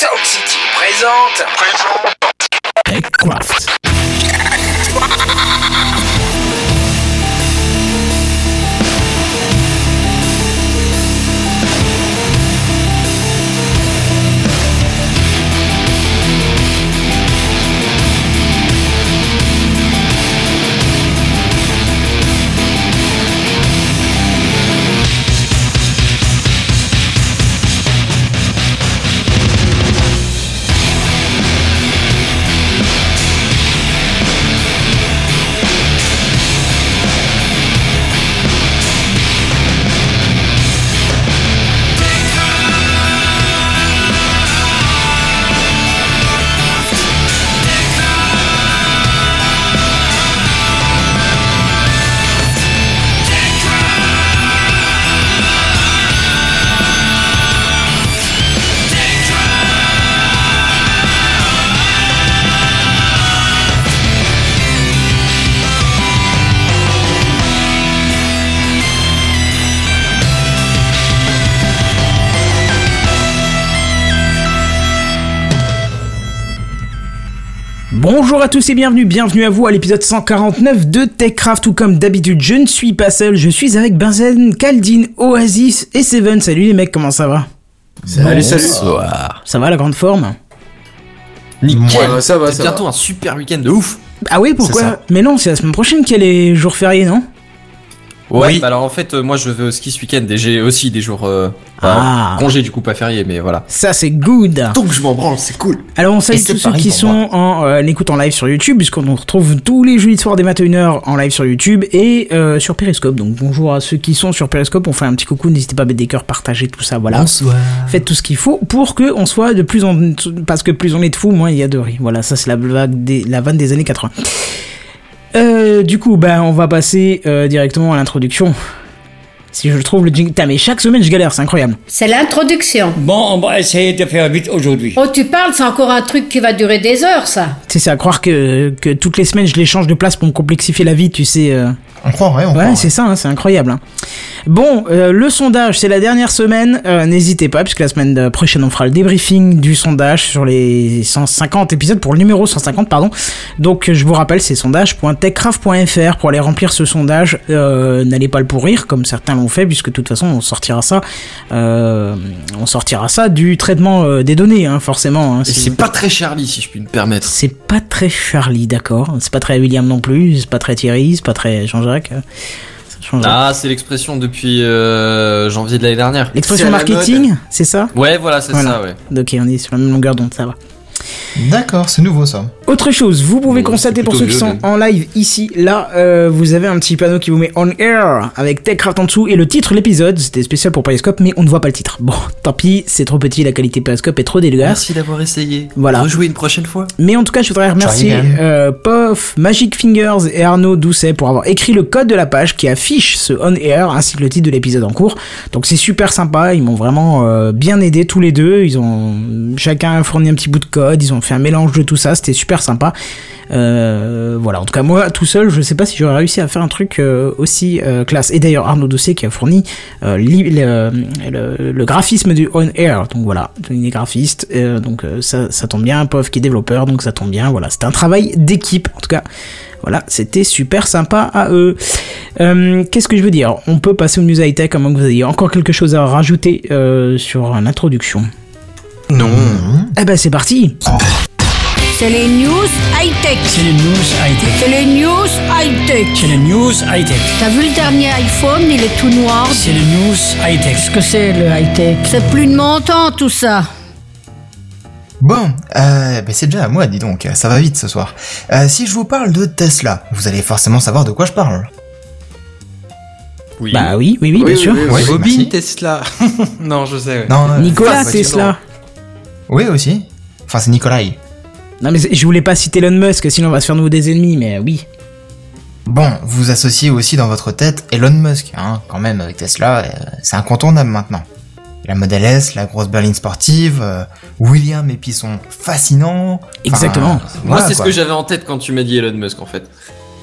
Sound City présente. Présente. TechCraft. Bonjour à tous et bienvenue, bienvenue à vous à l'épisode 149 de TechCraft ou comme d'habitude je ne suis pas seul, je suis avec Benzen, Kaldin, Oasis et Seven. Salut les mecs, comment ça va? Salut, salut. Bonsoir. Ça va la grande forme? Nickel. Ouais, ça va, C'est ça bientôt va. un super week-end de ouf. Ah oui, pourquoi? Mais non, c'est la semaine prochaine qu'il y a les jours fériés, non? Ouais. Oui. bah alors en fait, euh, moi je vais au ski ce week-end et j'ai aussi des jours euh, Ah. enfin, congé du coup pas férié, mais voilà. Ça c'est good Donc je m'en branle, c'est cool. Alors on salue tous ceux qui sont en euh, écoute en live sur YouTube, puisqu'on nous retrouve tous les jeudis soirs dès 21h en live sur YouTube et euh, sur Periscope. Donc bonjour à ceux qui sont sur Periscope, on fait un petit coucou, n'hésitez pas à mettre des cœurs, partager tout ça, voilà. Bonsoir. Faites tout ce qu'il faut pour que on soit de plus en parce que plus on est de fous, moins il y a de riz. Voilà, ça c'est la vague des la vanne des années 80. Euh, du coup, ben on va passer euh, directement à l'introduction. Si je trouve le jingle, Putain, mais chaque semaine je galère, c'est incroyable. C'est l'introduction. Bon, on va essayer de faire vite aujourd'hui. Oh, tu parles, c'est encore un truc qui va durer des heures, ça. Tu sais, c'est à croire que, que toutes les semaines je les change de place pour me complexifier la vie, tu sais. euh. On croirait, on Ouais, croirait. c'est ça, hein, c'est incroyable. hein. Bon, euh, le sondage, c'est la dernière semaine. euh, N'hésitez pas, puisque la semaine prochaine, on fera le débriefing du sondage sur les 150 épisodes, pour le numéro 150, pardon. Donc, je vous rappelle, c'est sondage.techcraft.fr pour aller remplir ce sondage. Euh, N'allez pas le pourrir, comme certains l'ont fait, puisque de toute façon, on sortira ça, euh, on sortira ça du traitement euh, des données, hein, forcément. hein, Et si- c'est pas très Charlie si je puis me permettre. c'est pas très Charlie, d'accord. C'est pas très William non plus. C'est pas très Thierry. C'est pas très Euh, ça change. Ah, c'est l'expression depuis euh, janvier de l'année dernière. L'expression marketing, c'est ça? Ouais, voilà, c'est Voilà. ça, ouais. Ok, on est sur la même longueur d'onde, ça va. D'accord, c'est nouveau ça. Autre chose, vous pouvez Bon, constater pour ceux qui sont en live ici, là, euh, vous avez un petit panneau qui vous met on air avec TechCraft en dessous et le titre de l'épisode. C'était spécial pour Periscope, mais on ne voit pas le titre. Bon, tant pis, c'est trop petit, la qualité Periscope est trop dégueulasse. Merci d'avoir essayé. Voilà. Rejouer une prochaine fois. Mais en tout cas, je voudrais remercier euh, Pof, Magic Fingers et Arnaud Doucet pour avoir écrit le code de la page qui affiche ce on air ainsi que le titre de l'épisode en cours. Donc c'est super sympa, ils m'ont vraiment euh, bien aidé tous les deux. Ils ont chacun fourni un petit bout de code, ils ont fait un mélange de tout ça, c'était super sympa. Euh, voilà, en tout cas moi tout seul, je sais pas si j'aurais réussi à faire un truc euh, aussi euh, classe. Et d'ailleurs Arnaud Doucet qui a fourni le, graphisme du on air. Donc voilà, il est graphiste, donc ça, ça tombe bien. Pof qui est développeur, donc ça tombe bien. Voilà, c'était un travail d'équipe. En tout cas, voilà, c'était super sympa à eux. Qu'est-ce que je veux dire? On peut passer aux news high tech, à moins que vous ayez encore quelque chose à rajouter sur l'introduction. Non. Eh ben c'est parti. C'est les news high-tech. C'est les news high-tech. C'est les news high-tech. C'est les news high-tech. T'as vu le dernier iPhone, il est tout noir. C'est les news high-tech. Qu'est-ce que c'est le high-tech? C'est plus de mon temps, tout ça. Bon, euh, ben c'est déjà à moi, dis donc, ça va vite ce soir. Euh, si je vous parle de Tesla, vous allez forcément savoir de quoi je parle. Oui. Bah oui, oui, oui, bien sûr. oui, Bobine. Tesla. non, je sais. ouais. Non, euh, Nicolas Tesla. Oui, aussi. Enfin, c'est Nikolai. Non mais je voulais pas citer Elon Musk, sinon on va se faire nous des ennemis, mais oui. Bon, vous associez aussi dans votre tête Elon Musk, hein, quand même, avec Tesla, euh, c'est incontournable maintenant. La Model S, la grosse berline sportive, euh, William et puis son fascinant. Exactement. Moi, voilà, c'est ce que j'avais en tête quand tu m'as dit Elon Musk en fait.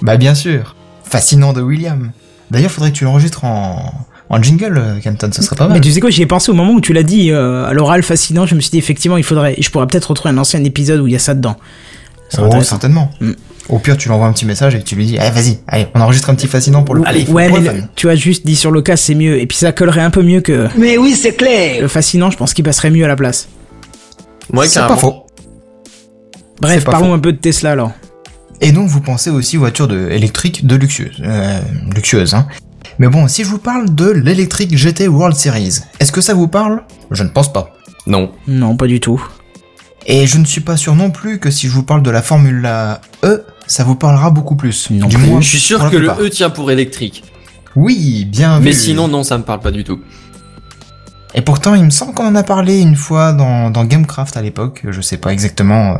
Bah bien sûr, fascinant de William. D'ailleurs, faudrait que tu l'enregistres en en jingle, euh, Kenton, ça serait pas mal. Mais tu sais quoi, j'y ai pensé au moment où tu l'as dit euh, à l'oral fascinant. Je me suis dit effectivement, il faudrait. Je pourrais peut-être retrouver un ancien épisode où il y a ça dedans. C'est Oh, certainement. Mm. Au pire, tu lui envoies un petit message et tu lui dis, allez, vas-y, allez, on enregistre un petit fascinant pour le Allez, ouais, mais le- tu as juste dit sur le cas, c'est mieux. Et puis ça collerait un peu mieux que Mais oui, c'est clair. le fascinant. Je pense qu'il passerait mieux à la place. Moi, C'est pas faux. Bref, pas parlons faux. un peu de Tesla alors. Et donc, vous pensez aussi aux voitures de, électriques de luxueuse, euh, luxueuse, hein. Mais bon, si je vous parle de l'électrique GT World Series, est-ce que ça vous parle? Je ne pense pas. Non. Non, pas du tout. Et je ne suis pas sûr non plus que si je vous parle de la Formule E, ça vous parlera beaucoup plus. Non du plus. moins, Je suis sûr que le. E tient pour électrique. Oui, bien Mais vu. sinon, non, ça me parle pas du tout. Et pourtant, il me semble qu'on en a parlé une fois dans, dans Gamecraft à l'époque, je sais pas exactement. euh,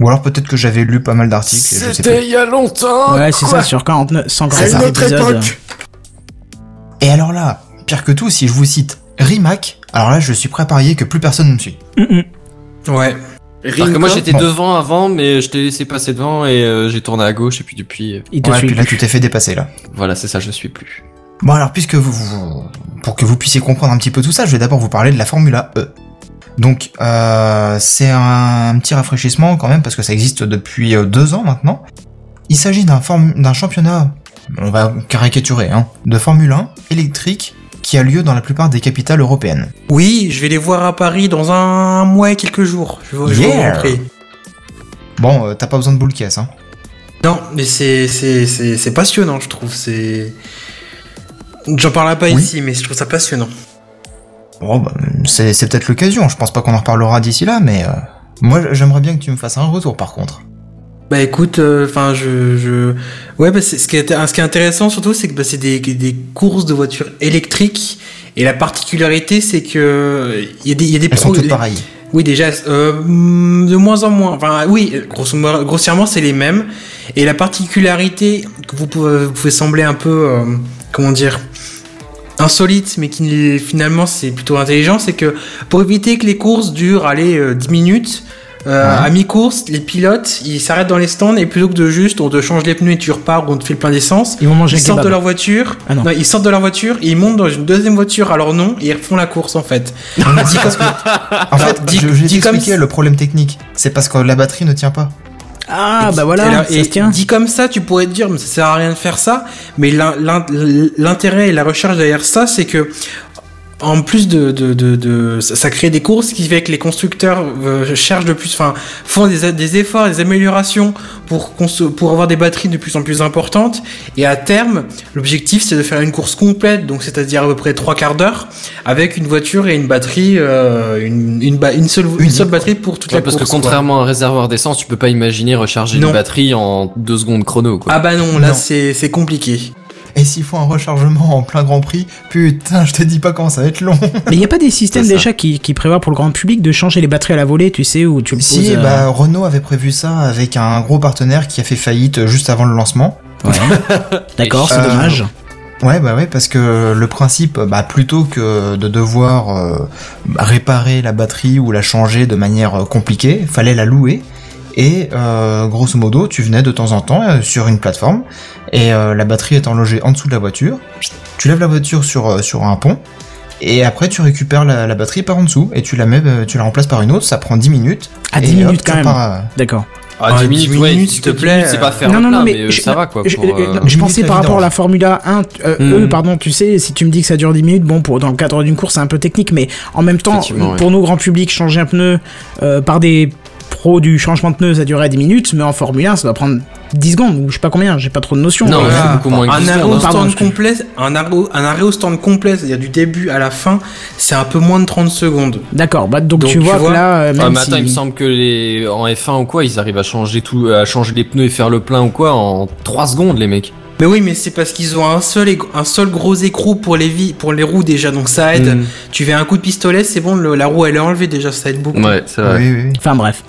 Ou alors peut-être que j'avais lu pas mal d'articles. C'était il y a longtemps. ouais, c'est ça, sur 49, 149 C'est épisodes. Et alors là, pire que tout, si je vous cite Rimac, alors là je suis prêt à parier que plus personne ne me suit. Mm. Ouais. Alors que moi j'étais Bon. devant avant, mais je t'ai laissé passer devant et euh, j'ai tourné à gauche et puis depuis, euh, Il te Ouais, suit. puis là tu t'es fait dépasser là. voilà, c'est ça, je suis plus. Bon alors puisque vous, vous- pour que vous puissiez comprendre un petit peu tout ça, je vais d'abord vous parler de la Formula E. Donc euh, c'est un, petit rafraîchissement quand même parce que ça existe depuis deux ans maintenant. Il s'agit d'un form- d'un championnat, on va caricaturer, hein, de Formule 1 électrique qui a lieu dans la plupart des capitales européennes. Oui, je vais les voir à Paris dans un mois et quelques jours. Je vais, je vais Yeah. Bon, euh, t'as pas besoin de boule caisse, hein. Non, mais c'est c'est c'est c'est passionnant, je trouve. C'est J'en parlerai pas Oui. ici, mais je trouve ça passionnant. Bon, bah, c'est c'est peut-être l'occasion. Je pense pas qu'on en reparlera d'ici là, mais euh, moi j'aimerais bien que tu me fasses un retour par contre. Bah écoute, enfin je, je ouais bah, ce qui est ce qui est intéressant surtout c'est que bah, c'est des des courses de voitures électriques et la particularité c'est que il y a des y a des Elles sont toutes pareilles. Oui, déjà, euh, de moins en moins. Enfin, oui, grossièrement, c'est les mêmes. Et la particularité que vous pouvez, vous pouvez sembler un peu, euh, comment dire, insolite, mais qui finalement c'est plutôt intelligent, c'est que pour éviter que les courses durent, allez, euh, 10 minutes, euh, Ouais. à mi-course, les pilotes, ils s'arrêtent dans les stands et plutôt que de juste, on te change les pneus et tu repars ou on te fait le plein d'essence, Ils vont manger ils un sortent de leur voiture, Ah non. non, ils sortent de leur voiture et ils montent dans une deuxième voiture à leur nom et ils refont la course en fait. Dit comme- en fait, dit- je, dit comme le problème technique. C'est parce que la batterie ne tient pas. Ah, bah Et voilà, et tient. dit comme ça, tu pourrais te dire, mais ça sert à rien de faire ça. Mais l'in- l'in- l'intérêt et la recherche derrière ça, c'est que en plus de, de, de, de- ça, ça crée des courses qui fait que les constructeurs euh, cherchent de plus, enfin, font des, des efforts, des améliorations pour avoir des batteries de plus en plus importantes. Et à terme, l'objectif c'est de faire une course complète, donc c'est-à-dire à peu près trois quarts d'heure, avec une voiture et une batterie, euh, une, une, ba- une seule une Unique, seule batterie pour toute Ouais, la parce course. que quoi. contrairement à un réservoir d'essence, tu peux pas imaginer recharger Non. une batterie en deux secondes chrono, quoi. Ah bah non, là c'est compliqué. Et s'il faut un rechargement en plein Grand Prix, putain, je te dis pas comment ça va être long. Mais il n'y a pas des systèmes déjà qui, qui prévoient pour le grand public de changer les batteries à la volée, tu sais, où tu le si, poses, euh, bah Renault avait prévu ça avec un gros partenaire qui a fait faillite juste avant le lancement. D'accord, c'est Euh, dommage. Ouais, bah ouais, parce que le principe, bah, plutôt que de devoir euh, réparer la batterie ou la changer de manière compliquée, fallait la louer. Et euh, grosso modo, tu venais de temps en temps euh, sur une plateforme et euh, la batterie étant logée en dessous de la voiture, tu lèves la voiture sur euh, sur un pont et après tu récupères la, la batterie par en dessous et tu la mets, euh, tu la remplaces par une autre. Ça prend 10 minutes. À et 10 hop, minutes quand même. euh, D'accord. Ah, Ah, 10 10 minutes, s'il te 10 plaît. c'est pas faire non, non, non, mais, mais, je- ça va, quoi. je, pour, euh, je Limite pensais par rapport à la. Formula 1, euh, Hmm. eux, pardon, tu sais, si tu me dis que ça dure 10 minutes, bon, pour, dans le cadre d'une course, c'est un peu technique, mais en même temps, ouais. pour nous, grand public, changer un pneu euh, par des pros du changement de pneu, ça durait 10 minutes, mais en Formule 1, ça doit prendre 10 secondes, ou je sais pas combien, j'ai pas trop de notions. Non, Voilà. beaucoup moins un 10 arrêt au. Pardon, stand complet, un arrêt, au- un arrêt au stand complet, c'est-à-dire du début à la fin, c'est un peu moins de 30 secondes. D'accord, bah, donc, Donc, tu tu vois, vois. que là, euh, Ah, même attends, il me semble que les en F1 ou quoi, ils arrivent à changer tout, à changer les pneus et faire le plein ou quoi en 3 secondes, les mecs. Mais oui, mais c'est parce qu'ils ont un seul, un seul gros écrou pour les, vi- pour les roues déjà, donc ça aide. Mm. Tu fais un coup de pistolet, c'est bon, le- la roue elle est enlevée déjà, ça aide beaucoup. Ouais, c'est vrai. oui, oui, oui. Enfin bref.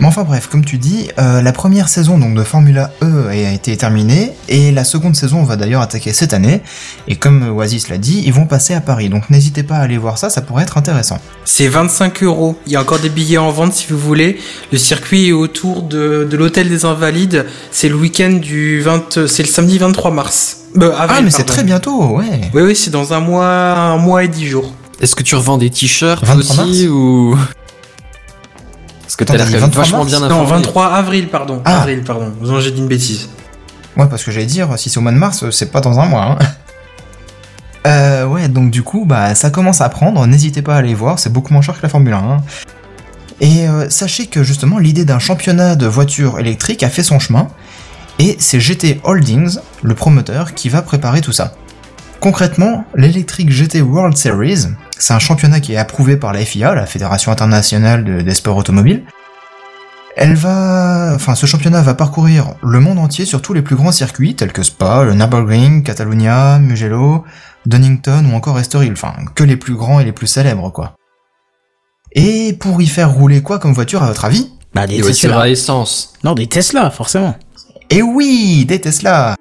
Mais enfin bref, comme tu dis, euh, la première saison donc de Formula E a été terminée et la seconde saison va d'ailleurs attaquer cette année. Et comme Oasis l'a dit, ils vont passer à Paris. Donc n'hésitez pas à aller voir ça, ça pourrait être intéressant. C'est 25 euros. Il y a encore des billets en vente si vous voulez. Le circuit est autour de, de l'hôtel des Invalides. C'est le week-end du 20, c'est le samedi 23 mars. Bah, avril, Ah, mais c'est très bientôt, ouais. Oui, oui, c'est dans un mois, un mois et dix jours. Est-ce que tu revends des t-shirts 23 aussi ou que Attends, t'as l'air t'as dit quand même 23 vachement mars bien Non, informé. 23 avril, pardon. Ah. Avril, pardon. Non, j'ai dit une bêtise. Ouais, parce que j'allais dire, si c'est au mois de mars, c'est pas dans un mois. Hein. Euh, ouais, donc du coup, bah, ça commence à prendre. N'hésitez pas à aller voir, c'est beaucoup moins cher que la Formule 1. hein. Et euh, sachez que justement, l'idée d'un championnat de voitures électriques a fait son chemin. Et c'est GT Holdings, le promoteur, qui va préparer tout ça. Concrètement, l'Electric GT World Series, c'est un championnat qui est approuvé par la FIA, la Fédération Internationale de- des Sports Automobiles. Elle va, enfin, ce championnat va parcourir le monde entier sur tous les plus grands circuits tels que Spa, le Nürburgring, Catalunya, Mugello, Donington ou encore Estoril, enfin, que les plus grands et les plus célèbres, quoi. Et pour y faire rouler quoi comme voiture à votre avis? Bah, des Des voitures Tesla. à essence. Non, des Tesla, forcément. Et oui, des Tesla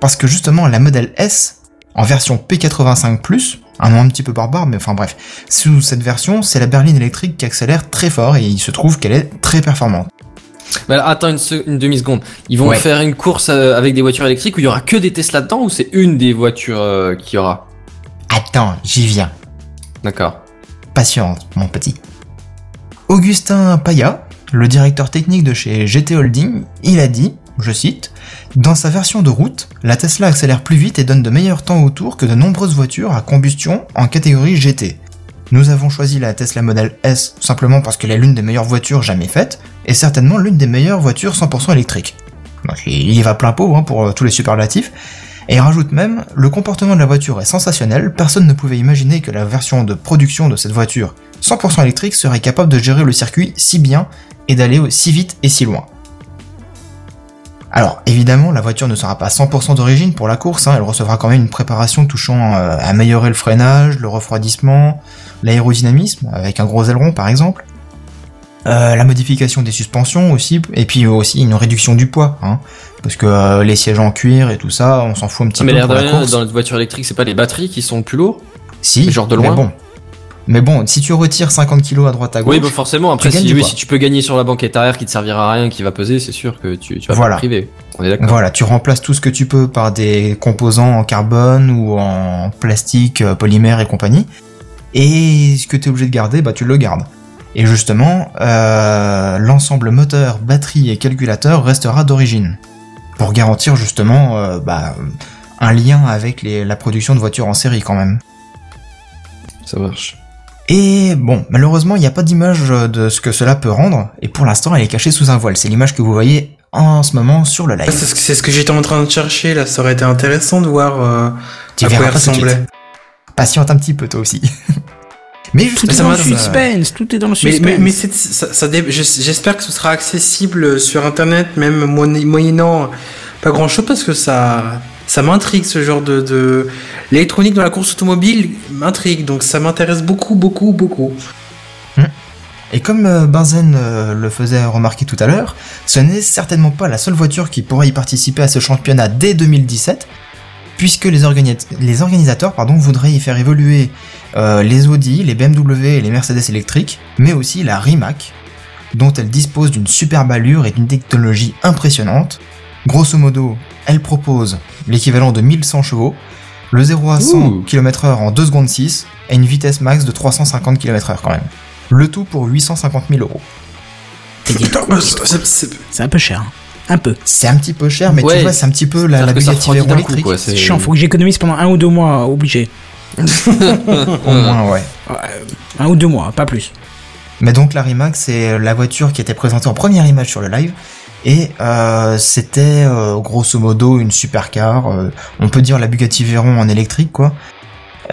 Parce que justement, la modèle S, en version P85+, un nom un petit peu barbare, mais enfin bref, sous cette version, c'est la berline électrique qui accélère très fort et il se trouve qu'elle est très performante. Mais alors, attends une, se- une demi-seconde. Ils vont Ouais. faire une course euh, avec des voitures électriques où il y aura que des Tesla dedans ou c'est une des voitures euh, qu'il y aura? Attends, j'y viens. D'accord. Patiente, mon petit. Augustin Paya, le directeur technique de chez GT Holding, il a dit, je cite, Dans sa version de route, la Tesla accélère plus vite et donne de meilleurs temps autour que de nombreuses voitures à combustion en catégorie GT. Nous avons choisi la Tesla Model S simplement parce qu'elle est l'une des meilleures voitures jamais faites, et certainement l'une des meilleures voitures 100% électriques. Il y va plein pot hein, pour euh, tous les superlatifs, et rajoute même, le comportement de la voiture est sensationnel, personne ne pouvait imaginer que la version de production de cette voiture 100% électrique serait capable de gérer le circuit si bien et d'aller si vite et si loin. Alors évidemment, la voiture ne sera pas 100% d'origine pour la course, hein, elle recevra quand même une préparation touchant euh, à améliorer le freinage, le refroidissement, l'aérodynamisme, avec un gros aileron par exemple, euh, la modification des suspensions aussi, et puis aussi une réduction du poids, hein, parce que euh, les sièges en cuir et tout ça, on s'en fout un petit Ah, mais peu l'air pour de la course. dans les voitures électriques, c'est pas les batteries qui sont le plus lourds? Si, Mais genre de mais loin? bon. Mais bon, si tu retires 50 kg à droite à gauche, Oui, bah forcément. Après, tu si, oui, tu peux gagner sur la banquette arrière qui te servira à rien, qui va peser, c'est sûr que tu, tu vas Voilà. pas te priver. On est d'accord. Voilà, tu remplaces tout ce que tu peux par des composants en carbone ou en plastique, euh, polymère et compagnie. Et ce que tu es obligé de garder, bah tu le gardes. Et justement, euh, l'ensemble moteur, batterie et calculateur restera d'origine. Pour garantir justement euh, bah, un lien avec les- la production de voitures en série quand même. Ça marche. Et bon, malheureusement, il n'y a pas d'image de ce que cela peut rendre, et pour l'instant, elle est cachée sous un voile. C'est l'image que vous voyez en ce moment sur le live. C'est ce que, c'est ce que j'étais en train de chercher là. Ça aurait été intéressant de voir euh, Tu à quoi elle ressemblait. Patiente un petit peu toi aussi. Mais Tout est dans le suspense, tout est dans le Mais, suspense. mais, ça, ça j'espère que ce sera accessible sur internet, même moyen- moyennant pas grand chose, parce que ça, ça m'intrigue ce genre de, de... l'électronique dans la course automobile m'intrigue, donc ça m'intéresse beaucoup, beaucoup, beaucoup. Et comme euh, Benzen euh, le faisait remarquer tout à l'heure, ce n'est certainement pas la seule voiture qui pourrait y participer à ce championnat dès 2017, puisque les organisateurs pardon, voudraient y faire évoluer euh, les Audi, les BMW et les Mercedes électriques, mais aussi la Rimac, dont elle dispose d'une superbe allure et d'une technologie impressionnante. Grosso modo, elle propose l'équivalent de 1100 chevaux, le 0 à 100 Ouh. km/h en 2 secondes 6 et une vitesse max de 350 km/h quand même. Le tout pour 850 000 euros. C'est- un peu cher. hein. Un peu. C'est un petit peu cher, mais Ouais, tu vois, c'est un petit peu la, la Bugatti Veyron électrique. C'est chiant, faut que j'économise pendant un ou deux mois, obligé. Au moins, ouais. Un ou deux mois, pas plus. Mais donc la Rimac, c'est la voiture qui était présentée en première image sur le live. Et euh, c'était euh, grosso modo une supercar. euh, on peut dire la Bugatti Veyron en électrique, quoi.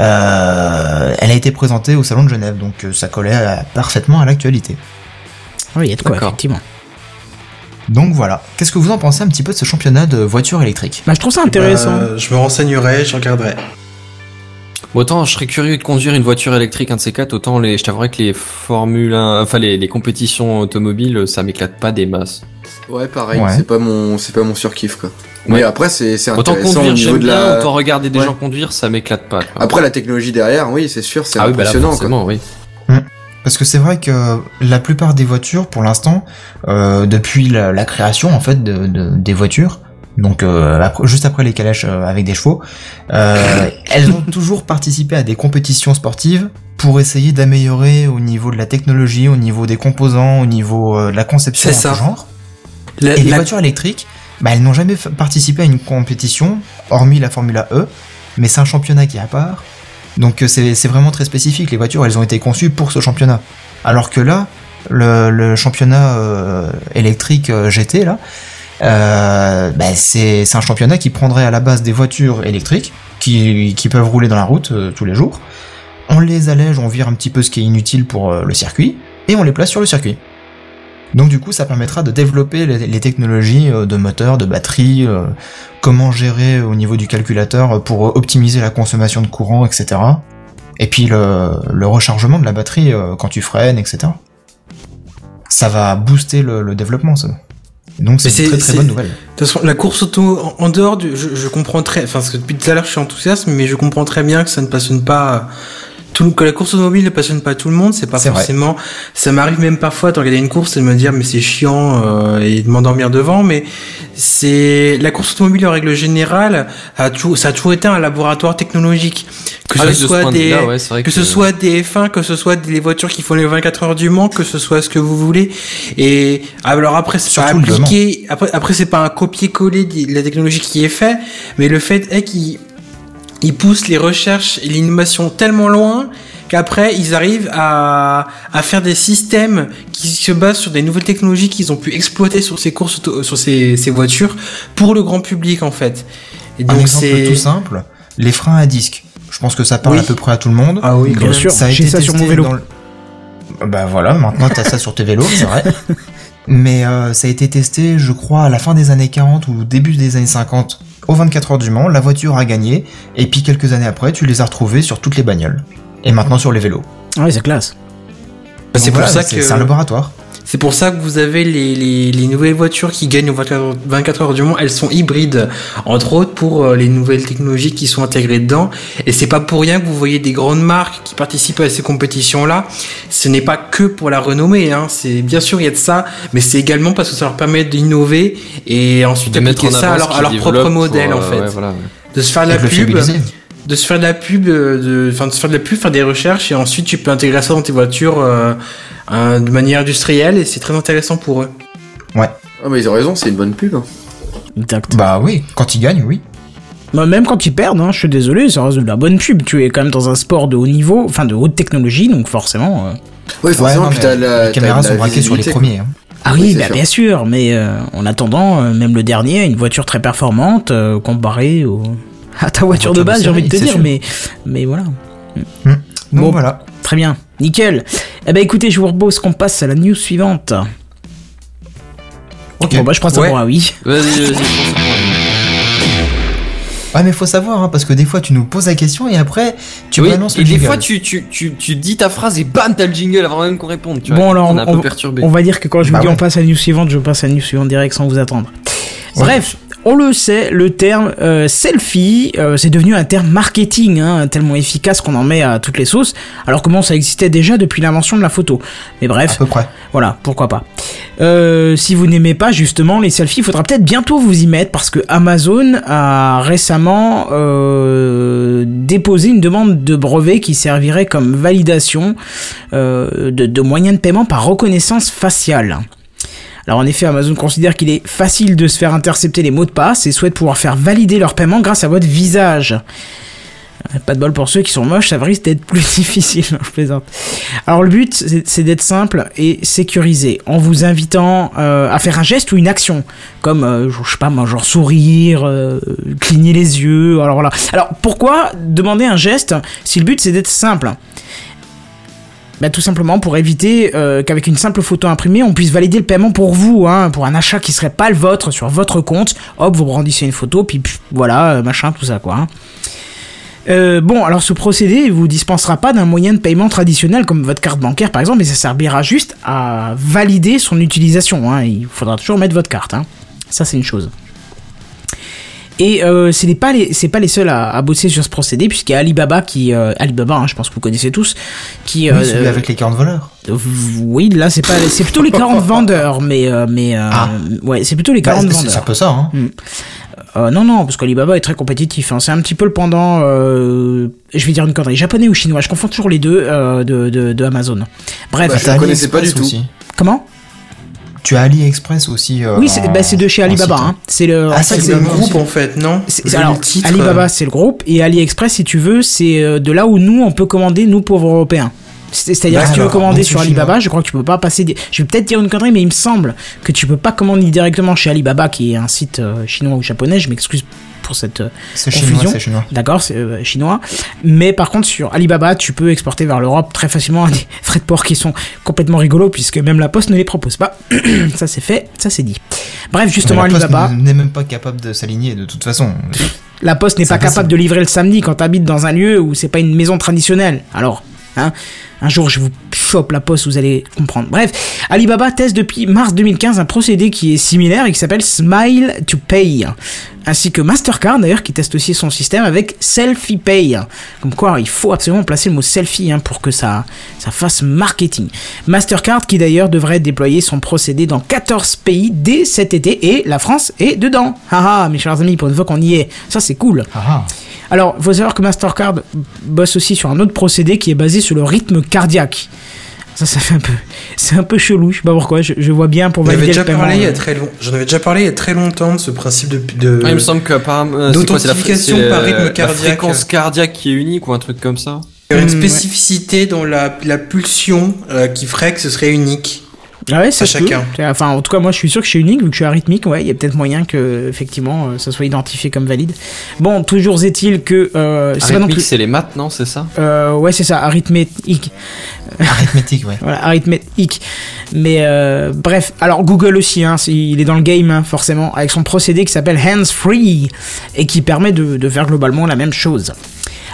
Euh, elle a été présentée au salon de Genève, donc euh, ça collait euh, parfaitement à l'actualité. Ah Oui, il y a de quoi, D'accord. effectivement. Donc voilà. Qu'est-ce que vous en pensez un petit peu de ce championnat de voitures électriques? Bah, je trouve ça intéressant. Je me renseignerai, je regarderai. Autant je serais curieux de conduire une voiture électrique, un de ces quatre, autant les, je t'avouerais que les Formule 1, enfin les, les compétitions automobiles, ça m'éclate pas des masses. Ouais, pareil, Ouais. c'est pas mon, c'est pas mon surkiff quoi. Ouais. Mais après, c'est, c'est Autant intéressant au conduire, niveau j'aime de bien, la. autant regarder des Ouais. gens conduire, ça m'éclate pas. quoi. Après la technologie derrière, oui, c'est sûr, c'est ah oui, bah là, impressionnant quoi. forcément, oui. Parce que c'est vrai que la plupart des voitures, pour l'instant, euh, depuis la, la création en fait de, de- des voitures, donc euh, après- juste après les calèches euh, avec des chevaux, euh, elles ont toujours participé à des compétitions sportives pour essayer d'améliorer au niveau de la technologie, au niveau des composants, au niveau euh, de la conception ça. tout genre. La- Et les voitures électriques, bah, elles n'ont jamais participé à une compétition, hormis la Formula E, mais c'est un championnat qui est à part. Donc euh, c'est vraiment très spécifique. Les voitures, elles ont été conçues pour ce championnat. Alors que là, le, le championnat électrique GT, là, euh, bah, c'est un championnat qui prendrait à la base des voitures électriques qui, qui peuvent rouler dans la route euh, tous les jours. On les allège, on vire un petit peu ce qui est inutile pour euh, le circuit, et on les place sur le circuit. Donc du coup, ça permettra de développer les, les technologies euh, de moteur, de batterie, euh, comment gérer au niveau du calculateur pour optimiser la consommation de courant, etc. Et puis le, le rechargement de la batterie quand tu freines, etc. Ça va booster le, le développement, ça. Donc c'est une très très bonne nouvelle. De toute façon, la course auto, en, en dehors du, je, je comprends très, enfin, parce que depuis tout à l'heure, je suis enthousiaste, mais je comprends très bien que ça ne passionne pas tout, le- que la course automobile ne passionne pas tout le monde. C'est pas vrai. forcément, ça m'arrive même parfois de regarder une course et de me dire, mais c'est chiant, euh, et de m'endormir devant, mais c'est, la course automobile en règle générale, a toujours, ça a toujours été un laboratoire technologique. Que Ah ce oui, de ce soit de des, ouais, que que- ce soit des F1, que ce soit des voitures qui font les 24 heures du Mans, que ce soit ce que vous voulez. Et alors après, c'est pas appliqué. Après, après c'est pas un copier-coller de la technologie qui est fait, mais le fait est qu'ils ils poussent les recherches et l'innovation tellement loin qu'après ils arrivent à, à faire des systèmes qui se basent sur des nouvelles technologies qu'ils ont pu exploiter sur ces courses sur ces, ces voitures pour le grand public en fait. Et Un donc exemple c'est tout simple, les freins à disque. Je pense que ça parle Oui. à peu près à tout le monde. Ah oui, Bien sûr, Ça a j'ai été ça sur mon testé vélo. dans le- Bah voilà, maintenant t'as ça sur tes vélos, c'est vrai. Mais euh, ça a été testé, je crois, à la fin des années 40 ou début des années 50. Au 24 heures du Mans, la voiture a gagné, et puis quelques années après, tu les as retrouvées sur toutes les bagnoles. Et maintenant sur les vélos. Ouais, c'est classe. C'est pour voilà, ça que C'est un laboratoire. C'est pour ça que vous avez les, les, les nouvelles voitures qui gagnent aux 24 heures- 24 heures du Mans, elles sont hybrides, entre autres pour euh, les nouvelles technologies qui sont intégrées dedans. Et c'est pas pour rien que vous voyez des grandes marques qui participent à ces compétitions-là. Ce n'est pas que pour la renommée, hein. C'est bien sûr il y a de ça, mais c'est également parce que ça leur permet d'innover et ensuite de mettre en ça à leur, à leur propre modèle pour, en euh, fait, ouais, voilà, ouais. de se faire de la pub fiabiliser. De se faire de la pub, euh, de, enfin de se faire de la pub, faire des recherches et ensuite tu peux intégrer ça dans tes voitures euh, euh, de manière industrielle et c'est très intéressant pour eux. Ah, mais ils ont raison, c'est une bonne pub. hein. Exact. Bah oui, quand ils gagnent, oui. Bah, même quand ils perdent, hein, je suis désolé, ça reste de la bonne pub. Tu es quand même dans un sport de haut niveau, enfin de haute technologie, donc forcément. euh, Ouais, forcément, non, puis mais t'as la, les caméras sont braquées sur les premiers. hein. Ah Oui, oui, bah, sûr. bien sûr, mais euh, en attendant, euh, même le dernier a une voiture très performante euh, comparée au... à ta voiture de voiture de base, j'ai envie de te dire, sûr. mais, mais voilà. Donc Bon. voilà. Très bien, nickel. Eh ben écoutez, je vous propose qu'on passe à la news suivante. Ok. Bon bah je prends ça Ouais. pour un oui. Vas-y, vas-y. Ouais, mais faut savoir, hein, parce que des fois tu nous poses la question et après tu oui, et le des jingle. fois tu, tu, tu, tu dis ta phrase et bam, t'as le jingle avant même qu'on réponde. Tu vois. Bon alors, on un on, peu perturbé. on va dire que quand je vous Bah dis ouais. on passe à la news suivante, je passe à la news suivante direct sans vous attendre. Ouais. Bref, on le sait, le terme euh, selfie, euh, c'est devenu un terme marketing, hein, tellement efficace qu'on en met à toutes les sauces, alors comment ça existait déjà depuis l'invention de la photo. Mais À bref, peu près. voilà, pourquoi pas. Euh, si vous n'aimez pas justement les selfies, il faudra peut-être bientôt vous y mettre parce que Amazon a récemment euh, déposé une demande de brevet qui servirait comme validation euh, de, de moyens de paiement par reconnaissance faciale. Alors en effet, Amazon considère qu'il est facile de se faire intercepter les mots de passe et souhaite pouvoir faire valider leur paiement grâce à votre visage. Euh, Pas de bol pour ceux qui sont moches, ça risque d'être plus difficile, je plaisante. Alors le but, c'est d'être simple et sécurisé, en vous invitant euh, à faire un geste ou une action, comme, euh, je sais pas moi, genre sourire, cligner les yeux, alors voilà. Alors pourquoi demander un geste si le but c'est d'être simple? Bah, tout simplement pour éviter euh, qu'avec une simple photo imprimée, on puisse valider le paiement pour vous, hein, pour un achat qui serait pas le vôtre sur votre compte. Hop, vous brandissez une photo, puis voilà, euh, machin, tout ça quoi. hein. Euh, bon, alors ce procédé vous dispensera pas d'un moyen de paiement traditionnel comme votre carte bancaire par exemple, mais ça servira juste à valider son utilisation. Hein. Il faudra toujours mettre votre carte. Hein. Ça c'est une chose. Et euh, ce n'est pas les c'est pas les seuls à, à bosser sur ce procédé puisqu'il y a Alibaba qui euh, Alibaba, hein, je pense que vous connaissez tous, qui Oui, euh, celui avec les 40 voleurs. euh, Oui, là c'est pas c'est plutôt les 40 vendeurs, mais euh, mais euh, Ah. ouais, c'est plutôt les Bah, 40 c'est vendeurs. c'est un peu ça, hein. Euh, non, non, parce qu'Alibaba est très compétitif. hein. C'est un petit peu le pendant, euh, je vais dire une connerie, japonais ou chinois. Je confonds toujours les deux euh, de, de, de Amazon. Bref, Bah, je T'as connaissais pas du tout. aussi. comment? Tu as AliExpress aussi. euh, Oui, c'est en- bah, c'est de chez Alibaba. site. Hein. C'est le, Ah, c'est le groupe en fait, non alors, le titre, Alibaba, euh, c'est le groupe, et AliExpress, si tu veux, c'est euh, de là où nous, on peut commander, nous, pauvres Européens. C'est- C'est-à-dire que si tu veux commander sur Alibaba, chinois. je crois que tu peux pas passer. des- Je vais peut-être dire une connerie, mais il me semble que tu peux pas commander directement chez Alibaba, qui est un site euh, chinois ou japonais. Je m'excuse pour cette euh, C'est chinois, confusion. c'est chinois. D'accord, c'est euh, chinois. Mais par contre, sur Alibaba, tu peux exporter vers l'Europe très facilement à des frais de port qui sont complètement rigolos, puisque même la Poste ne les propose pas. ça c'est fait, ça c'est dit. Bref, justement, la Poste Alibaba. n'est même pas capable de s'aligner de toute façon. La poste n'est pas capable de livrer le samedi quand t'habites dans un lieu où c'est pas une maison traditionnelle. Alors, hein, un jour je vous chope la poste, vous allez comprendre. Bref, Alibaba teste depuis mars 2015 un procédé qui est similaire et qui s'appelle Smile to Pay. Ainsi que Mastercard d'ailleurs qui teste aussi son système avec Selfie Pay. Comme quoi, il faut absolument placer le mot selfie hein, pour que ça, ça fasse marketing. Mastercard qui d'ailleurs devrait déployer son procédé dans 14 pays dès cet été et la France est dedans. Haha, mes chers amis, pour une fois qu'on y est. Ça c'est cool. Ah, Alors, faut savoir que Mastercard bosse aussi sur un autre procédé qui est basé sur le rythme cardiaque. Ça, ça fait un peu, c'est un peu chelou. Je sais pas pourquoi. Je, je vois bien pour J'en avais valider déjà le paiement. parlé il y a euh, très long. J'en avais déjà parlé il y a très longtemps de ce principe de. de... Ah, il me semble qu'apparemment, euh, c'est quoi, c'est la, D'authentification c'est par la- rythme la cardiaque. fréquence cardiaque qui est unique ou un truc comme ça? Il y aurait une Hmm, ouais. spécificité dans la, la pulsion euh, qui ferait que ce serait unique. Ah ouais, peut. chacun. Enfin, en tout cas, moi, je suis sûr que je suis unique vu que je suis arythmique. Ouais, il y a peut-être moyen que, effectivement, euh, ça soit identifié comme valide. Bon, toujours est-il que euh, c'est plus. c'est les maths, non C'est ça? Euh, ouais, c'est ça, arithmétique. Arithmétique, ouais. Voilà, arithmétique. Mais euh, bref, alors Google aussi, hein, c'est- il est dans le game hein, forcément, avec son procédé qui s'appelle Hands Free et qui permet de, de faire globalement la même chose.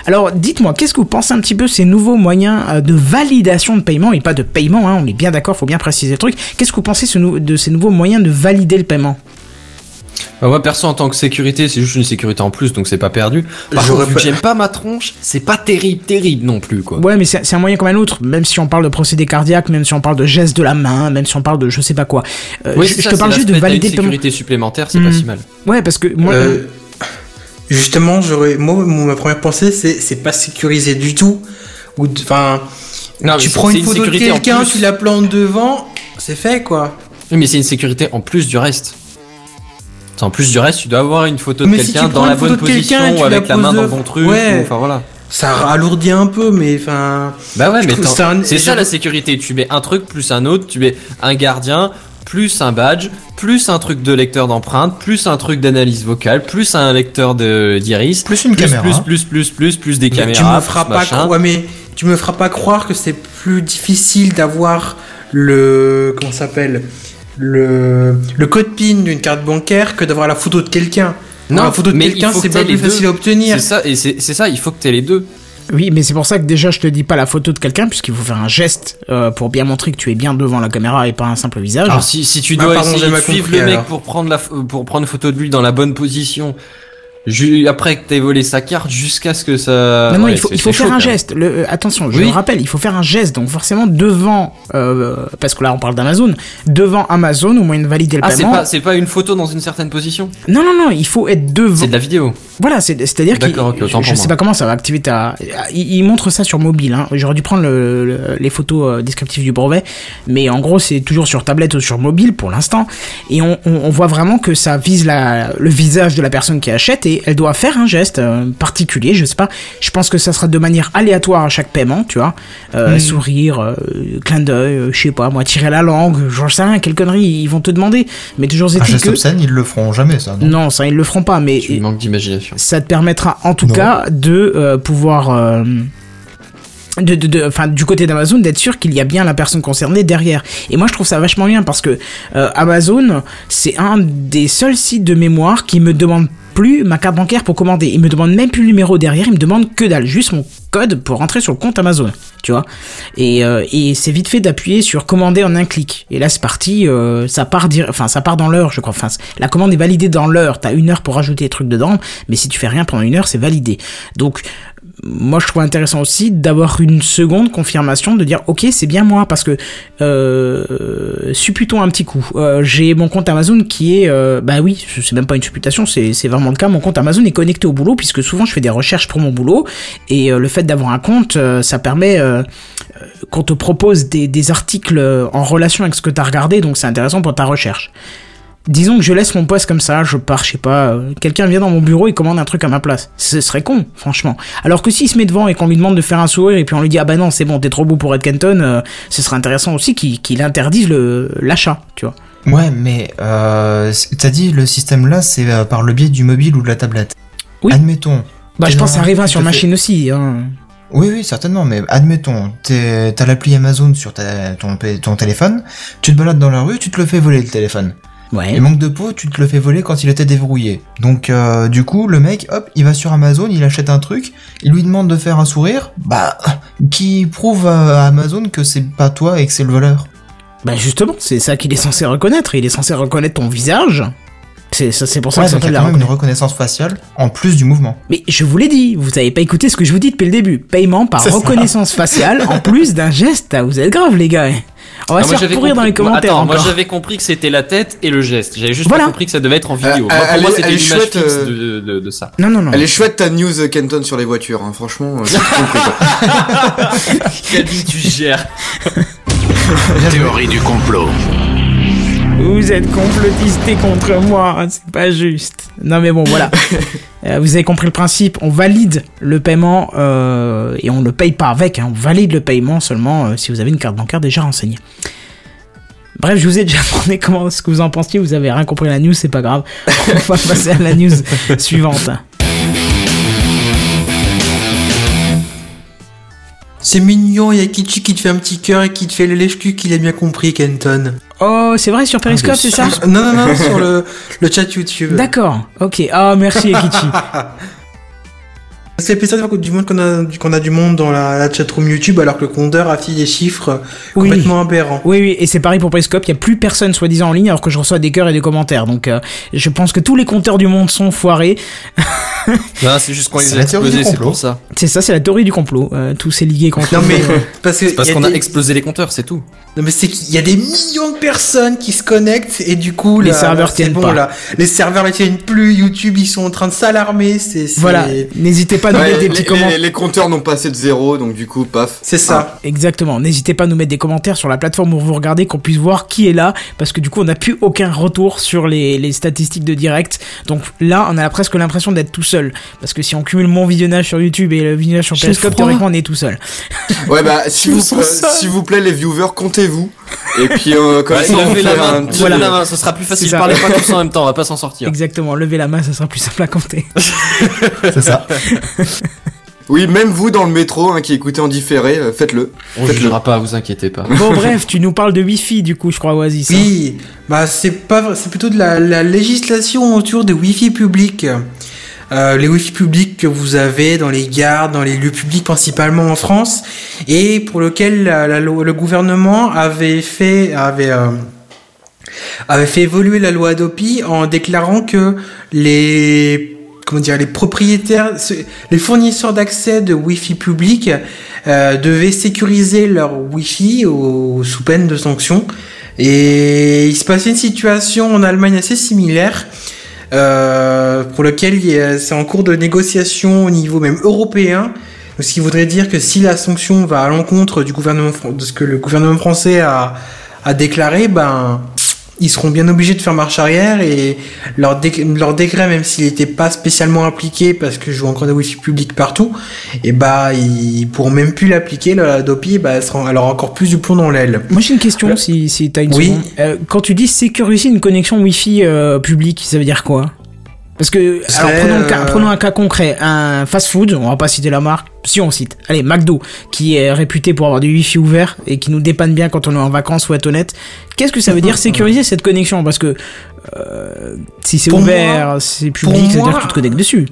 Alors dites-moi, qu'est-ce que vous pensez un petit peu de ces nouveaux moyens euh, de validation de paiement? Et pas de paiement, hein, on est bien d'accord, faut bien préciser le truc. Qu'est-ce que vous pensez ce nou- de ces nouveaux moyens de valider le paiement? Bah, Moi, perso, en tant que sécurité, c'est juste une sécurité en plus, donc c'est pas perdu. Par J'aurais contre, vu pas- que j'aime pas ma tronche, c'est pas terrible, terrible non plus, quoi. Ouais, mais c'est c'est un moyen comme un autre, même si on parle de procédé cardiaque, même si on parle de gestes de la main, même si on parle de je sais pas quoi. Euh, Oui, je, je te c'est parle juste de valider une le paiement. sécurité supplémentaire, c'est pas si mal. Ouais, parce que moi, Euh, justement, j'aurais, moi, ma première pensée, c'est, c'est pas sécurisé du tout. Ou, enfin, tu prends une photo de quelqu'un, tu la plantes devant, c'est fait, quoi. Oui, mais c'est une sécurité en plus du reste. En plus du reste, tu dois avoir une photo de si quelqu'un dans la bonne position, la avec la main dans le bon truc, Ouais. ou- enfin voilà. Ça alourdit un peu, mais enfin. Bah ouais, mais c'est ça la sécurité. Tu mets un truc plus un autre, tu mets un gardien, plus un badge, plus un truc de lecteur d'empreinte, plus un truc d'analyse vocale, plus un lecteur de d'iris, Plus une plus, caméra. plus, plus, plus, plus, plus des tu caméras. me feras pas machin. croire, ouais, mais tu me feras pas croire que c'est plus difficile d'avoir le comment ça s'appelle le le code PIN d'une carte bancaire que d'avoir la photo de quelqu'un. Non, la photo de quelqu'un, c'est pas plus facile à obtenir. C'est ça, et c'est c'est ça, il faut que tu aies les deux. Oui, mais c'est pour ça que déjà je te dis pas la photo de quelqu'un puisqu'il faut faire un geste euh, pour bien montrer que tu es bien devant la caméra et pas un simple visage. Alors si, si tu Ah, dois pardon, essayer de suivre compris, le mec alors. pour prendre la f- pour prendre photo de lui dans la bonne position, après que t'aies volé sa carte jusqu'à ce que ça. non, non, Ouais, il faut, il faut faire chaud, un geste. Le, euh, attention, je Oui. le rappelle, il faut faire un geste. Donc forcément devant, euh, parce que là on parle d'Amazon, devant Amazon au moyen de valider le Ah, c'est paiement. pas, c'est pas une photo dans une certaine position? Non, non, non, il faut être devant. C'est de la vidéo. Voilà, c'est- c'est-à-dire ok, je, sais pas comment ça va activer ta. Il, il montre ça sur mobile. Hein. J'aurais dû prendre le- le- les photos euh, descriptives du brevet, mais en gros c'est toujours sur tablette ou sur mobile pour l'instant. Et on, on- on voit vraiment que ça vise la, le visage de la personne qui achète et elle doit faire un geste euh, particulier. Je sais pas. Je pense que ça sera de manière aléatoire à chaque paiement, tu vois. Euh, Sourire, euh, clin d'œil, euh, je sais pas, moi tirer la langue, j'en sais rien, quelle connerie ils vont te demander. Mais toujours Un est-il geste que. obscène, ils le feront jamais, ça. Non? Non, ça ils le feront pas, mais Tu manques d'imagination. Ça te permettra en tout Non. cas de euh, pouvoir euh, de, de, de- enfin, du côté d'Amazon d'être sûr qu'il y a bien la personne concernée derrière. Et moi je trouve ça vachement bien parce que euh, Amazon c'est un des seuls sites de mémoire qui me demande plus ma carte bancaire pour commander. Il me demande même plus le numéro derrière, il me demande que dalle, juste mon code pour rentrer sur le compte Amazon, tu vois. Et, euh, et c'est vite fait d'appuyer sur commander en un clic. Et là c'est parti, euh, ça part dire, enfin ça part dans l'heure, je crois. Enfin, la commande est validée dans l'heure. T'as une heure pour rajouter des trucs dedans, mais si tu fais rien pendant une heure, c'est validé. Donc moi je trouve intéressant aussi d'avoir une seconde confirmation de dire ok c'est bien moi parce que euh, supputons un petit coup. Euh, j'ai mon compte Amazon qui est euh, bah oui c'est même pas une supputation c'est vraiment le cas. Mon compte Amazon est connecté au boulot puisque souvent je fais des recherches pour mon boulot. Et le fait d'avoir un compte ça permet qu'on te propose des, des articles en relation avec ce que tu as regardé. Donc c'est intéressant pour ta recherche Disons que je laisse mon poste comme ça, je pars, je sais pas, euh, quelqu'un vient dans mon bureau et commande un truc à ma place. Ce serait con, franchement. Alors que s'il se met devant et qu'on lui demande de faire un sourire et puis on lui dit ah bah non c'est bon t'es trop beau pour Kenton, euh, ce serait intéressant aussi qu'il interdise le l'achat, tu vois. Ouais, mais euh, t'as dit le système là, c'est euh, par le biais du mobile ou de la tablette. Oui. Admettons. Bah je pense que ça arrivera sur machine aussi. Hein. Oui, oui, certainement, mais admettons, t'as l'appli Amazon sur ta- ton, ton téléphone, tu te balades dans la rue, tu te le fais voler le téléphone. Ouais. Et manque de peau, tu te le fais voler quand il était déverrouillé. Donc, euh, du coup, le mec, hop, il va sur Amazon, il achète un truc, il lui demande de faire un sourire, bah, qui prouve à Amazon que c'est pas toi et que c'est le voleur. Bah justement, c'est ça qu'il est censé reconnaître. Il est censé reconnaître ton visage. C'est c'est pour ça Ouais, que ça s'appelle a la quand même une reconnaissance. faciale en plus du mouvement. Mais je vous l'ai dit, vous avez pas écouté ce que je vous dis depuis le début. Paiement par ça. reconnaissance faciale en plus d'un geste. Ah, vous êtes grave les gars. On va Ah, se moi, faire j'avais pourrir dans compris- les commentaires Attends, moi encore. j'avais compris que c'était la tête et le geste. J'avais juste Voilà. pas compris que ça devait être en vidéo. Euh, Moi, pour elle moi, est- c'était l'image fixe euh, de, de, de ça. Non non non. Elle est chouette ta news euh, Kenton sur les voitures, hein. franchement. euh, j'ai compris, vie tu gères Théorie du complot. Vous êtes complotisté contre moi, hein, c'est pas juste. Non mais bon, voilà. Euh, vous avez compris le principe, on valide le paiement euh, et on le paye pas avec, hein, on valide le paiement seulement euh, si vous avez une carte bancaire déjà renseignée. Bref, je vous ai déjà demandé comment ce que vous en pensiez, vous avez rien compris à la news, c'est pas grave. On va passer à la news suivante. C'est mignon, il y a Kichi qui te fait un petit cœur et qui te fait le lèche-cul qu'il a bien compris, Kenton. Oh, c'est vrai sur Periscope, c'est ça Non, non, non, sur le, le chat YouTube. D'accord, ok. Ah, merci Ekichi. C'est ça du monde qu'on a, qu'on a du monde dans la, la chatroom YouTube alors que le compteur affiche des chiffres Oui. complètement aberrants. Oui, oui, et c'est pareil pour Periscope, il y a plus personne soi-disant en ligne alors que je reçois des cœurs et des commentaires. Donc euh, je pense que tous les compteurs du monde sont foirés. Non, c'est juste qu'on les a explosés, c'est pour ça. C'est ça, c'est la théorie du complot. Euh, tout s'est ligué contre Non mais nous. parce a qu'on a explosé les compteurs, c'est tout. non mais c'est qu'il y a des millions de personnes qui se connectent et du coup Les là, serveurs tiennent bon, pas. là. Les serveurs ne tiennent plus. YouTube ils sont en train de s'alarmer. Voilà, n'hésitez pas à nous Ouais, mettre des les, petits les- commentaires. les compteurs n'ont pas assez de zéro, donc du coup, paf. C'est ça. Exactement, n'hésitez pas à nous mettre des commentaires sur la plateforme où vous regardez, qu'on puisse voir qui est là, parce que du coup on n'a plus aucun retour sur les, les statistiques de direct. Donc là on a presque l'impression d'être tout seul, parce que si on cumule mon visionnage sur YouTube et le visionnage sur Periscope, théoriquement on est tout seul. Ouais, bah, vous, euh, s'il vous plaît, les viewers, comptez-vous. Et puis, euh, comme ça, on levez fait la main, un la main, ce sera plus facile. ça. Parlez pas tous en même temps, on va pas s'en sortir. Exactement, levez la main, ça sera plus simple à compter. C'est ça. Oui, même vous dans le métro hein, qui écoutez en différé, euh, faites-le. On Faites-le. jugera pas, vous inquiétez pas. Bon bref, tu nous parles de Wi-Fi du coup, je crois Oasis. hein. Oui, bah c'est pas, vrai- c'est plutôt de la, la législation autour des Wi-Fi publics. Euh, les Wi-Fi publics que vous avez dans les gares, dans les lieux publics principalement en France, et pour lequel la- la le gouvernement avait fait, avait, euh, avait fait évoluer la loi Adopi en déclarant que les comment dire les propriétaires, les fournisseurs d'accès de Wi-Fi public euh, devaient sécuriser leur Wi-Fi au- sous peine de sanctions. Et il se passait une situation en Allemagne assez similaire. Euh, pour lequel c'est en cours de négociation au niveau même européen, ce qui voudrait dire que si la sanction va à l'encontre du gouvernement de ce que le gouvernement français a, a déclaré, ben ils seront bien obligés de faire marche arrière et leur, dé- leur décret, même s'il n'était pas spécialement appliqué parce que je joue encore des wifi publics partout, et bah ils pourront même plus l'appliquer. La Dopi, bah, aura encore plus du plomb dans l'aile. Moi j'ai une question si, si t'as une Oui. seconde. Euh, quand tu dis sécuriser une connexion Wi-Fi euh, publique, ça veut dire quoi? Parce que, alors prenons, cas, euh, prenons un cas concret, un fast-food, on va pas citer la marque, si on cite, allez, McDo, qui est réputé pour avoir du Wi-Fi ouvert et qui nous dépanne bien quand on est en vacances, faut être honnête. Qu'est-ce que ça veut dire sécuriser cette connexion? Parce que euh, si c'est ouvert, c'est public, ça veut dire que tu te connectes dessus.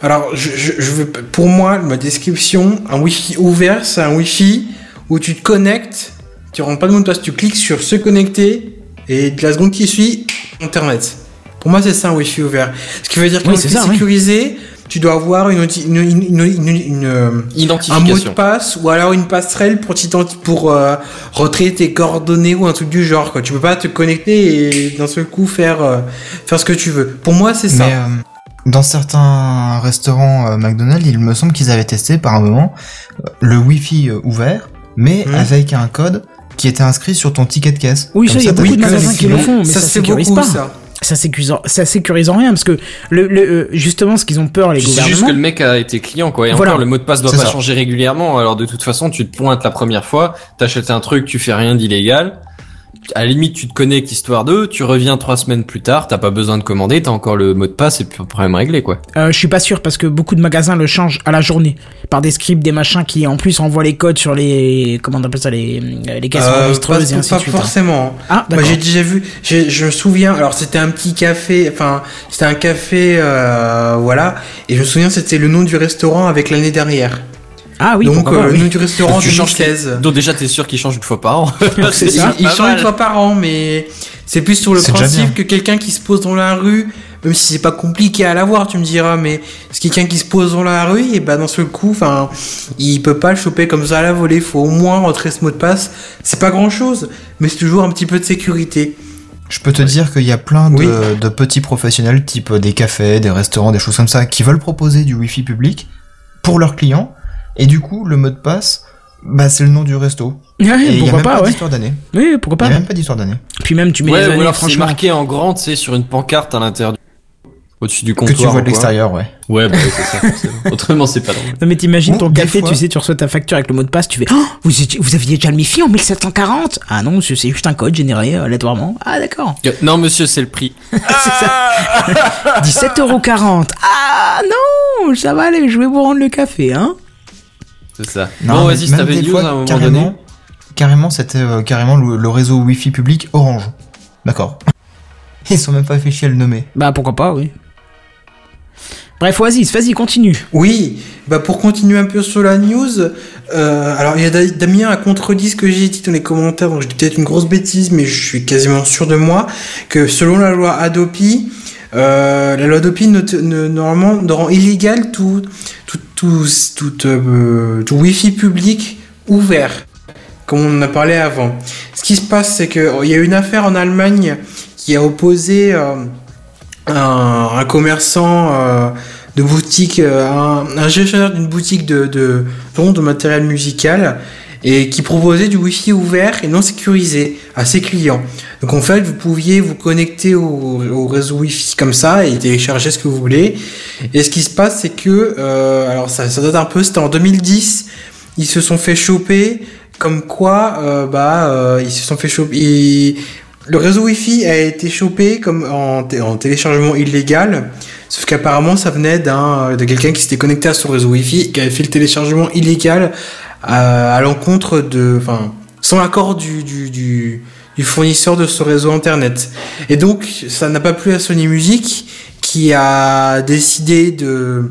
Alors, je, je, je veux, pour moi, ma description, un Wi-Fi ouvert, c'est un Wi-Fi où tu te connectes, tu rentres pas de mot de passe, tu cliques sur se connecter et de la seconde qui suit, Internet. Pour moi, c'est ça un Wi-Fi ouvert. Ce qui veut dire qu'un Oui, sécurisé, tu dois avoir une, une, une, une- une- une, euh, un mot de passe ou alors une passerelle pour pour euh, rentrer tes coordonnées ou un truc du genre quoi. Tu peux pas te connecter et d'un seul coup faire euh, faire ce que tu veux. Pour moi, c'est ça. Mais euh, dans certains restaurants euh, McDonald's, il me semble qu'ils avaient testé par un moment le Wi-Fi ouvert, mais Mhm. avec un code qui était inscrit sur ton ticket de caisse. Oui, Comme ça, il y a beaucoup de que magasins qui le font, mais ça ça, se fait sécurise beaucoup pas. ça. Ça sécurise, ça sécurise en rien parce que le, le euh, justement ce qu'ils ont peur les C'est juste que le mec a été client, quoi. Et Voilà. encore, le mot de passe doit C'est pas ça. changer régulièrement. Alors, de toute façon, tu te pointes la première fois, t'achètes un truc, tu fais rien d'illégal. À la limite, tu te connectes histoire d'eux, tu reviens trois semaines plus tard, t'as pas besoin de commander, t'as encore le mot de passe et puis le problème réglé, quoi. Euh, je suis pas sûr parce que beaucoup de magasins le changent à la journée par des scripts, des machins qui en plus envoient les codes sur les comment on appelle ça les les caisses Euh, enregistreuses pas, et ainsi pas de suite. hein. forcément. Ah Moi d'accord. j'ai déjà vu, j'ai- je me souviens, alors c'était un petit café, enfin c'était un café, euh, voilà, et je me souviens c'était le nom du restaurant avec l'année dernière. Ah oui. Donc euh, nom du restaurant tu changes 2016. Donc déjà, t'es sûr qu'il change une fois par an. C'est Il, ça. il pas change une fois par an, mais c'est plus sur le principe que quelqu'un qui se pose dans la rue, même si c'est pas compliqué à l'avoir, tu me diras, mais c'est quelqu'un qui se pose dans la rue, et bah dans ce coup, enfin, il peut pas le choper comme ça à la volée, faut au moins rentrer ce mot de passe. C'est pas grand chose, mais c'est toujours un petit peu de sécurité. Je peux te dire qu'il y a plein de, Oui. de petits professionnels, type des cafés, des restaurants, des choses comme ça, qui veulent proposer du Wi-Fi public pour leurs clients. Et du coup, le mot de passe, bah, c'est le nom du resto. Ouais, Et il y a pourquoi même pas, pas ouais. d'histoire d'année. Oui, pourquoi Il pas. y a même pas d'histoire d'année. Puis même tu mets Ouais, les ou années alors c'est franchement. marqué en grand, tu sais, sur une pancarte à l'intérieur du... Au-dessus du Que comptoir. tu vois de l'extérieur, ouais. Ouais, bah, c'est ça, forcément. Autrement, c'est pas drôle. Non mais t'imagines ton café, fois- tu sais, tu reçois ta facture avec le mot de passe, tu fais oh, vous, étiez- vous aviez déjà le MIFI en 1740 Ah non, monsieur, c'est juste un code généré euh, aléatoirement. Ah d'accord. Non, monsieur, c'est le prix. c'est ça. 17,40€. Ah non, ça va aller, je vais vous rendre le café, hein. C'est ça. Non, bon, vas-y, si t'avais news fois, à un moment carrément, donné. Carrément, c'était euh, carrément le, le réseau Wi-Fi public Orange. D'accord. Ils sont même pas fait chier à le nommer. Bah pourquoi pas, oui. Bref, Oasis, vas-y, continue. Oui, bah pour continuer un peu sur la news, euh, alors il y a Da- Damien a contredit ce que j'ai dit dans les commentaires, donc j'ai peut-être une grosse bêtise, mais je suis quasiment sûr de moi, que selon la loi Adopi, euh, la loi Adopi ne, normalement ne rend illégal tout, tout, euh, tout Wi-Fi public ouvert, comme on en a parlé avant. Ce qui se passe, c'est que il y a une affaire en Allemagne qui a opposé euh, un, commerçant euh, de boutique, un, gestionnaire d'une boutique de, de, de matériel musical et qui proposait du Wi-Fi ouvert et non sécurisé à ses clients. Donc en fait, vous pouviez vous connecter au, au réseau Wi-Fi comme ça et télécharger ce que vous voulez. Et ce qui se passe, c'est que, euh, alors ça, date un peu, c'était en 2010, ils se sont fait choper comme quoi, euh, bah, euh, ils se sont fait choper. le réseau Wi-Fi a été chopé comme en téléchargement illégal, sauf qu'apparemment ça venait d'un de quelqu'un qui s'était connecté à son réseau Wi-Fi et qui avait fait le téléchargement illégal à, l'encontre de, enfin, sans l'accord du, fournisseur de ce réseau internet. Et donc ça n'a pas plu à Sony Music qui a décidé de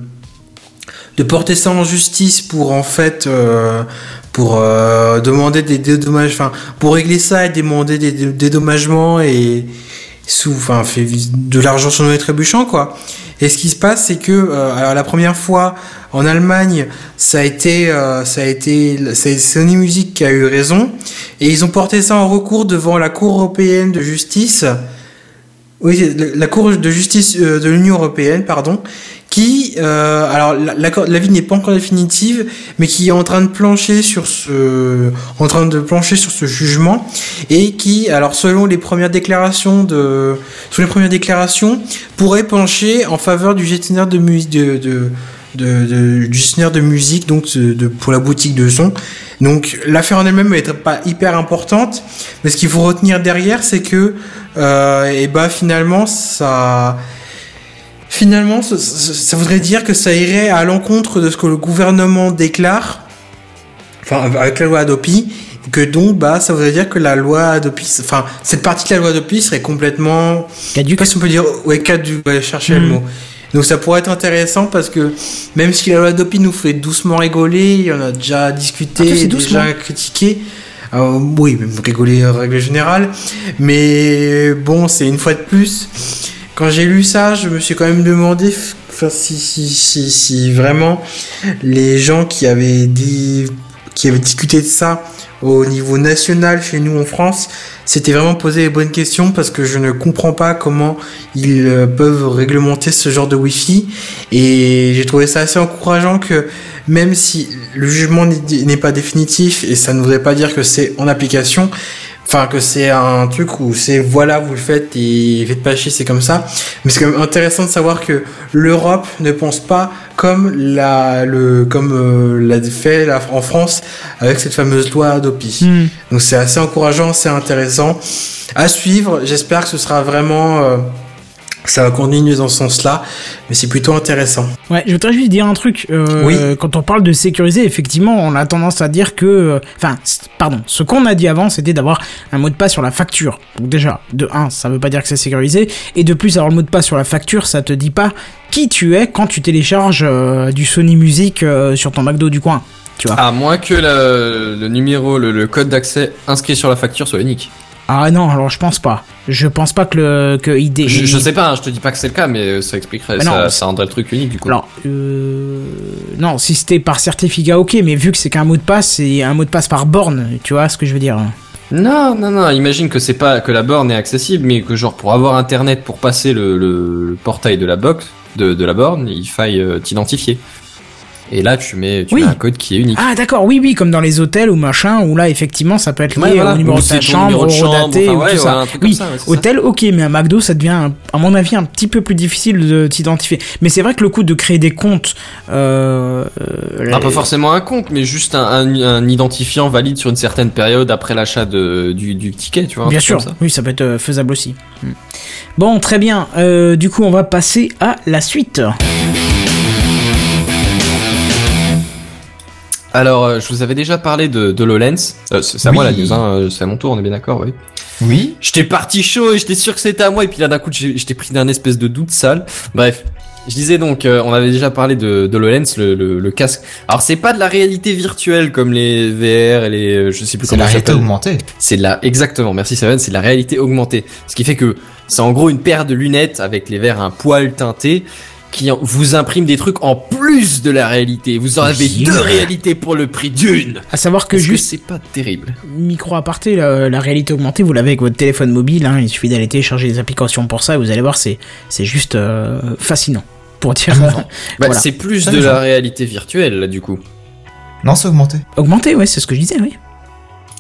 porter ça en justice pour en fait euh, pour euh, demander des dédommagements enfin pour régler ça et demander des dé- dédommagements et sous enfin de l'argent sur nos trébuchants quoi et ce qui se passe c'est que euh, alors la première fois en Allemagne ça a été euh, ça a été c'est Sony Music qui a eu raison. Et ils ont porté ça en recours devant la Cour européenne de justice. Oui, la- Cour de justice euh, de l'Union européenne, pardon, qui, euh, alors la- l'accord- l'avis n'est pas encore définitive, mais qui est en train de plancher sur ce, en train de plancher sur ce jugement, et qui, alors selon les premières déclarations de, selon les premières déclarations, pourrait pencher en faveur du gestionnaire de musique, de, de, de, du gestionnaire de musique, donc de, pour la boutique de son. Donc l'affaire en elle-même n'est pas hyper importante, mais ce qu'il faut retenir derrière, c'est que, euh, et bah finalement ça, finalement ça, voudrait dire que ça irait à l'encontre de ce que le gouvernement déclare, enfin avec la loi Adopi, que donc bah ça voudrait dire que la loi Adopi, enfin cette partie de la loi Adopi serait complètement Caduc. pas si on peut dire ouais caduc, ouais, chercher le Mhm. mot. Donc ça pourrait être intéressant parce que même si la loi Adopi nous fait doucement rigoler, il y en a déjà discuté, Ah, déjà critiqué. Euh, oui, même rigoler en règle générale. Mais bon, c'est une fois de plus. Quand j'ai lu ça, je me suis quand même demandé, si, vraiment les gens qui avaient dit, qui avaient discuté de ça au niveau national chez nous en France, c'était vraiment posé les bonnes questions parce que je ne comprends pas comment ils euh, peuvent réglementer ce genre de Wi-Fi. Et j'ai trouvé ça assez encourageant que même si le jugement n'est pas définitif et ça ne voudrait pas dire que c'est en application, enfin que c'est un truc où c'est voilà vous le faites et faites pas chier c'est comme ça. Mais c'est quand même intéressant de savoir que l'Europe ne pense pas comme la le comme euh, l'a fait la- en France avec cette fameuse loi Adopi. Hmm. donc c'est assez encourageant c'est intéressant. À suivre j'espère que ce sera vraiment euh, ça va continuer dans ce sens-là, mais c'est plutôt intéressant. Ouais, je voudrais juste dire un truc. Euh, Oui. Quand on parle de sécuriser, effectivement, on a tendance à dire que, euh, enfin, pardon, ce qu'on a dit avant, c'était d'avoir un mot de passe sur la facture. Donc déjà, de 1, ça veut pas dire que c'est sécurisé, et de plus, avoir le mot de passe sur la facture, ça te dit pas qui tu es quand tu télécharges euh, du Sony Music euh, sur ton McDo du coin. Tu vois. À moins que le, le numéro, le, le code d'accès inscrit sur la facture soit unique. Ah non, alors je pense pas. Je pense pas que le que ID. Je, je sais pas, hein, je te dis pas que c'est le cas, mais ça expliquerait, Mais non, ça, ça rendrait le truc unique du coup. Alors, euh... non, si c'était par certificat, ok, mais vu que c'est qu'un mot de passe, c'est un mot de passe par borne, tu vois ce que je veux dire Non, non, non, imagine que c'est pas que la borne est accessible, mais que genre pour avoir internet pour passer le, le- le portail de la box, de, de la borne, il faille euh, t'identifier. Et là, tu mets, tu Oui. mets un code qui est unique. Ah d'accord, oui, oui, comme dans les hôtels ou machin, où là effectivement ça peut être lié Ouais, voilà. au numéro de ta chambre, au de chambre, daté, enfin, ou ouais, tout ouais, ça. oui, ça, hôtel, ok, mais un McDo, ça devient, à mon avis, un petit peu plus difficile de t'identifier. Mais c'est vrai que le coup de créer des comptes, euh, euh, Ah, pas forcément un compte, mais juste un, un- un identifiant valide sur une certaine période après l'achat du, du ticket, tu vois. Bien sûr, ça. oui, ça peut être euh, faisable aussi. Hmm. Bon, très bien. Euh, du coup, on va passer à la suite. Alors, euh, je vous avais déjà parlé de, de HoloLens. Euh, c'est c'est à moi la news, hein, euh, c'est à mon tour, on est bien d'accord, oui. Oui. J'étais parti chaud et j'étais sûr que c'était à moi et puis là d'un coup j'étais pris d'un espèce de doute sale. Bref, je disais donc euh, on avait déjà parlé de, de HoloLens, le, le, le casque. Alors c'est pas de la réalité virtuelle comme les VR et les euh, je sais plus C'est comment la ça réalité augmentée. C'est de la exactement, merci Seven, c'est de la réalité augmentée. Ce qui fait que c'est en gros une paire de lunettes avec les verres un poil teinté qui vous imprime des trucs en plus de la réalité. Vous en avez deux réalités pour le prix d'une. À savoir que juste c'est pas terrible. micro aparté, la, la réalité augmentée, vous l'avez avec votre téléphone mobile. Hein, il suffit d'aller télécharger des applications pour ça et vous allez voir, c'est c'est juste euh, fascinant. Pour dire Bah, Voilà. C'est plus Ça, de la gens. réalité virtuelle là du coup. Non, c'est augmenté. augmenté, ouais, c'est ce que je disais, oui.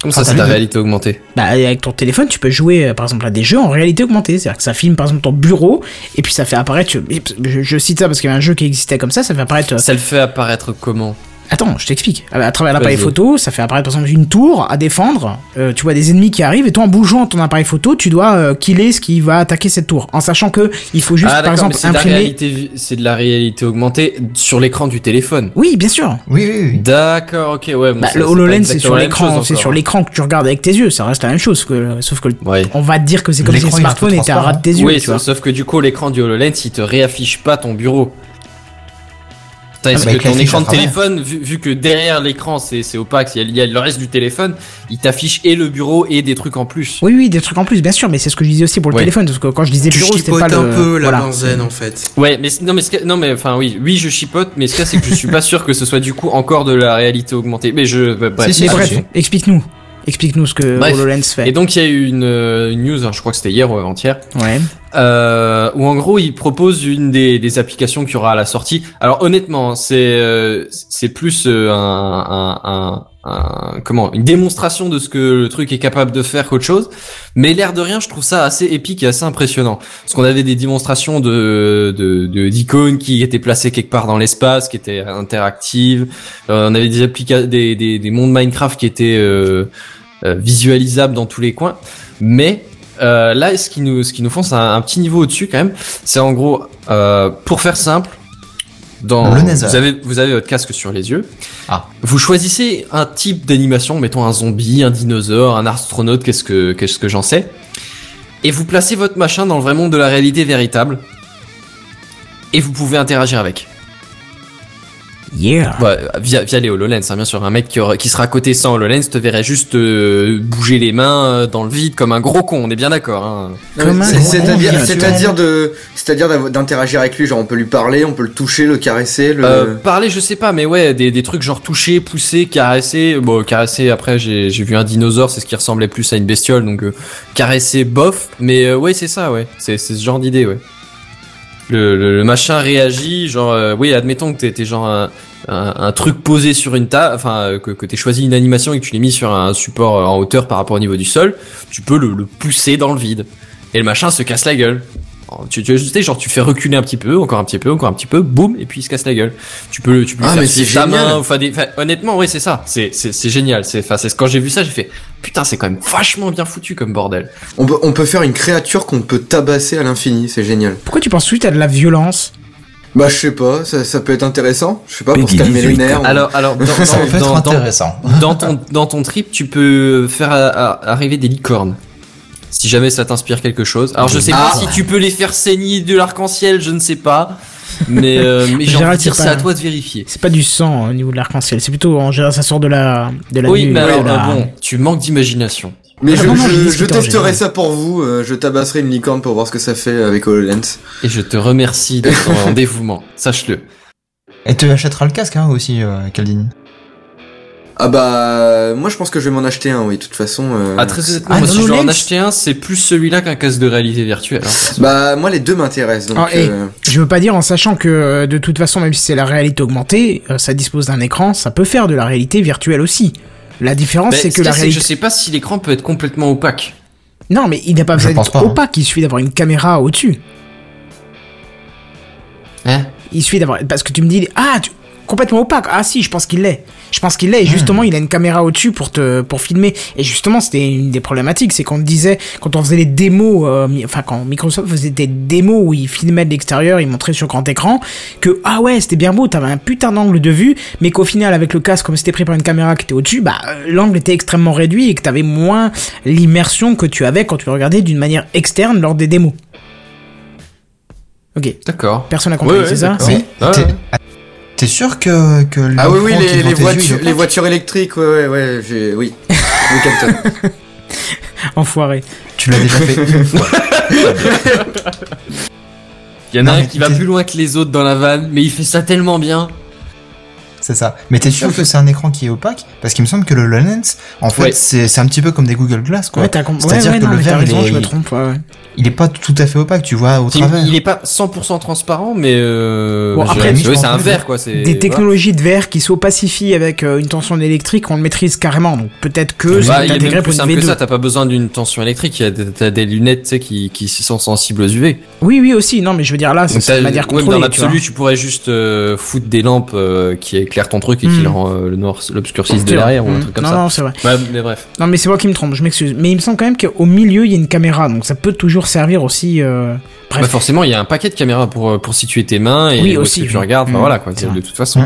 Comme Ah, ça t'as c'est de la réalité augmentée. Bah, avec ton téléphone, tu peux jouer, euh, par exemple, à des jeux en réalité augmentée. C'est-à-dire que ça filme, par exemple, ton bureau, et puis ça fait apparaître. Je, je cite ça parce qu'il y avait un jeu qui existait comme ça, ça fait apparaître. euh, Ça le fait apparaître comment? Attends, je t'explique. À travers l'appareil photo, ça fait apparaître, par exemple, une tour à défendre. Euh, tu vois des ennemis qui arrivent, et toi, en bougeant ton appareil photo, tu dois euh, killer ce qui va attaquer cette tour. En sachant que il faut juste, Ah par d'accord, exemple, imprimer. c'est de la réalité augmentée sur l'écran du téléphone. Oui, bien sûr. Oui, oui, oui. D'accord, ok, ouais. bon, Bah, ça, le HoloLens, c'est sur l'écran, c'est sur l'écran que tu regardes avec tes yeux. Ça reste la même chose, que, sauf que Ouais. on va te dire que c'est comme si le smartphone était à ras de tes yeux, oui, tu vois. sauf que du coup, l'écran du HoloLens, il te réaffiche pas ton bureau. Tandis Ah, bah, que ton écran de téléphone, vu, vu que derrière l'écran c'est c'est opaque, il y, a, il y a le reste du téléphone, il t'affiche et le bureau et des trucs en plus. Oui, oui, des trucs en plus, bien sûr, mais c'est ce que je disais aussi pour le Ouais. téléphone, parce que quand je disais Tu bureau, c'était chipotes pas le. un peu la voilà. benzène en fait. Ouais, mais non, mais ce que- non, mais enfin oui, oui, je chipote, mais ce cas c'est que je suis pas sûr que ce soit du coup encore de la réalité augmentée. Mais je, bah, bref. Si, si, Mais bref, explique-nous. Explique-nous ce que Bref. HoloLens fait. Et donc il y a eu une, euh, une news, hein, je crois que c'était hier ou avant-hier, Ouais. Euh, où en gros il propose une des, des applications qu'il y aura à la sortie. Alors honnêtement, c'est euh, c'est plus euh, un, un, un, comment une démonstration de ce que le truc est capable de faire qu'autre chose. Mais l'air de rien, je trouve ça assez épique et assez impressionnant. Parce qu'on avait des démonstrations de de de- d'icônes qui étaient placées quelque part dans l'espace, qui étaient interactives. Euh, on avait des applica des, des des mondes Minecraft qui étaient euh, visualisables dans tous les coins. Mais euh, là, ce qui nous, ce qui nous font, c'est un, un petit niveau au-dessus quand même. C'est en gros, euh, pour faire simple, dans, Le Nether. vous avez, vous avez votre casque sur les yeux. Ah. Vous choisissez un type d'animation, mettons un zombie, un dinosaure, un astronaute, qu'est-ce que, qu'est-ce que j'en sais. Et vous placez votre machin dans le vrai monde de la réalité véritable. Et vous pouvez interagir avec. Yeah. Ouais, via, via les HoloLens, hein, bien sûr. Un mec qui, qui sera à côté sans HoloLens te verrait juste euh, bouger les mains euh, dans le vide comme un gros con, on est bien d'accord. Hein. Comme un C'est- gros C'est-à-dire, c'est-à-dire d'interagir avec lui, genre on peut lui parler, on peut le toucher, le caresser, le. Euh, parler, je sais pas, mais ouais, des, des trucs genre toucher, pousser, caresser. Bon, caresser, après, j'ai j'ai vu un dinosaure, c'est ce qui ressemblait plus à une bestiole, donc euh, caresser, bof. Mais euh, ouais, c'est ça, ouais. C'est c'est ce genre d'idée, ouais. Le, machin réagit, genre, euh, oui, admettons que t'es genre un, truc posé sur une table, enfin, euh, que, que t'aies choisi une animation et que tu l'aies mis sur un support en hauteur par rapport au niveau du sol, tu peux le pousser dans le vide. Et le machin se casse la gueule. Tu, tu, tu sais, genre, tu fais reculer un petit peu, encore un petit peu, encore un petit peu, boum, et puis il se casse la gueule. Tu peux, tu peux lui Ah, faire mais ta génial. main, enfin, des, enfin, honnêtement, oui, c'est ça. C'est, c'est, c'est génial. C'est, enfin, c'est quand j'ai vu ça, j'ai fait, putain, c'est quand même vachement bien foutu comme bordel. On peut, on peut faire une créature qu'on peut tabasser à l'infini, c'est génial. Pourquoi tu penses tout de suite à de la violence? Bah je sais pas, ça, ça peut être intéressant. Je sais pas pour se calmer les 18. nerfs. Alors, alors, dans, Ça dans- peut être dans- intéressant. dans ton dans ton trip, tu peux faire a- a- arriver des licornes. Si jamais ça t'inspire quelque chose. Alors je sais pas Ah. si tu peux les faire saigner de l'arc-en-ciel, je ne sais pas. Mais euh, mais j'ai envie Gérald, de dire c'est à toi de vérifier. C'est pas du sang au niveau de l'arc-en-ciel, c'est plutôt en général ça sort de la de la Oui, nuit, mais de alors la- euh, bon, tu manques d'imagination. Mais je, Ah, non, non, je testerai ça pour vous. euh, je tabasserai une licorne pour voir ce que ça fait avec HoloLens. Et je te remercie de ton dévouement. Sache-le. Et tu achèteras le casque hein, aussi, euh, Caldini. Ah bah moi je pense que je vais m'en acheter un. Oui, de toute façon. euh, Ah, très honnêtement, Ah, moi, si je dois en acheter un, c'est plus celui-là qu'un casque de réalité virtuelle. hein. Bah moi les deux m'intéressent. Donc Ah, et- euh, Je veux pas dire en sachant que euh, de toute façon, même si c'est la réalité augmentée, euh, ça dispose d'un écran, ça peut faire de la réalité virtuelle aussi. La différence, c'est ce que la réalité. je sais pas si l'écran peut être complètement opaque. Non, mais il n'a pas besoin d'être pas, hein. opaque, il suffit d'avoir une caméra au-dessus. Hein? Il suffit d'avoir. Parce que tu me dis, ah, tu- complètement opaque. Ah si, je pense qu'il l'est. Je pense qu'il l'est. Et justement, il a une caméra au-dessus pour te pour filmer. Et justement, c'était une des problématiques, c'est qu'on disait quand on faisait les démos, euh, enfin quand Microsoft faisait des démos où ils filmaient de l'extérieur, ils montraient sur grand écran que ah ouais, c'était bien beau, t'avais un putain d'angle de vue, mais qu'au final avec le casque, comme c'était pris par une caméra qui était au-dessus, bah euh, l'angle était extrêmement réduit et que t'avais moins l'immersion que tu avais quand tu regardais d'une manière externe lors des démos. Ok, D'accord. personne n'a compris, Ouais, ouais, c'est ça. Si T'es- sûr que, que Ah oui oui les, voitures les voitures électriques ouais ouais ouais j'ai oui. Le capteur. Enfoiré. Tu l'as déjà fait une fois. Il y en a Non, un qui va plus loin que les autres dans la vanne, mais il fait ça tellement bien. C'est ça. Mais t'es sûr que c'est un écran qui est opaque? Parce qu'il me semble que le HoloLens, en fait, Ouais. c'est un petit peu comme des Google Glass, quoi. Ouais, t'as compris. C'est-à-dire ouais, que non, le verre, raison, il est- je me trompe. Ouais, ouais. Il est pas tout à fait opaque, tu vois, au Il, travers. il est pas 100% transparent, mais euh, Bon, après, c'est un verre quoi. C'est Des voilà. technologies de verre qui s'opacifient avec euh, une tension électrique, on le maîtrise carrément. Donc peut-être que Bah, c'est il est intégré pour une simple que V2. ça. T'as pas besoin d'une tension électrique. T'as des lunettes, tu sais, qui, qui sont sensibles aux UV. Oui, oui aussi. Non, mais je veux dire là, c'est manière contrôlée. dans l'absolu, tu, pourrais juste euh, foutre des lampes qui éclairent ton truc et qui Hmm. le rend, euh, le noir, l'obscurcissent de derrière ou un truc comme non, ça. Non, c'est vrai. Ouais, mais bref. Non, mais c'est moi qui me trompe. Je m'excuse. Mais il me semble quand même qu'au milieu, il y a une caméra, donc ça peut toujours servir aussi. euh, Bref. Bah forcément, il y a un paquet de caméras pour, euh, pour situer tes mains et Oui, aussi, que tu oui. regardes. Enfin, Mm. voilà, quoi, C'est de vrai. toute façon.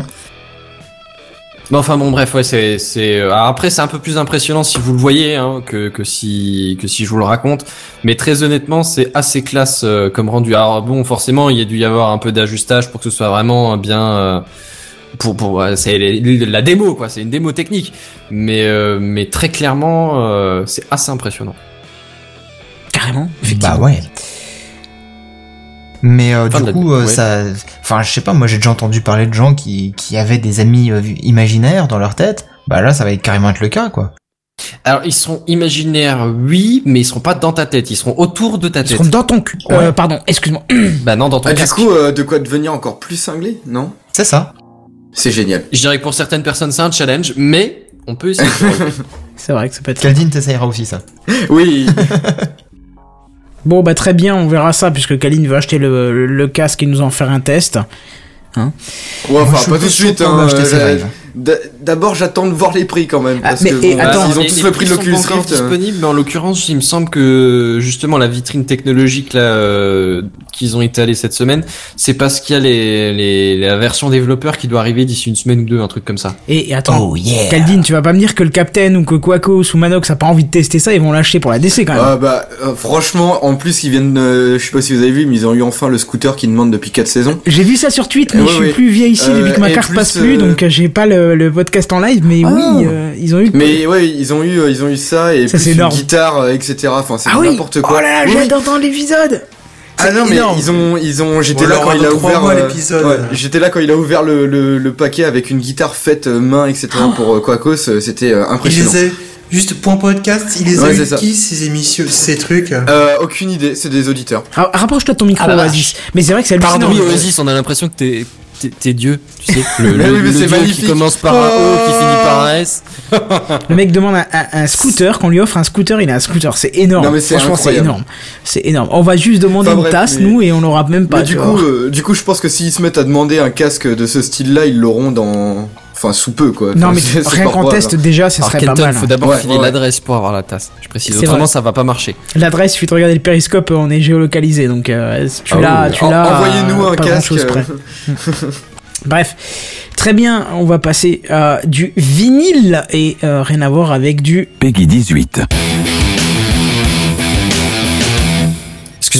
Mais enfin bon, bref, ouais, c'est, c'est. alors après, c'est un peu plus impressionnant si vous le voyez hein, que que si que si je vous le raconte. Mais très honnêtement, c'est assez classe euh, comme rendu. Alors bon, forcément, il y a dû y avoir un peu d'ajustage pour que ce soit vraiment bien. euh, pour pour ouais, c'est la démo quoi, c'est une démo technique. Mais euh, mais très clairement, euh, c'est assez impressionnant. Carrément. Bah ouais. Mais euh, du coup, euh, ouais. ça, enfin, je sais pas. Moi, j'ai déjà entendu parler de gens qui qui avaient des amis euh, imaginaires dans leur tête. Bah là, ça va être carrément être le cas, quoi. Alors ils seront imaginaires, oui, mais ils seront pas dans ta tête, ils seront autour de ta Ils tête. seront dans ton cul. Euh, pardon, excuse-moi. Bah non, dans ton Ah, du coup euh, de quoi devenir encore plus cinglé non? C'est ça. C'est génial. Je dirais que pour certaines personnes c'est un challenge, mais on peut essayer. C'est vrai que ça peut être. Caldine t'essayeras aussi ça. Oui. Bon, bah très bien, on verra ça puisque Kaline veut acheter le, le, le casque et nous en faire un test. Ouais, enfin Je pas tout de suite. Hein, euh, d'abord j'attends de voir les prix quand même. Ah, Parce mais- que et bon, attends, ils ont les- tous les le prix de l'Oculus Rift. euh. disponibles, mais en l'occurrence, il me semble que justement la vitrine technologique là euh, qu'ils ont étalée cette semaine, c'est parce qu'il y a les, les la version développeur qui doit arriver d'ici une semaine ou deux, un truc comme ça. Et, et attends, Oh yeah. Caldine, tu vas pas me dire que le Captain ou que Quacos ou Manox a pas envie de tester ça, ils vont lâcher pour la DC quand même. Ah bah euh, franchement, en plus ils viennent, euh, je sais pas si vous avez vu, mais ils ont eu enfin le scooter qui demande depuis 4 saisons. J'ai vu ça sur Twitter, mais Ouais, je suis ouais. plus vieille ici Euh, depuis que ma et carte plus, passe plus, euh, donc euh, j'ai pas le, le podcast en live, mais Ah. oui, euh, ils ont eu. Mais ouais, ils ont eu, euh, ils ont eu ça et Ça, plus une énorme. guitare, euh, etc. Enfin, c'est ah oui, n'importe quoi. Oh là là, Oui, j'ai oui. hâte d'entendre l'épisode. Ah non, mais énorme. ils ont, ils ont, j'étais là quand a il a ouvert euh, ouais, j'étais là quand il a ouvert le, le, le paquet avec une guitare faite main, etc. pour euh, Quacos, c'était Il impressionnant. les a, juste point podcast, il les Ouais, a c'est eu qui ces émissions, ces trucs Euh, aucune idée, c'est des auditeurs. Ra- Rapproche-toi de ton micro, Ah, Oasis. Mais c'est vrai que c'est hallucinant. Pardon, oui, Oasis, on a l'impression que t'es t'es- Dieu, tu sais, le, Mais le, oui, Dieu qui commence par un O, qui finit par un S. Le mec demande un, un- un scooter, qu'on lui offre un scooter, il a un scooter, c'est énorme. Non, mais c'est Franchement, c'est énorme. C'est énorme. On va juste demander Enfin, une bref, tasse, mais- nous, et on l'aura même pas. Mais du coup, euh, du coup, je pense que s'ils se mettent à demander un casque de ce style-là, ils l'auront dans, enfin, sous peu, quoi. non, Enfin, mais rien pas qu'en test, déjà, ce serait pas Kenton, mal. faut hein. d'abord Ouais, filer ouais. l'adresse pour avoir la tasse. Je précise. C'est Autrement, vrai. ça va pas marcher. L'adresse, il suffit de regarder le périscope, on est géolocalisé, donc euh, tu Ah l'as, oui. tu En- l'as. Envoyez-nous euh, un pas casque. euh, Bref, très bien, on va passer à du vinyle et euh, rien à voir avec du. Peggy 18.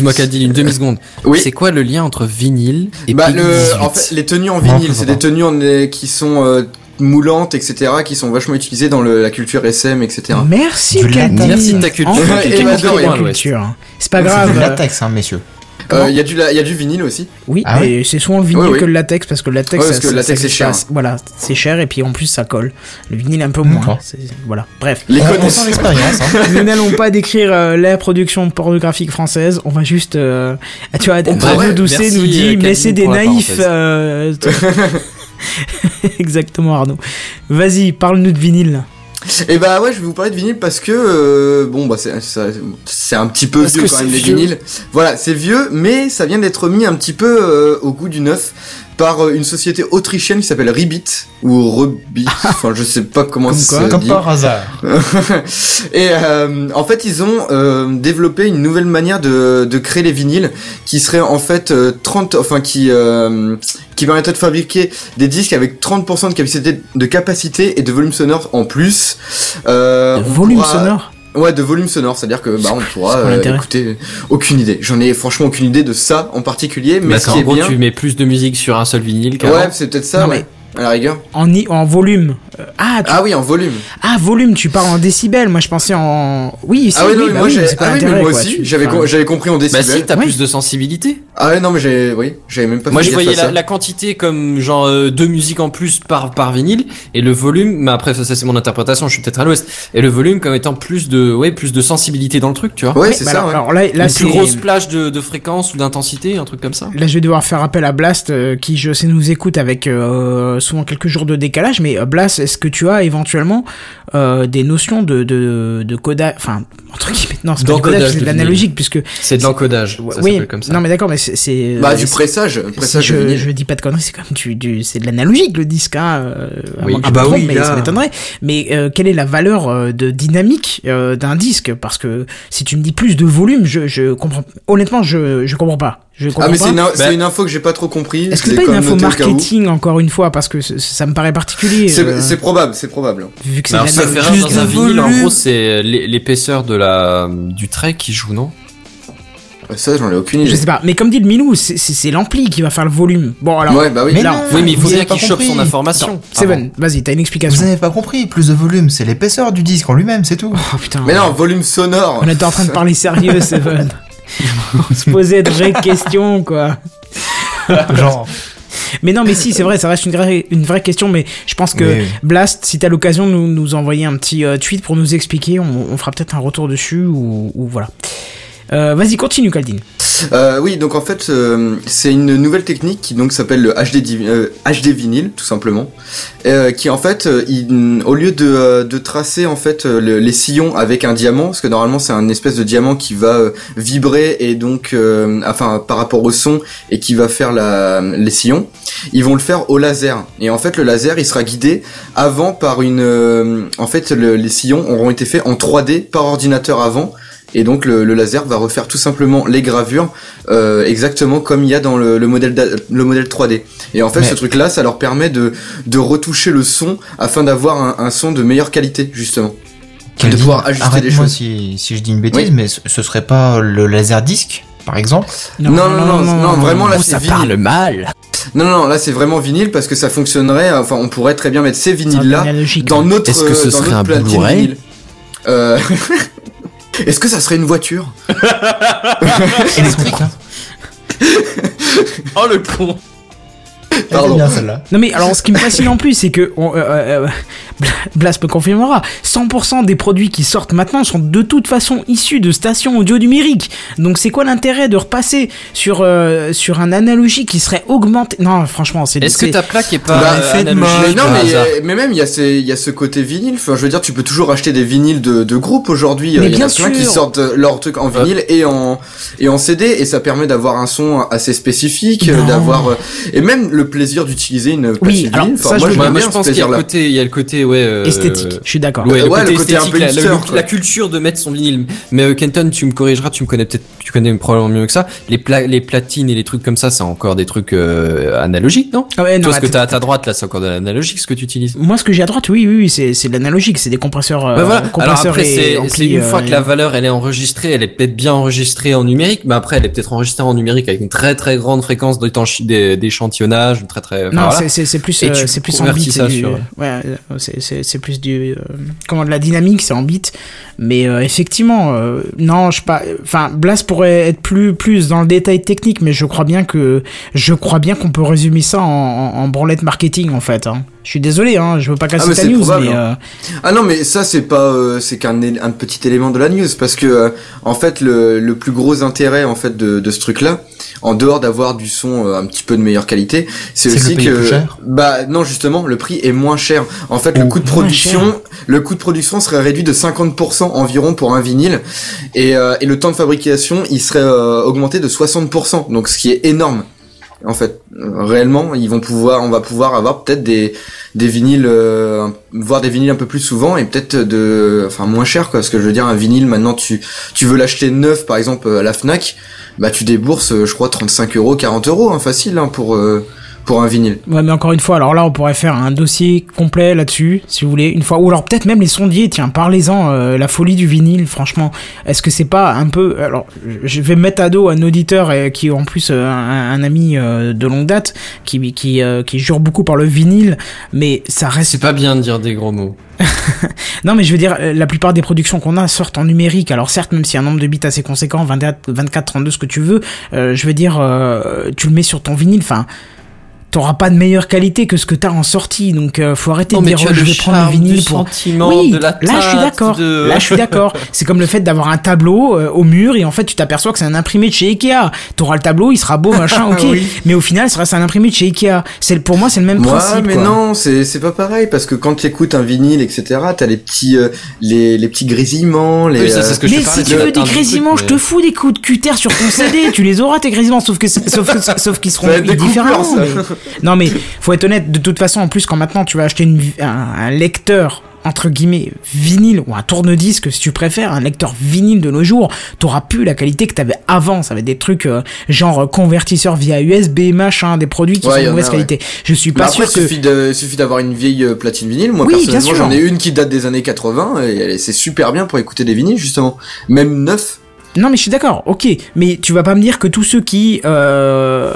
Excuse-moi, Cadil, une demi seconde. Oui. C'est quoi le lien entre vinyle et Bah, Peggy le, 18? en fait, les tenues en vinyle, c'est des tenues en- euh, qui sont euh, moulantes, etc., qui sont vachement utilisées dans le- la culture SM, etc. Merci, Du latex. Merci de ta culture. Enfin, la ouais. culture. C'est pas C'est grave. du euh, latex, hein, messieurs. Euh, Il y a du, la- il y a du vinyle aussi. Oui, Ah mais c'est souvent le vinyle Oui, oui. que le latex parce que le latex, Ouais, parce ça- que le ça- latex, c'est cher. ça- Voilà, c'est cher et puis en plus ça colle. Le vinyle un peu moins. Voilà, bref. Les on, on connaisseurs. sent l'expérience. Hein. Nous n'allons pas décrire euh, la production pornographique française. On va juste, euh, tu vois. Arnaud Doucet Merci, nous dit, euh, mais c'est des naïfs. euh, Exactement, Arnaud. Vas-y, parle-nous de vinyle. Et bah ouais, je vais vous parler de vinyle parce que euh, bon bah c'est un petit peu Parce vieux quand même les vinyles. Voilà, c'est vieux, mais ça vient d'être mis un petit peu euh, au goût du neuf par euh, une société autrichienne qui s'appelle Rebit ou Rebit. enfin, je sais pas comment Comme ça Comme dit. par hasard. Et euh, en fait, ils ont euh, développé une nouvelle manière de, de créer les vinyles qui serait en fait euh, 30, enfin qui euh, qui permettrait de fabriquer des disques avec 30% de capacité, de capacité et de volume sonore en plus. Euh, volume pourra- sonore? Ouais, de volume sonore, c'est-à-dire que bah on pourra euh, écouter. Aucune idée. J'en ai franchement aucune idée de ça en particulier, mais Parce ce qu'en qui est gros, bien. tu mets plus de musique sur un seul vinyle. Ouais, c'est peut-être ça. Non, ouais, À la rigueur. En, i- en volume. Euh, ah, tu- Ah oui, en volume. ah, volume, tu parles en décibels. Moi, je pensais en. Oui, ah oui, non, mais bah moi oui, Ah oui, mais moi quoi. aussi. Tu- J'avais enfin, compris en Bah décibels. si, t'as Ouais. plus de sensibilité. Ah ouais, non, mais j'ai. Oui, j'avais même pas. Moi, je voyais la, la quantité comme genre euh, deux musiques en plus par par vinyle et le volume. Mais après, ça, ça, c'est mon interprétation. Je suis peut-être à l'ouest. Et le volume comme étant plus de ouais plus de sensibilité dans le truc, tu vois. Ouais, ouais, c'est bah ça. alors, ouais. alors là, là Une c'est. plus grosse plage de, de fréquence ou d'intensité, un truc comme ça. Là, je vais devoir faire appel à Blast, euh, qui, je sais, nous écoute avec euh, souvent quelques jours de décalage. Mais Blast, est-ce que tu as éventuellement euh, des notions de, de, de codage Enfin, entre guillemets, non, c'est pas du D'encodage codage, c'est de l'analogique, puisque. C'est de l'encodage. Ça oui, comme ça. non, mais d'accord, mais c'est. Bah, du pressage. si je, je dis pas de conneries, c'est comme du, du c'est de l'analogique le disque, hein, euh, Oui. Ah bah trompe, oui, mais là. ça m'étonnerait. Mais euh, quelle est la valeur de dynamique euh, d'un disque? Parce que si tu me dis plus de volume, je, je comprends. Honnêtement, je, je comprends pas. Je Ah, mais c'est une, Bah- une info que j'ai pas trop compris. Est-ce que je c'est pas une info marketing encore une fois parce que ça me paraît particulier. C'est euh, c'est probable, c'est probable. vu que c'est dans un vinyle, en gros, c'est l'é- l'épaisseur de la du trait qui joue, non? Ça, j'en ai aucune Je idée. sais pas, mais comme dit le Milou, c'est- l'ampli qui va faire le volume. Bon alors, Ouais, bah oui. Mais là, non, Oui, mais il faut vous bien qu'il chope son information. Seven, vas-y, t'as une Vous explication. n'avez pas compris. Plus de volume, c'est l'épaisseur du disque en lui-même, c'est tout. Oh putain. Mais non, volume sonore. On était en train de parler sérieux, Seven. On se posait de vraies questions, quoi. Genre. Mais non, mais si, c'est vrai, ça reste une vraie, une vraie question. Mais je pense que. Blast, si t'as l'occasion de nous, nous envoyer un petit euh, tweet pour nous expliquer, on, on fera peut-être un retour dessus ou, ou voilà. Euh, Vas-y, continue, Caldine. Euh, oui, donc en fait, euh, c'est une nouvelle technique qui donc s'appelle le HD, di- euh, HD vinyle, tout simplement, euh, qui en fait, euh, il- au lieu de, de tracer en fait le- les sillons avec un diamant, parce que normalement c'est un espèce de diamant qui va vibrer et donc, enfin, par rapport au son et qui va faire la, les sillons, ils vont le faire au laser. Et en fait, le laser, il sera guidé avant par une, en fait, le- les sillons auront été faits en 3D par ordinateur avant. Et donc le, le laser va refaire tout simplement les gravures euh, exactement comme il y a dans le, le modèle le modèle 3D. Et en fait Mais- ce truc là ça leur permet de, de retoucher le son afin d'avoir un, un son de meilleure qualité justement. Quel de dit- pouvoir ajuster les Arrête-moi choses. si, si je dis une bêtise, Oui. mais ce, ce serait pas le laser disque, par exemple? Non non non non, non, vraiment là Oh, c'est ça vinyle. parle mal. Non non là c'est vraiment vinyle parce que ça fonctionnerait enfin on pourrait très bien mettre ces vinyles là dans notre Est-ce que ce euh, dans serait notre un platine Blu-ray? vinyle. Euh, Est-ce que ça serait une voiture Électrique, Oh le con. Est bien celle-là. Non mais alors ce qui me fascine en plus c'est que on, euh, euh, Blas me confirmera 100% des produits qui sortent maintenant sont de toute façon issus de stations audio numériques donc c'est quoi l'intérêt de repasser sur euh, sur un analogique qui serait augmenté non franchement c'est Est-ce que ta plaque est pas Bah, euh, fait de analogique mais non, mais, euh, mais même il y a ces, y a ce côté vinyle. Enfin, je veux dire, tu peux toujours acheter des vinyles de, de groupe aujourd'hui. Mais Il y en bien plein qui sûr. sortent euh, leurs trucs en vinyle et en et en CD et ça permet d'avoir un son assez spécifique, euh, d'avoir euh, et même le plaisir d'utiliser une platine alors, vinyle. Enfin, je moi, je moi je pense qu'il y a le côté, ouais euh, esthétique je suis d'accord Ouais, le Ouais, côté le côté un esthétique, peu la, hipster, la- quoi. la culture de mettre son vinyle. Mais euh, Kenton, tu me corrigeras, tu me connais peut-être, tu connais probablement mieux que ça. Les, pla- les platines et les trucs comme ça, c'est encore des trucs euh, analogiques, non? Ah ouais, non, Toi, ce que t'as à ta droite là, c'est encore de l'analogique, ce que tu utilises. moi ce que j'ai à droite oui oui, oui c'est c'est de l'analogique c'est des compresseurs euh, Bah voilà. Alors après, et c'est une fois euh, que la valeur elle est enregistrée, elle est peut-être bien enregistrée en numérique, mais après elle est peut-être enregistrée en numérique avec une très très grande fréquence d'échantillonnage, très très. Non, c'est- c'est c'est plus, c'est plus en convertis bit. ça c'est du- sur- Ouais, c'est- plus du. euh, comment de la dynamique, c'est en bit. Mais euh, effectivement, euh, non, je pas. Enfin, Blast pourrait être plus plus dans le détail technique, mais je crois bien que je crois bien qu'on peut résumer ça en, en, en branlette marketing en fait. hein. Je suis désolé, hein, je veux pas casser mais ta news, probable, mais hein. euh, Ah non, mais ça c'est pas, euh, c'est qu'un un petit élément de la news parce que euh, en fait le, le plus gros intérêt en fait de, de ce truc-là, en dehors d'avoir du son euh, un petit peu de meilleure qualité, c'est C'est que aussi le prix est que plus cher? Bah non justement le prix est moins cher. En fait le coût de production, le coût de production serait réduit de 50% environ pour un vinyle et, euh, et le temps de fabrication il serait euh, augmenté de 60%. Donc ce qui est énorme. En fait, réellement, ils vont pouvoir, on va pouvoir avoir peut-être des des vinyles, euh, voir des vinyles un peu plus souvent et peut-être de, enfin moins cher quoi. Parce que je veux dire, un vinyle maintenant, tu tu veux l'acheter neuf par exemple à la Fnac, bah tu débourses, euh, je crois 35 euros, 40 euros, hein, facile hein, pour euh, pour un vinyle. Ouais, mais encore une fois, alors là, on pourrait faire un dossier complet là-dessus, si vous voulez, une fois. Ou alors peut-être même les sondiers, tiens, parlez-en, euh, la folie du vinyle, franchement. Est-ce que c'est pas un peu... Alors, je vais mettre à dos un auditeur euh, qui est en plus euh, un, un ami euh, de longue date, qui, qui, euh, qui jure beaucoup par le vinyle, mais ça reste... C'est pas bien de dire des gros mots. Non, mais je veux dire, la plupart des productions qu'on a sortent en numérique. Alors certes, même s'il y a un nombre de bits assez conséquent, 24, 24 32, ce que tu veux, euh, je veux dire, euh, tu le mets sur ton vinyle, enfin... T'auras pas de meilleure qualité que ce que t'as en sortie, donc euh, faut arrêter Non, de dire oh, je vais prendre le vinyle pour. sentiment, oui, de la là je suis d'accord. de- Là je suis d'accord. C'est comme le fait d'avoir un tableau euh, au mur et en fait tu t'aperçois que c'est un imprimé de chez Ikea. T'auras le tableau, il sera beau machin, ok. Oui. Mais au final, ça reste un imprimé de chez Ikea. C'est pour moi c'est le même Moi, principe. mais quoi. non, c'est c'est pas pareil parce que quand tu écoutes un vinyle, etc., t'as les petits euh, les les petits grésillements, les. Oui, ça, c'est ce que je mais si tu veux des grésillements, je te fous des coups de cutter sur ton CD, tu les auras tes grésillements, sauf que sauf que- sauf qu'ils seront différents. Non mais faut être honnête, de toute façon en plus quand maintenant tu vas acheter une, un, un lecteur entre guillemets vinyle ou un tourne-disque si tu préfères, un lecteur vinyle de nos jours, t'auras plus la qualité que t'avais avant. Ça va être des trucs euh, genre euh, convertisseur via USB, machin, des produits qui Ouais, sont de a, mauvaise ouais. qualité. Je suis pas après, sûr que suffit de suffit d'avoir une vieille euh, platine vinyle. Moi Oui, personnellement, j'en ai une qui date des années 80 et c'est super bien pour écouter des vinyles justement. Même neuf. Non mais je suis d'accord, ok, mais tu vas pas me dire que tous ceux qui, euh,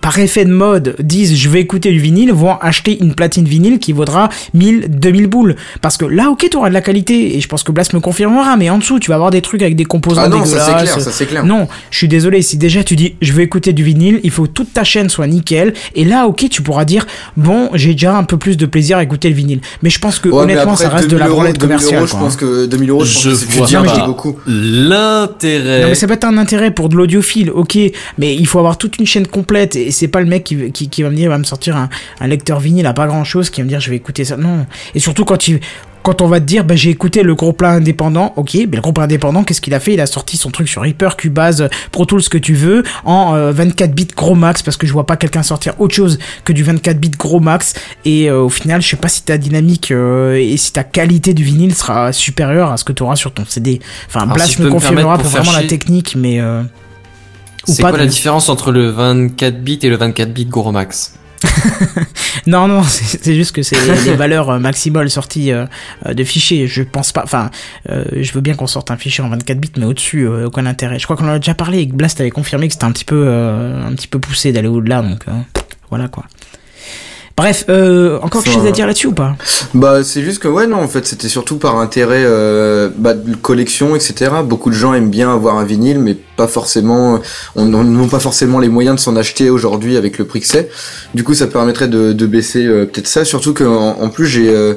par effet de mode, disent je vais écouter du vinyle, vont acheter une platine vinyle qui vaudra 1000, 2000 boules. Parce que là, ok, tu auras de la qualité, et je pense que Blas me confirmera, mais en dessous, tu vas avoir des trucs avec des composants Ah non, ça c'est dégueulasses. clair, ça c'est clair. Non, je suis désolé, si déjà tu dis je veux écouter du vinyle, il faut que toute ta chaîne soit nickel, et là, ok, tu pourras dire bon, j'ai déjà un peu plus de plaisir à écouter le vinyle. Mais je pense que Ouais, honnêtement, après, ça reste de 2000 la branlette 2000 commerciale. euros, je pense hein. que 2000 euros, je pense que vois beaucoup. L'intérêt Non mais ça peut être un intérêt pour de l'audiophile, ok, mais il faut avoir toute une chaîne complète et c'est pas le mec qui, qui, qui va me dire, il va me sortir un, un lecteur vinyle à pas grand chose, qui va me dire je vais écouter ça. Non. Et surtout quand il, quand on va te dire, bah, j'ai écouté le gros plan indépendant, ok, mais le gros plan indépendant, qu'est-ce qu'il a fait? Il a sorti son truc sur Reaper, Cubase, Pro Tools, ce que tu veux, en euh, 24 bits gros max, parce que je vois pas quelqu'un sortir autre chose que du 24 bits gros max. Et euh, au final, je sais pas si ta dynamique euh, et si ta qualité du vinyle sera supérieure à ce que tu auras sur ton CD. Enfin, Blast si me confirmera pour pour vraiment la technique, mais. euh, ou C'est pas quoi de- la différence entre le 24 bits et le 24 bits Gros Max? Non, non, c'est juste que c'est les valeurs euh, maximales sorties euh, euh, de fichiers. Je pense pas. Enfin, euh, je veux bien qu'on sorte un fichier en 24 bits, mais au-dessus, euh, aucun intérêt. Je crois qu'on en a déjà parlé et que Blast avait confirmé que c'était un petit peu, euh, un petit peu poussé d'aller au-delà, donc voilà quoi. Bref, euh, encore quelque chose à dire là-dessus ou pas? Bah c'est juste que ouais non en fait c'était surtout par intérêt euh, bah, de collection etc. Beaucoup de gens aiment bien avoir un vinyle mais pas forcément on on- n'ont pas forcément les moyens de s'en acheter aujourd'hui avec le prix que c'est. Du coup ça permettrait de, de baisser euh, peut-être ça surtout que en, en plus j'ai euh,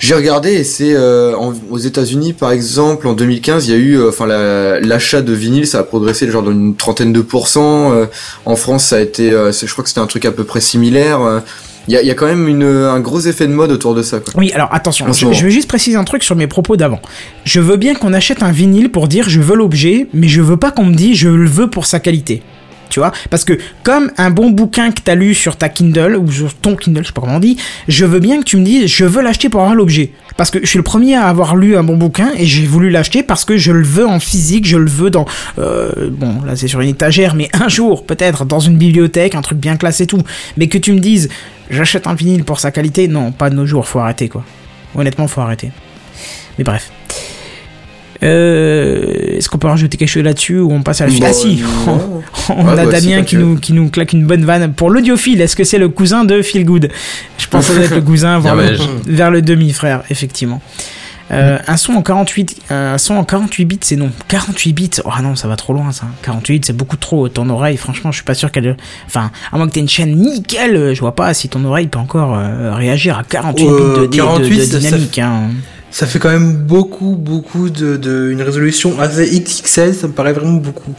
j'ai regardé et c'est euh, aux États-Unis par exemple en 2015 il y a eu euh, enfin la- l'achat de vinyle ça a progressé genre d'une trentaine de pourcents. euh, en France ça a été euh, je crois que c'était un truc à peu près similaire. euh, il y y a quand même une, un gros effet de mode autour de ça quoi. Oui, alors attention, je, je vais juste préciser un truc sur mes propos d'avant. Je veux bien qu'on achète un vinyle pour dire je veux l'objet, mais je veux pas qu'on me dise je le veux pour sa qualité. Tu vois Parce que comme un bon bouquin que t'as lu sur ta Kindle, ou sur ton Kindle, je sais pas comment on dit, je veux bien que tu me dises je veux l'acheter pour avoir l'objet. Parce que je suis le premier à avoir lu un bon bouquin et j'ai voulu l'acheter parce que je le veux en physique, je le veux dans... euh, bon, là c'est sur une étagère, mais un jour peut-être dans une bibliothèque, un truc bien classé et tout. Mais que tu me dises j'achète un vinyle pour sa qualité, non, pas de nos jours, faut arrêter quoi. Honnêtement, faut arrêter. Mais bref. Euh, Est-ce qu'on peut rajouter quelque chose là-dessus ou on passe à la suite Bah, Ah si, on, non. on Ouais, a bah, Damien qui nous, qui nous claque une bonne vanne. Pour l'audiophile, est-ce que c'est le cousin de Feel Good? Je pense que ça doit être le cousin vers, Bien le, vers le demi-frère, effectivement. Euh, un son en 48 un son en 48 bits c'est non 48 bits oh non ça va trop loin ça 48 bits c'est beaucoup trop ton oreille franchement je suis pas sûr qu'elle enfin à moins que t'aies une chaîne nickel euh, je vois pas si ton oreille peut encore euh, réagir à 48 Euh, bits de, de- 48, de ça- ça- dynamique hein. Ça fait quand même beaucoup, beaucoup de, de une résolution assez XXL, ça me paraît vraiment beaucoup.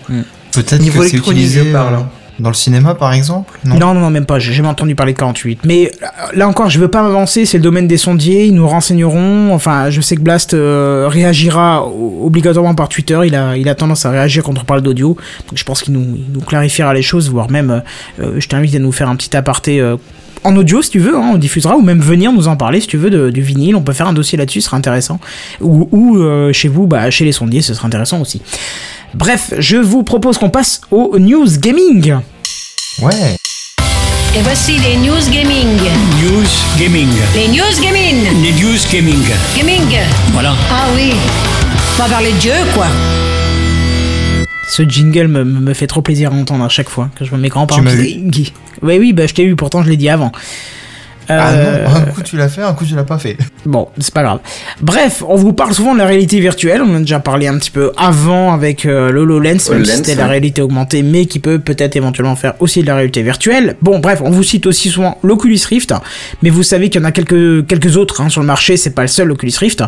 Peut-être Niveau que c'est électronique, utilisé je parle, euh, hein. dans le cinéma par exemple Non? Non, non, non, même pas. J'ai jamais entendu parler de 48. Mais euh, là encore, je veux pas m'avancer. C'est le domaine des sondiers. Ils nous renseigneront. Enfin, je sais que Blast euh, réagira obligatoirement par Twitter. Il a, il a tendance à réagir quand on parle d'audio. Donc, je pense qu'il nous, il nous clarifiera les choses, voire même, euh, euh, je t'invite à nous faire un petit aparté. euh, en audio si tu veux, hein, on diffusera ou même venir nous en parler si tu veux de- du vinyle, on peut faire un dossier là-dessus, ce sera intéressant. Ou, ou euh, chez vous, bah, chez les sondiers, ce sera intéressant aussi. Bref, je vous propose qu'on passe au news gaming. Ouais. Et voici les news gaming. News Gaming. Les news gaming. Les News Gaming. Gaming. Voilà. Ah oui. On va parler de Dieu, quoi. Ce jingle me, me fait trop plaisir à entendre à chaque fois que je vois mes grands-parents. Tu m'as qui disaient, Oui, oui, bah je t'ai eu, pourtant je l'ai dit avant. Ah Euh, non, un coup tu l'as fait, un coup tu l'as pas fait. Bon, c'est pas grave. Bref, on vous parle souvent de la réalité virtuelle. On en a déjà parlé un petit peu avant avec euh, l'HoloLens, même si HoloLens, c'était la ouais. réalité augmentée, mais qui peut peut-être éventuellement faire aussi de la réalité virtuelle. Bon, bref, on vous cite aussi souvent l'Oculus Rift, mais vous savez qu'il y en a quelques quelques autres hein, sur le marché. C'est pas le seul Oculus Rift.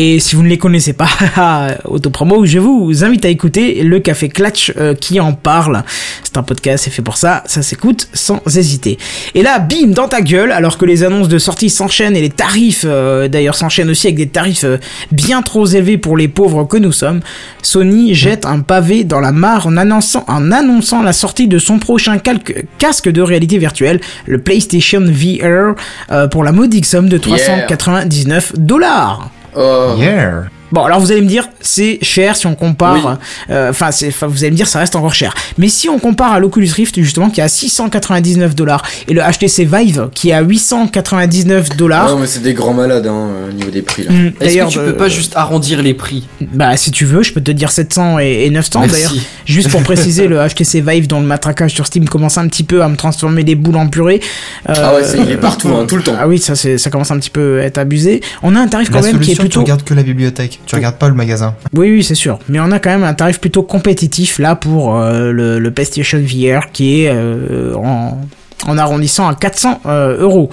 Et si vous ne les connaissez pas, autopromo, je vous invite à écouter le Café Clatch euh, qui en parle. C'est un podcast, c'est fait pour ça, ça s'écoute sans hésiter. Et là, bim, dans ta gueule, alors que les annonces de sortie s'enchaînent et les tarifs, euh, d'ailleurs, s'enchaînent aussi avec des tarifs euh, bien trop élevés pour les pauvres que nous sommes, Sony jette un pavé dans la mare en annonçant, en annonçant la sortie de son prochain calque- casque de réalité virtuelle, le PlayStation VR, euh, pour la modique somme de 399 dollars. Uh, yeah. Bon, alors vous allez me dire, c'est cher si on compare. euh, Enfin, vous allez me dire, ça reste encore cher. Mais si on compare à l'Oculus Rift, justement, qui est à 699 dollars, et le HTC Vive, qui est à 899 dollars. Non mais c'est des grands malades hein, au niveau des prix là. Hum, Est-ce que tu euh, peux pas juste arrondir les prix? Bah, si tu veux, je peux te dire 700 et, et 900. Merci. D'ailleurs, juste pour préciser, le HTC Vive dont le matraquage sur Steam commence un petit peu à me transformer des boules en purée. Euh, Ah ouais, il est partout, hein, tout le temps. Ah oui, ça, ça commence un petit peu à être abusé. On a un tarif quand La même qui est solution, tu plutôt. regardes que la bibliothèque, tu regardes pas le magasin. Oui, oui, c'est sûr. Mais on a quand même un tarif plutôt compétitif là pour euh, le, le PlayStation VR qui est euh, en, en arrondissant à 400 euh, euros.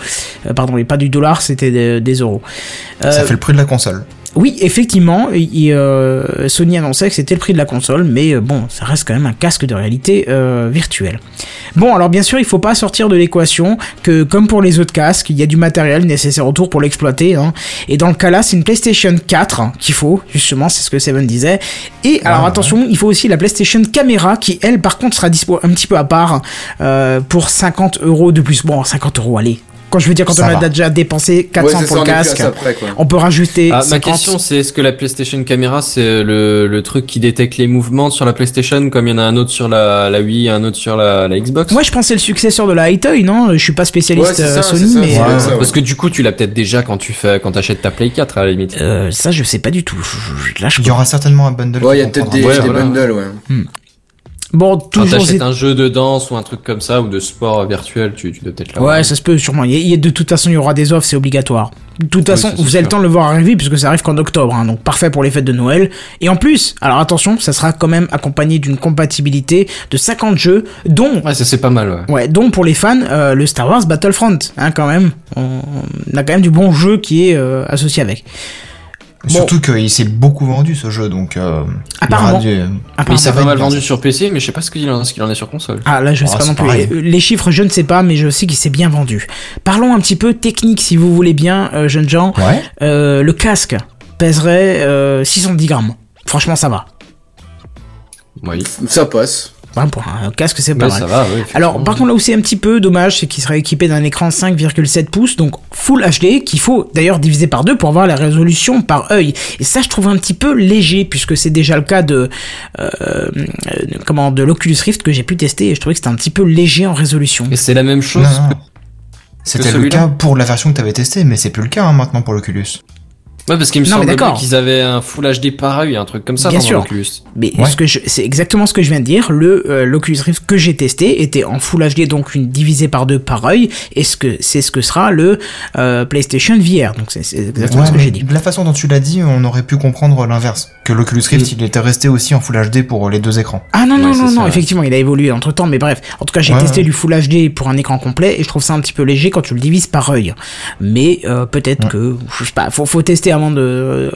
Pardon, et pas du dollar, c'était des, des euros. Ça fait le prix de la console. Oui, effectivement, il- euh, Sony annonçait que c'était le prix de la console, mais euh, bon, ça reste quand même un casque de réalité euh, virtuelle. Bon, alors bien sûr, il faut pas sortir de l'équation que, comme pour les autres casques, il y a du matériel nécessaire autour pour l'exploiter. hein. Et dans le cas là, c'est une PlayStation 4 hein, qu'il faut, justement, c'est ce que Seven disait. Et alors ouais. attention, il faut aussi la PlayStation Camera, qui elle, par contre, sera dispo un petit peu à part euh, pour 50 euros de plus. Bon, 50 euros, allez. Quand je veux dire, quand Ça on a déjà dépensé 400 Ouais, c'est pour ça, le casque, on peut rajouter Ah, ma 50. question, c'est est-ce que la PlayStation Camera, c'est le, le truc qui détecte les mouvements sur la PlayStation, comme il y en a un autre sur la, la Wii, un autre sur la, la Xbox? Moi, je pense que c'est le successeur de la Hi-Toy, non? Je suis pas spécialiste Ouais, euh, ça, Sony, mais euh, ça, ouais. Parce que du coup, tu l'as peut-être déjà quand tu fais, quand t'achètes ta Play 4 à la limite. euh, ça, je sais pas du tout. Je- je- Là, je Il y aura certainement un bundle. Ouais, il y a peut-être des, Ouais, des voilà. bundles, ouais. Bon, Quand toujours. est- un jeu de danse ou un truc comme ça, ou de sport virtuel, tu, tu dois peut-être l'avoir. Ouais, ça se peut sûrement. Il y a- de toute façon, il y aura des offres, c'est obligatoire. De toute façon, vous avez le temps de le voir arriver puisque ça arrive qu'en octobre, hein, donc parfait pour les fêtes de Noël. Et en plus, alors attention, ça sera quand même accompagné d'une compatibilité de 50 jeux, dont Ouais, ça c'est pas mal, ouais. Ouais, donc pour les fans, euh, le Star Wars Battlefront, hein, quand même. On, on a quand même du bon jeu qui est euh, associé avec. Surtout qu'il s'est beaucoup vendu ce jeu, donc. Euh, il Apparemment. il s'est va pas mal vendu sur PC, mais je sais pas ce qu'il en, ce qu'il en est sur console. Ah là je Oh, sais pas non plus. pareil. Euh, Les chiffres je ne sais pas mais je sais qu'il s'est bien vendu. Parlons un petit peu technique si vous voulez bien euh, jeunes gens. Ouais. Euh, le casque pèserait euh, 610 grammes. Franchement ça va. Oui. Ça passe. Voilà, pour un casque c'est pas mal. ça va, oui. Alors, par contre, là où c'est un petit peu dommage, c'est qu'il serait équipé d'un écran 5,7 pouces, donc Full HD, qu'il faut d'ailleurs diviser par deux pour avoir la résolution par œil. Et ça, je trouve un petit peu léger, puisque c'est déjà le cas de, euh, euh, comment, de l'Oculus Rift que j'ai pu tester, et je trouvais que c'était un petit peu léger en résolution. Et c'est la même chose. Non, non. C'était le cas pour la version que t'avais testée, mais c'est plus le cas hein, maintenant pour l'Oculus. Ouais, parce qu'il me Non, semble qu'ils avaient un Full HD pareil, un truc comme ça Bien dans sûr. l'Oculus. Mais Ouais. ce que je, c'est exactement ce que je viens de dire. Le euh, l'Oculus Rift que j'ai testé était en Full HD, donc une divisé par deux par œil, et ce que c'est ce que sera le euh, PlayStation VR. Donc c'est c'est exactement Ouais, ce que j'ai dit. de la façon dont tu l'as dit, on aurait pu comprendre l'inverse. Que l'Oculus Rift, il était resté aussi en Full HD pour les deux écrans. Ah non, non, Ouais, non, non, effectivement, il a évolué entre temps, mais bref. En tout cas, j'ai Ouais, testé ouais. du Full HD pour un écran complet et je trouve ça un petit peu léger quand tu le divises par œil. Mais euh, peut-être que, je sais pas, faut, faut tester avant de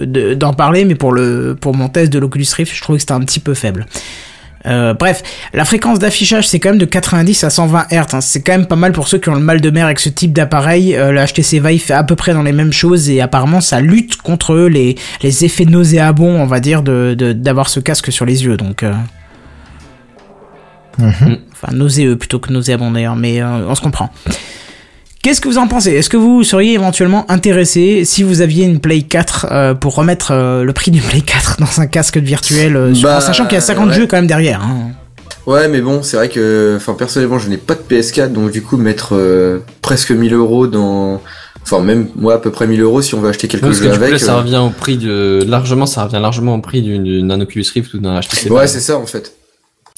de- d'en parler, mais pour le pour mon test de l'Oculus Rift, je trouvais que c'était un petit peu faible. Euh, bref, la fréquence d'affichage c'est quand même de 90 à 120 Hz. hein. C'est quand même pas mal pour ceux qui ont le mal de mer avec ce type d'appareil. Euh, le HTC Vive fait à peu près dans les mêmes choses et apparemment ça lutte contre les, les effets nauséabonds, on va dire, de de- d'avoir ce casque sur les yeux. Donc, euh, Mhm. enfin nauséeux plutôt que nauséabond d'ailleurs, mais euh, on se comprend. Qu'est-ce que vous en pensez? Est-ce que vous seriez éventuellement intéressé si vous aviez une Play 4 euh, pour remettre euh, le prix d'une Play 4 dans un casque virtuel, euh, sur- Bah, en sachant qu'il y a 50 ouais. jeux quand même derrière hein. Ouais, mais bon, c'est vrai que, enfin, personnellement, je n'ai pas de PS4, donc du coup, mettre euh, presque 1000 euros dans, enfin, même moi à peu près 1000 euros si on veut acheter quelques Parce que coup, avec. là, ça revient au prix de, largement, ça revient largement au prix d'une- d'un Oculus Rift ou d'un HTC. Ouais, c'est ça en fait.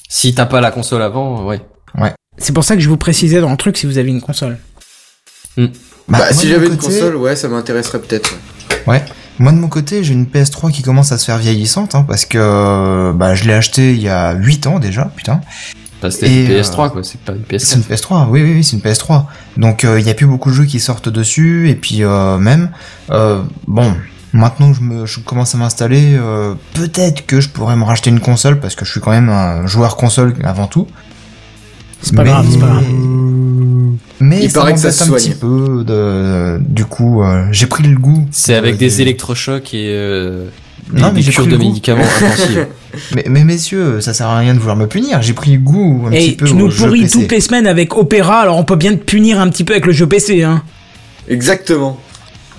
Si t'as pas la console avant, ouais. C'est pour ça que je vous précisais dans le truc si vous avez une console. Bah, moi, si j'avais une console, ouais, ça m'intéresserait peut-être. ouais. Ouais. Moi de mon côté, j'ai une PS3 qui commence à se faire vieillissante, hein, parce que bah, je l'ai acheté il y a 8 ans déjà, putain. Bah, C'était une euh, PS3, quoi. C'est pas une C'est PS4. une PS3, oui, oui, oui, c'est une PS3. Donc il y a plus beaucoup de jeux qui sortent dessus, et puis euh, même, euh, bon, maintenant que je, me, je commence à m'installer, euh, peut-être que je pourrais me racheter une console, parce que je suis quand même un joueur console avant tout. C'est pas Mais- grave, c'est pas grave. Mais Il ça paraît que ça se un soigne. petit peu de, du coup, euh, j'ai pris le goût. C'est avec euh, des électrochocs et euh, des, Non, mais des j'ai cures de le médicaments. Mais, mais messieurs, ça sert à rien de vouloir me punir. J'ai pris goût un petit Et peu tu au nous jeu pourris PC. toutes les semaines avec Opera, alors on peut bien te punir un petit peu avec le jeu PC, hein. Exactement.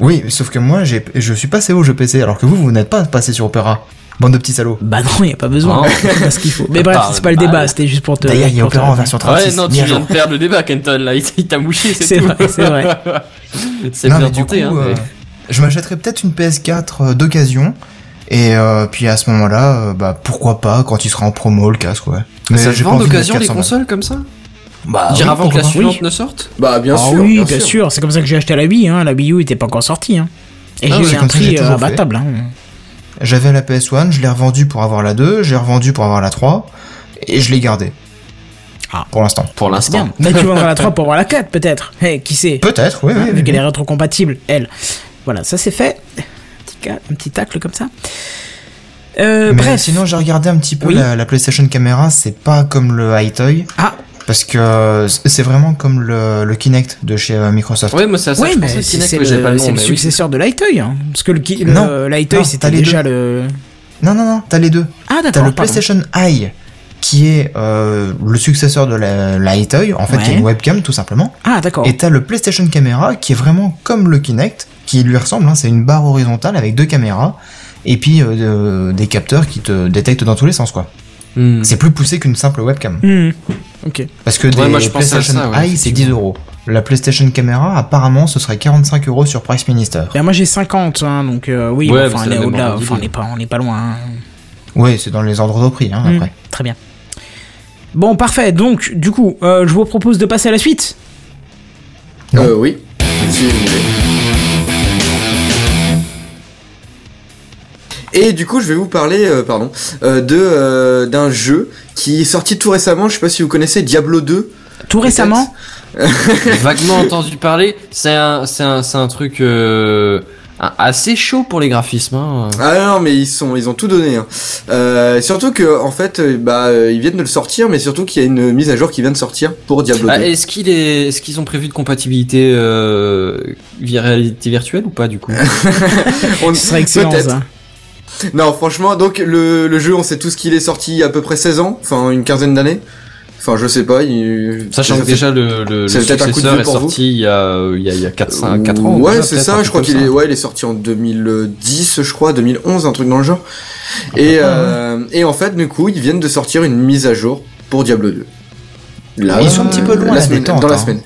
Oui, sauf que moi, j'ai, je suis passé au jeu PC, alors que vous, vous n'êtes pas passé sur Opera. Bande de petits salauds. Bah non, y a pas besoin. C'est ce qu'il faut. Mais bref, c'est pas le débat, c'était juste pour te. D'ailleurs, il y a en version Ah ouais, 36. non, tu viens de perdre le débat, Kenton, là. Il, il t'a mouché, c'est vrai, c'est vrai. c'est bien mais du tenté, coup, hein. euh, je m'achèterais peut-être une PS4 euh, d'occasion. Et euh, puis à ce moment-là, euh, bah pourquoi pas quand il sera en promo le casque, ouais. Mais ça se j'ai pas vend d'occasion des 400 consoles comme ça Bah, Dire oui, avant que la suivante Oui. ne sorte Bah, bien ah sûr. oui, bien, bien sûr. sûr. C'est comme ça que j'ai acheté la Wii, hein. La Wii U était pas encore sortie, hein. Et Ah j'ai eu un prix euh, abattable, hein. J'avais la PS1, je l'ai revendue pour avoir la 2, j'ai revendu pour avoir la 3, et je l'ai gardée. Ah. Pour l'instant. Pour l'instant. Mais tu vendras la 3 pour avoir la 4, peut-être. Eh, qui sait Peut-être, oui, Hein, oui. Vu oui, qu'elle est rétrocompatible, elle. Voilà, ça c'est fait. ca- un petit tacle comme ça. Euh, Mais bref. sinon, j'ai regardé un petit peu Oui. la, la PlayStation Camera, c'est pas comme le High-Toy. Ah. Parce que c'est vraiment comme le, le Kinect de chez euh, Microsoft. Ouais, moi ça Oui, je mais pensais Kinect, le, pas le c'est nom. le mais oui. successeur de Lightoy. Hein, parce que le, le c'était t'as déjà deux. le. Non, non, non, t'as les deux. Ah, T'as d'accord. le pardon. PlayStation Eye, qui est euh, le successeur de la, en fait, qui est une webcam tout simplement. Ah, d'accord. Et t'as le PlayStation Camera, qui est vraiment comme le Kinect, qui lui ressemble. Hein, c'est une barre horizontale avec deux caméras. Et puis euh, de- des capteurs qui te détectent dans tous les sens, quoi. Hmm. C'est plus poussé qu'une simple webcam. Hmm. Ok. Parce que Ouais, des moi, je PlayStation ça, ouais, Eye, c'est 10 euros. La PlayStation Camera, apparemment, ce serait 45 euros sur Price Minister. Ben, moi j'ai 50, hein, donc euh, oui, Ouais, enfin, on est au-delà, enfin, on n'est pas, on n'est pas loin. hein. Oui, c'est dans les ordres de prix, hein, Hmm, après. Très bien. Bon, parfait. Donc, du coup, euh, je vous propose de passer à la suite. Euh, oui. Si vous voulez. Et du coup, je vais vous parler, euh, pardon, euh, de euh, d'un jeu qui est sorti tout récemment. Je sais pas si vous connaissez Diablo 2. Tout récemment, Vaguement entendu parler, c'est un, c'est un, c'est un truc euh, assez chaud pour les graphismes. Hein. Ah non, mais ils sont, ils ont tout donné. Hein. Euh, surtout que, en fait, bah, ils viennent de le sortir, mais surtout qu'il y a une mise à jour qui vient de sortir pour Diablo 2. Ah, est-ce qu'il est, est-ce qu'ils ont prévu de compatibilité euh, via réalité virtuelle ou pas du coup? On- ce serait excellent peut-être. ça. Non, franchement, donc le, le jeu, on sait tous qu'il est sorti il y a à peu près 16 ans, enfin une quinzaine d'années. Enfin, je sais pas. Il... Sachant ça que déjà le, le, le c'est peut-être un coup de successeur est pour vous. sorti il y a, euh, il y a, il y a 4, 5, 4 ans. Ouais, c'est ça. Je crois qu'il est, ouais, il est sorti en 2010, je crois, 2011, un truc dans le genre. Et euh, et en fait, du coup, ils viennent de sortir une mise à jour pour Diablo 2. Là, Ils sont un petit peu loin, la la semaine, détente, dans la hein. semaine.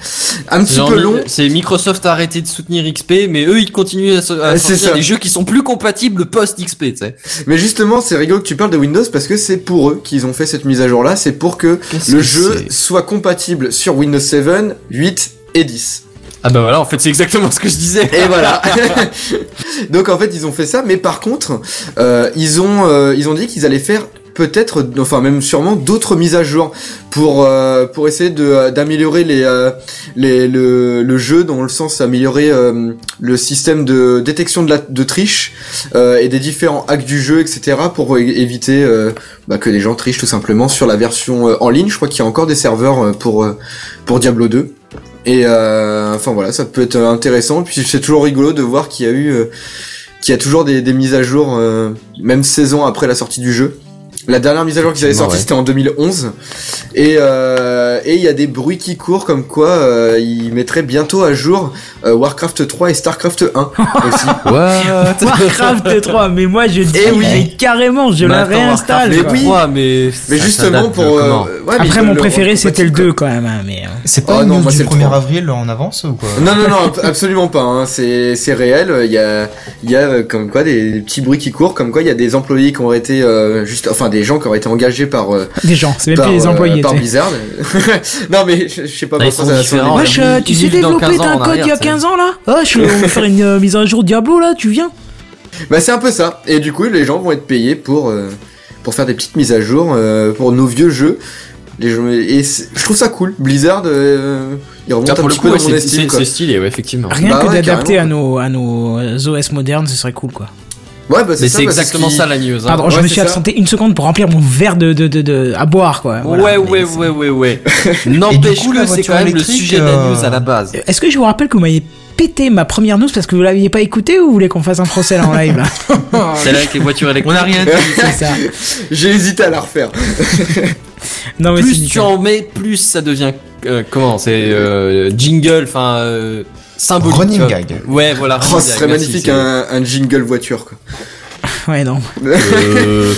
Un petit Genre, peu long. C'est Microsoft a arrêté de soutenir XP, mais eux ils continuent à, so- à c'est sortir ça. des jeux qui sont plus compatibles post XP, tu sais. Mais justement, c'est rigolo que tu parles de Windows parce que c'est pour eux qu'ils ont fait cette mise à jour là. C'est pour que le que jeu soit compatible sur Windows 7, 8 et 10. Ah bah voilà, en fait c'est exactement ce que je disais. Et voilà. Donc en fait ils ont fait ça, mais par contre euh, ils ont euh, ils ont dit qu'ils allaient faire peut-être, enfin même sûrement d'autres mises à jour pour euh, pour essayer de d'améliorer les, euh, les le, le jeu dans le sens améliorer euh, le système de détection de la de triche euh, et des différents hacks du jeu etc pour éviter euh, bah, que les gens trichent tout simplement sur la version euh, en ligne. Je crois qu'il y a encore des serveurs euh, pour euh, pour Diablo 2. Et euh, enfin voilà, ça peut être intéressant. Puis c'est toujours rigolo de voir qu'il y a eu, euh, qu'il y a toujours des, mises à jour, euh, même 16 ans après la sortie du jeu. La dernière mise à jour qu'ils avaient sortie c'était en 2011 et euh, et il y a des bruits qui courent comme quoi euh, ils mettraient bientôt à jour euh, Warcraft 3 et Starcraft 1 aussi. What? Warcraft 3, mais moi je dis Eh oui. mais carrément, je Mais la attends, réinstalle. Mais oui. 3, mais justement pour euh, ouais, Après mon le préféré c'était le compatible, 2 quand même, hein, mais. euh, C'est pas Oh une non, news moi, du c'est le 1er trois. avril en avance ou quoi? Non, non, non, ab- absolument pas. Hein. C'est, c'est réel. Il y a, il y a comme quoi des, des petits bruits qui courent, comme quoi il y a des employés qui ont été euh, juste, enfin des gens qui ont été engagés par euh, Des gens, c'est même par, plus les euh, employés. par. Blizzard. non mais je, je sais pas pourquoi ça. Wesh, euh, tu sais développer 15 ans un en code il y a arrière, 15 ans là Ah, je vais faire une euh, mise à jour Diablo là, tu viens Bah c'est un peu ça. Et du coup les gens vont être payés pour euh, pour faire des petites mises à jour euh, pour nos vieux jeux. Les jeux et je trouve ça cool. Blizzard, euh, il remonte Ah, un pour le petit coup, peu ouais, dans mon c'est estime. c'est- stylé, ouais, effectivement. Rien Bah que ouais, d'adapter à nos, à nos OS modernes, ce serait cool quoi. Ouais, bah c'est Mais ça. c'est parce exactement ça la news. hein. Pardon, je me suis absenté une seconde pour remplir mon verre de, de, de, de- à boire quoi. Voilà. ouais, ouais, ouais, ouais, ouais. N'empêche que c'est quand même le sujet de la euh, news à la base. Est-ce que je vous rappelle que vous m'avez pété ma première news parce que vous l'aviez pas écouté ou vous voulez qu'on fasse un procès là en live là avec les voitures électriques. On a rien dit. C'est ça. J'ai hésité à la refaire. Non mais c'est Plus tu en mets, plus ça devient euh, comment C'est euh, jingle, enfin euh, symbolique. Running gag. Ouais, voilà. Oh, ce serait merci, magnifique un, un jingle voiture quoi. Ouais non. Euh,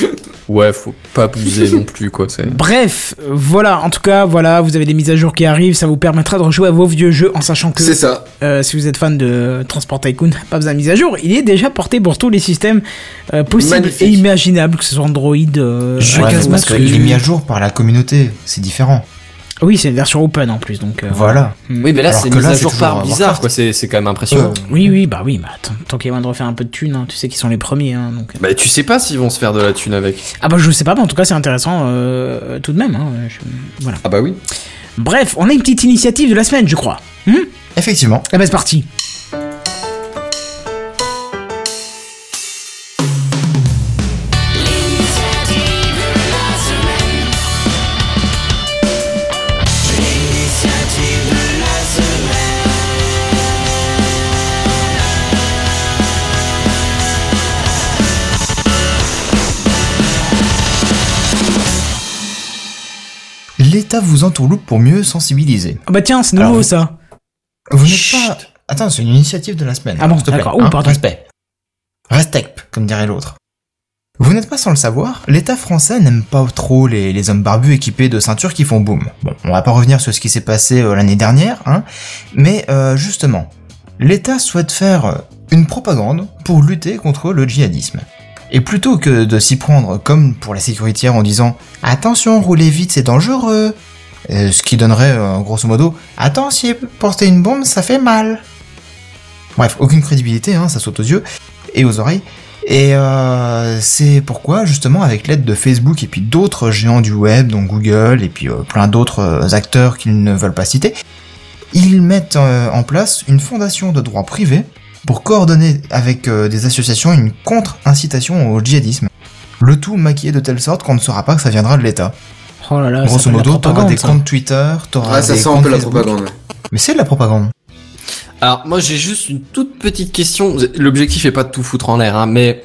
ouais, faut pas abuser non plus quoi. C'est. Bref, euh, voilà, en tout cas, voilà, vous avez des mises à jour qui arrivent, ça vous permettra de rejouer à vos vieux jeux en sachant que C'est ça. euh, si vous êtes fan de Transport Tycoon, pas besoin de mise à jour, il est déjà porté pour tous les systèmes euh, possibles Magnifique. et imaginables, que ce soit Android, euh, Ouais, iOS, parce Mac, qu'il est mis à jour par la communauté, c'est différent. Oui, c'est une version open en plus, donc. euh, Voilà. Oui, mais là c'est là, à c'est jour par Warcraft. quoi. C'est c'est quand même impressionnant. Oui, oui, bah oui, bah tant qu'il y a moyen de refaire un peu de thunes, hein, tu sais qu'ils sont les premiers, hein, donc. Bah tu sais pas s'ils vont se faire de la thune avec. Ah bah je sais pas, mais en tout cas c'est intéressant euh, tout de même. Hein, je- Voilà. Ah bah oui. Bref, on a une petite initiative de la semaine, je crois. Effectivement. Eh ben c'est parti. l'État vous entourloupe pour mieux sensibiliser. Ah bah tiens, c'est nouveau Alors, ça. Vous n'êtes pas... Attends, c'est une initiative de la semaine. Ah bon, d'accord. Hein, pardon. Respect. Respect, comme dirait l'autre. Vous n'êtes pas sans le savoir, l'État français n'aime pas trop les, les hommes barbus équipés de ceintures qui font boum. Bon, on va pas revenir sur ce qui s'est passé euh, l'année dernière, hein, mais euh, justement, l'État souhaite faire euh, une propagande pour lutter contre le djihadisme. Et plutôt que de s'y prendre comme pour la sécurité en disant « Attention, roulez vite, c'est dangereux », euh, ce qui donnerait, euh, grosso modo « Attention, porter une bombe, ça fait mal ». Bref, aucune crédibilité, hein, ça saute aux yeux et aux oreilles. Et euh, c'est pourquoi, justement, avec l'aide de Facebook et puis d'autres géants du web, dont Google et puis plein d'autres acteurs qu'ils ne veulent pas citer, ils mettent en place une fondation de droit privé pour coordonner avec euh, des associations une contre-incitation au djihadisme. Le tout maquillé de telle sorte qu'on ne saura pas que ça viendra de l'État. Oh là là, Grosso modo, t'auras des ça. comptes Twitter, t'auras Ah, ça des sent un peu la propagande. Mais c'est de la propagande. Alors moi j'ai juste une toute petite question. L'objectif est pas de tout foutre en l'air, hein, mais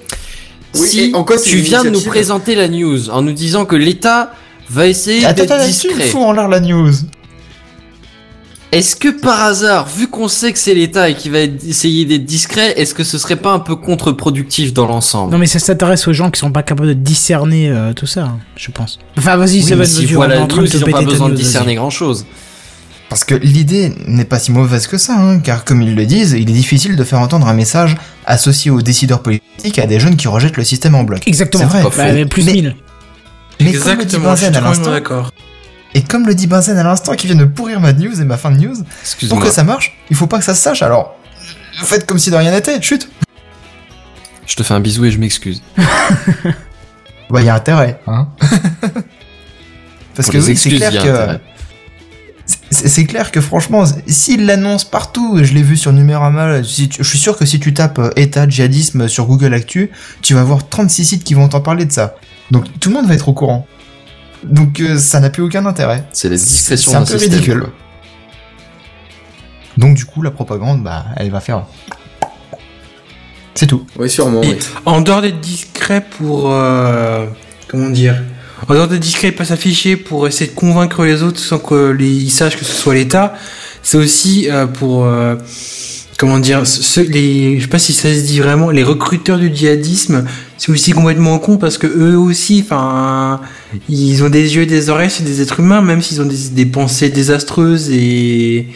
Oui, si en quoi tu viens de nous présenter la news en nous disant que l'État va essayer d'être attends, tu discret, fous en l'air la news. Est-ce que par hasard, vu qu'on sait que c'est l'État et qu'il va essayer d'être discret, est-ce que ce serait pas un peu contre-productif dans l'ensemble Non mais ça s'intéresse aux gens qui sont pas capables de discerner euh, tout ça, hein, je pense. Enfin vas-y, de te ils ont pas besoin de discerner grand-chose. Parce que l'idée n'est pas si mauvaise que ça, hein, car comme ils le disent, il est difficile de faire entendre un message associé aux décideurs politiques à des jeunes qui rejettent le système en bloc. Exactement. C'est vrai. Bah, Pas faux. mais plus Mais- 1000. Mais comme le dit Exactement, je suis Benzen à l'instant, d'accord. Et comme le dit Benzen à l'instant qui vient de pourrir ma news et ma fin de news, pour que ça marche, il faut pas que ça se sache, alors faites comme si de rien n'était, chut Je te fais un bisou et je m'excuse. Bah y a intérêt, hein Parce Pour que oui, c'est clair que... C'est clair que franchement, s'il l'annonce partout, et je l'ai vu sur Numérama, si tu- je suis sûr que si tu tapes euh, État djihadisme sur Google Actu, tu vas voir 36 sites qui vont t'en parler de ça. Donc tout le monde va être au courant. Donc euh, ça n'a plus aucun intérêt. C'est la discrétion C'est un d'un peu système, ridicule. quoi. Donc du coup, la propagande, bah, elle va faire... C'est tout. Oui, sûrement. Et oui. en dehors d'être discret pour euh, comment dire en dehors d'être discret et pas s'afficher pour essayer de convaincre les autres sans que les, ils sachent que ce soit l'État c'est aussi euh, pour euh, comment dire ceux, les je sais pas si ça se dit vraiment les recruteurs du djihadisme c'est aussi complètement con parce que eux aussi enfin ils ont des yeux et des oreilles c'est des êtres humains même s'ils ont des, pensées désastreuses et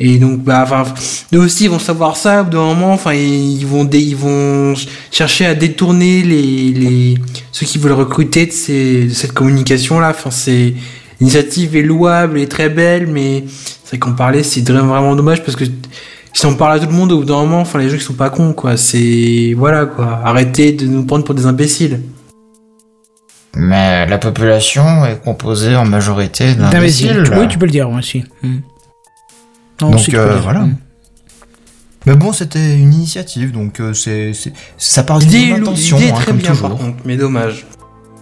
et donc, bah, enfin, eux aussi ils vont savoir ça au bout d'un moment. Enfin, ils vont, ils vont chercher à détourner les, les ceux qui veulent recruter de, cette communication-là. Enfin, c'est l'initiative est louable et très belle, mais c'est qu'en parler, c'est vraiment dommage parce que si on parle à tout le monde au bout d'un moment, enfin, les gens qui sont pas cons, quoi. C'est voilà, quoi. Arrêtez de nous prendre pour des imbéciles. Mais la population est composée en majorité D'imbéciles. Oui, tu peux le dire, moi aussi. Non, Donc, si, tu peux euh, voilà. Mais bon, c'était une initiative, donc euh, c'est ça part d'une intention, hein, très comme bien, toujours. par contre, mais dommage.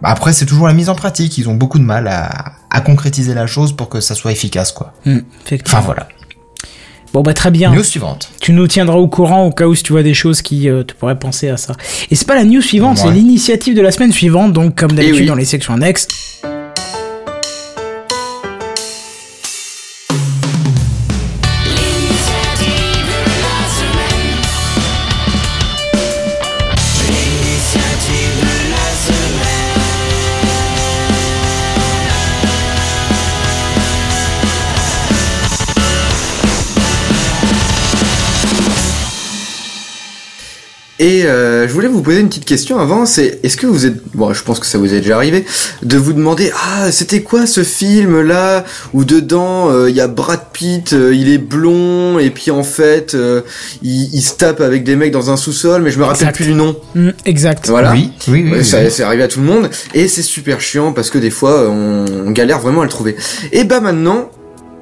Après, c'est toujours la mise en pratique. Ils ont beaucoup de mal à, à concrétiser la chose pour que ça soit efficace, quoi. Effectivement. Enfin voilà. Bon, bah très bien. News suivante. Tu nous tiendras au courant au cas où si tu vois des choses qui euh, te pourraient penser à ça. Et c'est pas la news suivante, Ouais. c'est l'initiative de la semaine suivante, donc comme d'habitude oui. dans les sections annexes. Et euh, je voulais vous poser une petite question avant, c'est est-ce que vous êtes, bon je pense que ça vous est déjà arrivé, de vous demander, ah c'était quoi ce film là, où dedans euh, il y a Brad Pitt, euh, il est blond, et puis en fait euh, il, il se tape avec des mecs dans un sous-sol, mais je me rappelle Exact. plus du nom. Hmm, exact. Voilà. Oui, oui, oui. Ouais, oui, ça, oui. c'est arrivé à tout le monde et c'est super chiant parce que des fois on, on galère vraiment à le trouver. Et bah maintenant,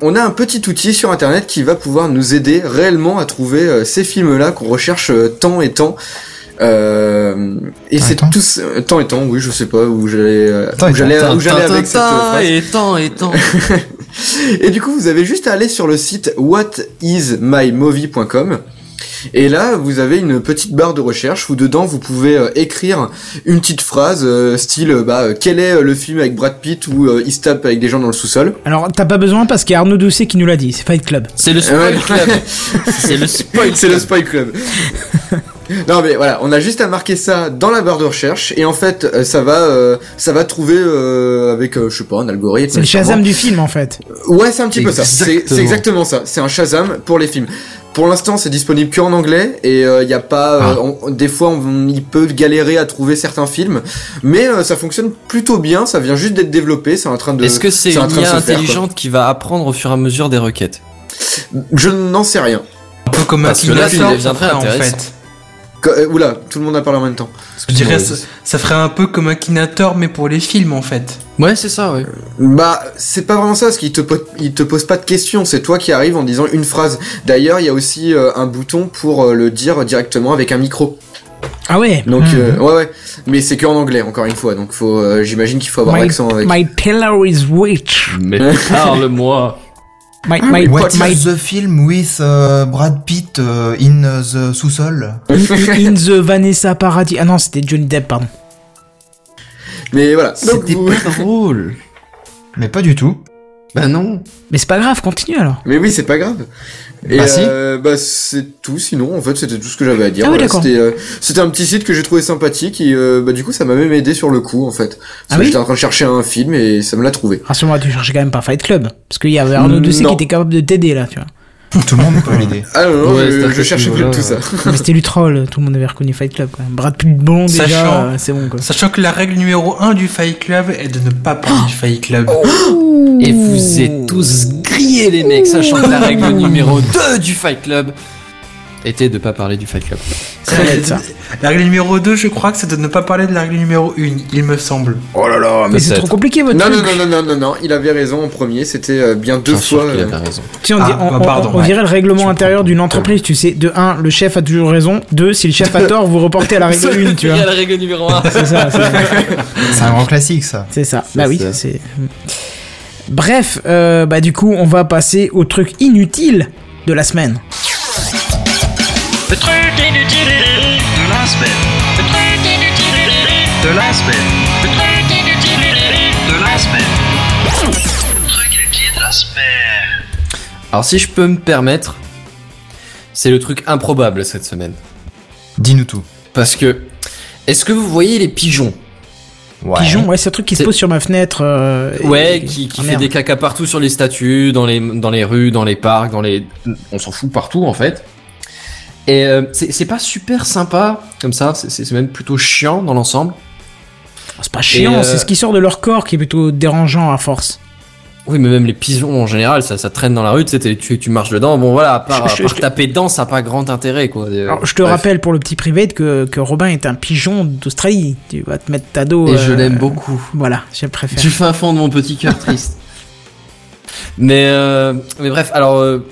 on a un petit outil sur internet qui va pouvoir nous aider réellement à trouver euh, ces films-là qu'on recherche euh, tant et tant. Euh, et Tant et c'est tant tous euh, tant et tant, oui, je sais pas où j'allais euh, Tant et où j'allais avec cette phrase. Et tant, et tant. Et du coup, vous avez juste à aller sur le site whatismymovie.com Et là, vous avez une petite barre de recherche où dedans vous pouvez euh, écrire une petite phrase euh, style euh, bah euh, quel est le film avec Brad Pitt où euh, il se tape avec des gens dans le sous-sol? Alors, t'as pas besoin parce qu'il y a Arnaud Doucet qui nous l'a dit, c'est Fight Club. C'est le spoil club. c'est le spoil. C'est le spoil club. non mais voilà, on a juste à marquer ça dans la barre de recherche et en fait ça va euh, ça va trouver euh, avec euh, je sais pas un algorithme. C'est le. Shazam du film en fait. Ouais, c'est un petit peu ça. C'est Exactement. c'est exactement ça. C'est un Shazam pour les films. Pour l'instant, c'est disponible que en anglais et il y a pas. euh, Ah. on- des fois, on, il peut galérer à trouver certains films, mais euh, ça fonctionne plutôt bien. Ça vient juste d'être développé. C'est en train de. Est-ce que c'est une IA faire, intelligente qui va apprendre au fur et à mesure des requêtes? Je n'en sais rien. Un peu comme très ferait, en fait. Euh, oula, tout le monde a parlé en même temps. Je dirais, ça, ça ferait un peu comme Akinator, mais pour les films, en fait. Ouais, c'est ça, ouais. Bah, c'est pas vraiment ça, parce qu'il te, po- il te pose pas de questions, c'est toi qui arrives en disant une phrase. D'ailleurs, il y a aussi euh, un bouton pour euh, le dire directement avec un micro. Ah ouais. Donc, euh, ouais, ouais. Mais c'est que en anglais, encore une fois. Donc, faut, euh, j'imagine qu'il faut avoir My, l'accent avec. my tailor is rich. Mais parle-moi. My, Ah, my, What What my, is the film with uh, Brad Pitt uh, in the sous-sol? In, in the Vanessa Paradis. Ah non, c'était Johnny Depp, pardon. Mais voilà. C'était vous- pas drôle. Mais pas du tout. Bah non. Mais c'est pas grave, continue alors. Mais oui, c'est pas grave. Et Bah, si. euh, bah c'est tout. Sinon, en fait, c'était tout ce que j'avais à dire. Ah oui, Voilà, c'était, euh, c'était un petit site que j'ai trouvé sympathique et euh, bah du coup, ça m'a même aidé sur le coup, en fait. Parce Ah que oui j'étais en train de chercher un film et ça me l'a trouvé. Rassure-moi, tu cherchais quand même pas Fight Club. Parce qu'il y avait Arnaud Mm, Doucet qui était capable de t'aider là, tu vois. Tout le monde peut l'aider. Ah non, non, Ouais, je, cherchais plus niveau-là, tout ça. Mais c'était du troll, tout le monde avait reconnu Fight Club quand même. Brad Pitt blond déjà, Sachant- euh, c'est bon quoi. Sachant que la règle numéro 1 du Fight Club est de ne pas parler du Fight Club. Et vous êtes tous grillés, les mecs, sachant que la règle numéro 2 du Fight Club était de pas parler du Fight Club. Ça. La règle numéro 2, je crois que c'est de ne pas parler de la règle numéro 1, il me semble. Oh là là, Mais c'est trop compliqué votre Non, truc. non, non, non, non, non, non, il avait raison en premier, c'était euh, bien deux Bien sûr fois. qu'il euh, avait raison. Sais, on, Ah, dit- on- bah, on- pardon, on ouais. dirait le règlement intérieur d'une entreprise, tu sais. De 1, le chef a toujours raison. 2, si le chef a tort, vous reportez à la règle 1, tu Il y vois. a la règle numéro 1. C'est ça, c'est C'est un grand classique, ça. c'est ça. Bah oui, ça. c'est. Bref, euh, bah du coup, on va passer au truc inutile de la semaine. Le truc inutile de la semaine. Le truc inutile de la semaine. Le truc inutile de la semaine. Le truc inutile de la semaine. Alors si je peux me permettre, c'est le truc improbable cette semaine. Dis-nous tout. Parce que, est-ce que vous voyez les pigeons? Ouais. Pigeon, ouais, c'est un truc qui se pose sur ma fenêtre. euh, et- Ouais, qui, qui fait merde. des caca partout sur les statues, dans les, dans les rues, dans les parcs, dans les... On s'en fout partout en fait. Et euh, c'est pas super sympa comme ça, c'est- même plutôt chiant dans l'ensemble. C'est pas chiant, euh, c'est ce qui sort de leur corps qui est plutôt dérangeant à force. Oui, mais même les pigeons en général, ça, ça traîne dans la rue, tu sais, t'es- tu, tu marches dedans. Bon voilà, à part, Je- à je- part je- taper dedans, ça n'a pas grand intérêt quoi. Euh, Alors, je te bref. rappelle pour le petit privé que, que Robin est un pigeon d'Australie. Tu vas te mettre ta dos. Et je l'aime beaucoup. Voilà, je préfère. Du fin fond de mon petit cœur triste. Mais, euh, mais bref, alors euh,